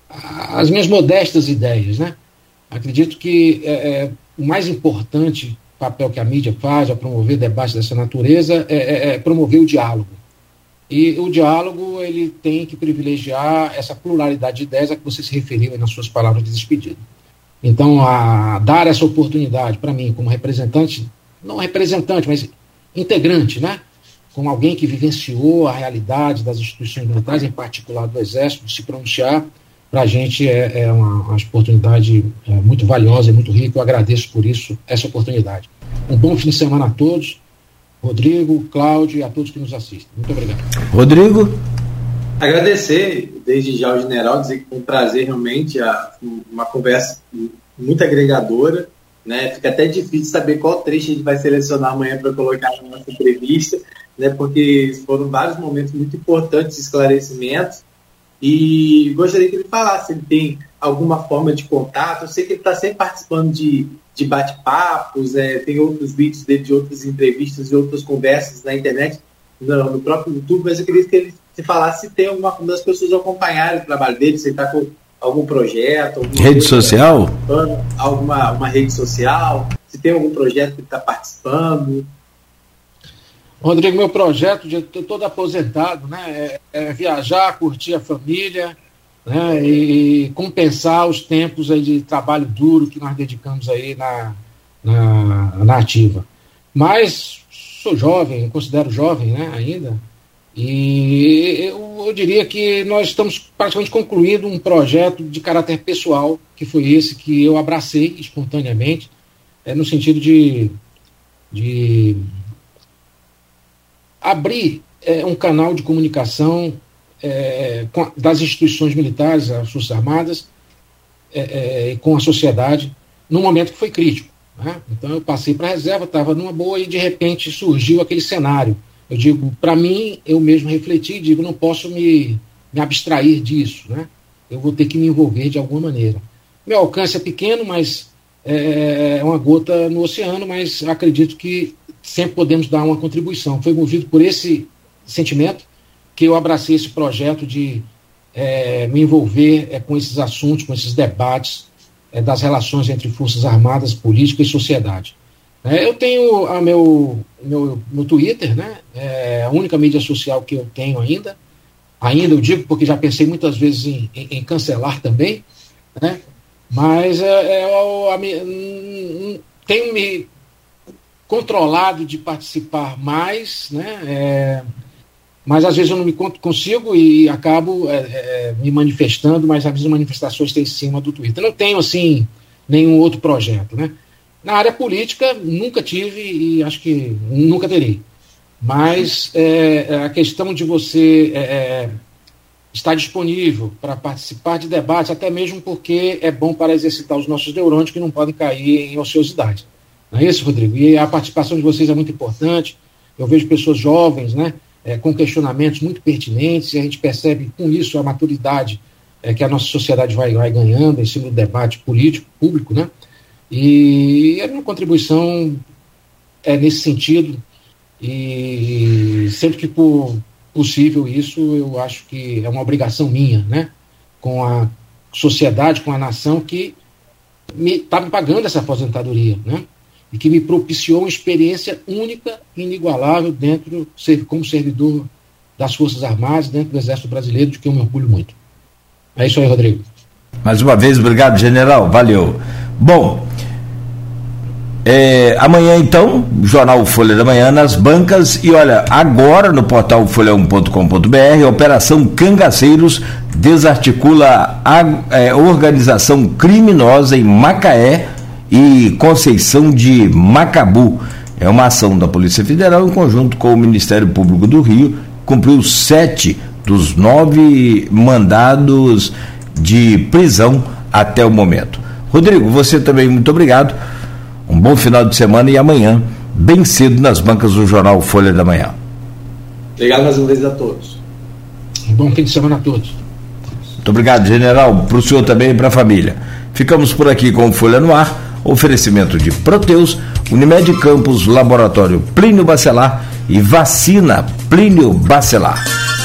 as minhas modestas ideias. Né? Acredito que é, é o mais importante papel que a mídia faz a promover debates dessa natureza é, é, é, promover o diálogo. E o diálogo ele tem que privilegiar essa pluralidade de ideias a que você se referiu nas suas palavras de despedida. Então, a dar essa oportunidade para mim, como representante não representante, mas integrante, né? Como alguém que vivenciou a realidade das instituições militares, em particular do Exército, de se pronunciar, para a gente é, é uma, uma, oportunidade é, muito valiosa e muito rica. Eu agradeço por isso, essa oportunidade. Um bom fim de semana a todos. Rodrigo, Cláudio e a todos que nos assistem. Muito obrigado. Rodrigo? Agradecer desde já ao general, dizer que foi um prazer realmente, a, uma conversa muito agregadora né? Fica até difícil saber qual trecho a gente vai selecionar amanhã para colocar na nossa entrevista, né? Porque foram vários momentos muito importantes de esclarecimentos. E gostaria que ele falasse se ele tem alguma forma de contato. Eu sei que ele está sempre participando de, de bate-papos, é, tem outros vídeos dele de outras entrevistas e outras conversas na internet, no, no, próprio YouTube, mas eu queria que ele se falasse se tem alguma das pessoas acompanharem o trabalho dele, se ele está com algum projeto. Rede social? Alguma uma rede social? Se tem algum projeto que está participando? Rodrigo, meu projeto, de estou todo aposentado, né? É, é, viajar, curtir a família, né? E compensar os tempos aí de trabalho duro que nós dedicamos aí na, na, na ativa. Mas sou jovem, considero jovem, né? Ainda. E eu, eu, diria que nós estamos praticamente concluindo um projeto de caráter pessoal, que foi esse que eu abracei espontaneamente, é, no sentido de, de abrir é, um canal de comunicação é, das instituições militares, as Forças Armadas, é, é com a sociedade, num momento que foi crítico. Né? Então eu passei para a reserva, estava numa boa e de repente surgiu aquele cenário eu digo, para mim, eu mesmo refleti digo, não posso me, me abstrair disso, né? Eu vou ter que me envolver de alguma maneira. Meu alcance é pequeno, mas é, é uma gota no oceano, mas acredito que sempre podemos dar uma contribuição. Foi movido por esse sentimento que eu abracei esse projeto de é, me envolver é, com esses assuntos, com esses debates é, das relações entre Forças Armadas, política e sociedade. É, eu tenho a meu, meu, meu Twitter, né? É a única mídia social que eu tenho ainda. Ainda eu digo porque já pensei muitas vezes em, em, em cancelar também, né? Mas é, é, eu, a, tenho me controlado de participar mais, né? É, mas às vezes eu não me consigo e acabo é, é, me manifestando, mas as minhas manifestações têm em cima do Twitter. Não tenho, assim, nenhum outro projeto, né? Na área política, nunca tive e acho que nunca terei. Mas é, é a questão de você é, é, estar disponível para participar de debates, até mesmo porque é bom para exercitar os nossos neurônios que não podem cair em ociosidade. Não é isso, Rodrigo? E a participação de vocês é muito importante. Eu vejo pessoas jovens, né, é, com questionamentos muito pertinentes, e a gente percebe com isso a maturidade é, que a nossa sociedade vai, vai ganhando em cima do debate político, público, né? E a minha contribuição é nesse sentido, e sempre que for possível isso, eu acho que é uma obrigação minha, né? Com a sociedade, com a nação que está me, tá me pagando essa aposentadoria, né? E que me propiciou uma experiência única e inigualável dentro, como servidor das Forças Armadas, dentro do Exército Brasileiro, de que eu me orgulho muito. É isso aí, Rodrigo. Mais uma vez, obrigado, general. Valeu. Bom, é, amanhã, então, Jornal Folha da Manhã nas bancas. E olha, agora no portal folha1.com.br, Operação Cangaceiros desarticula a é, organização criminosa em Macaé e Conceição de Macabu. É uma ação da Polícia Federal em conjunto com o Ministério Público do Rio. Cumpriu sete dos nove mandados de prisão até o momento. Rodrigo, você também, muito obrigado. Um bom final de semana e amanhã, bem cedo, nas bancas do jornal Folha da Manhã. Obrigado mais uma vez a todos. Um bom fim de semana a todos. Muito obrigado, general, para o senhor também e para a família. Ficamos por aqui com Folha no Ar, oferecimento de Proteus, Unimed Campos, Laboratório Plínio Bacelar e Vacina Plínio Bacelar.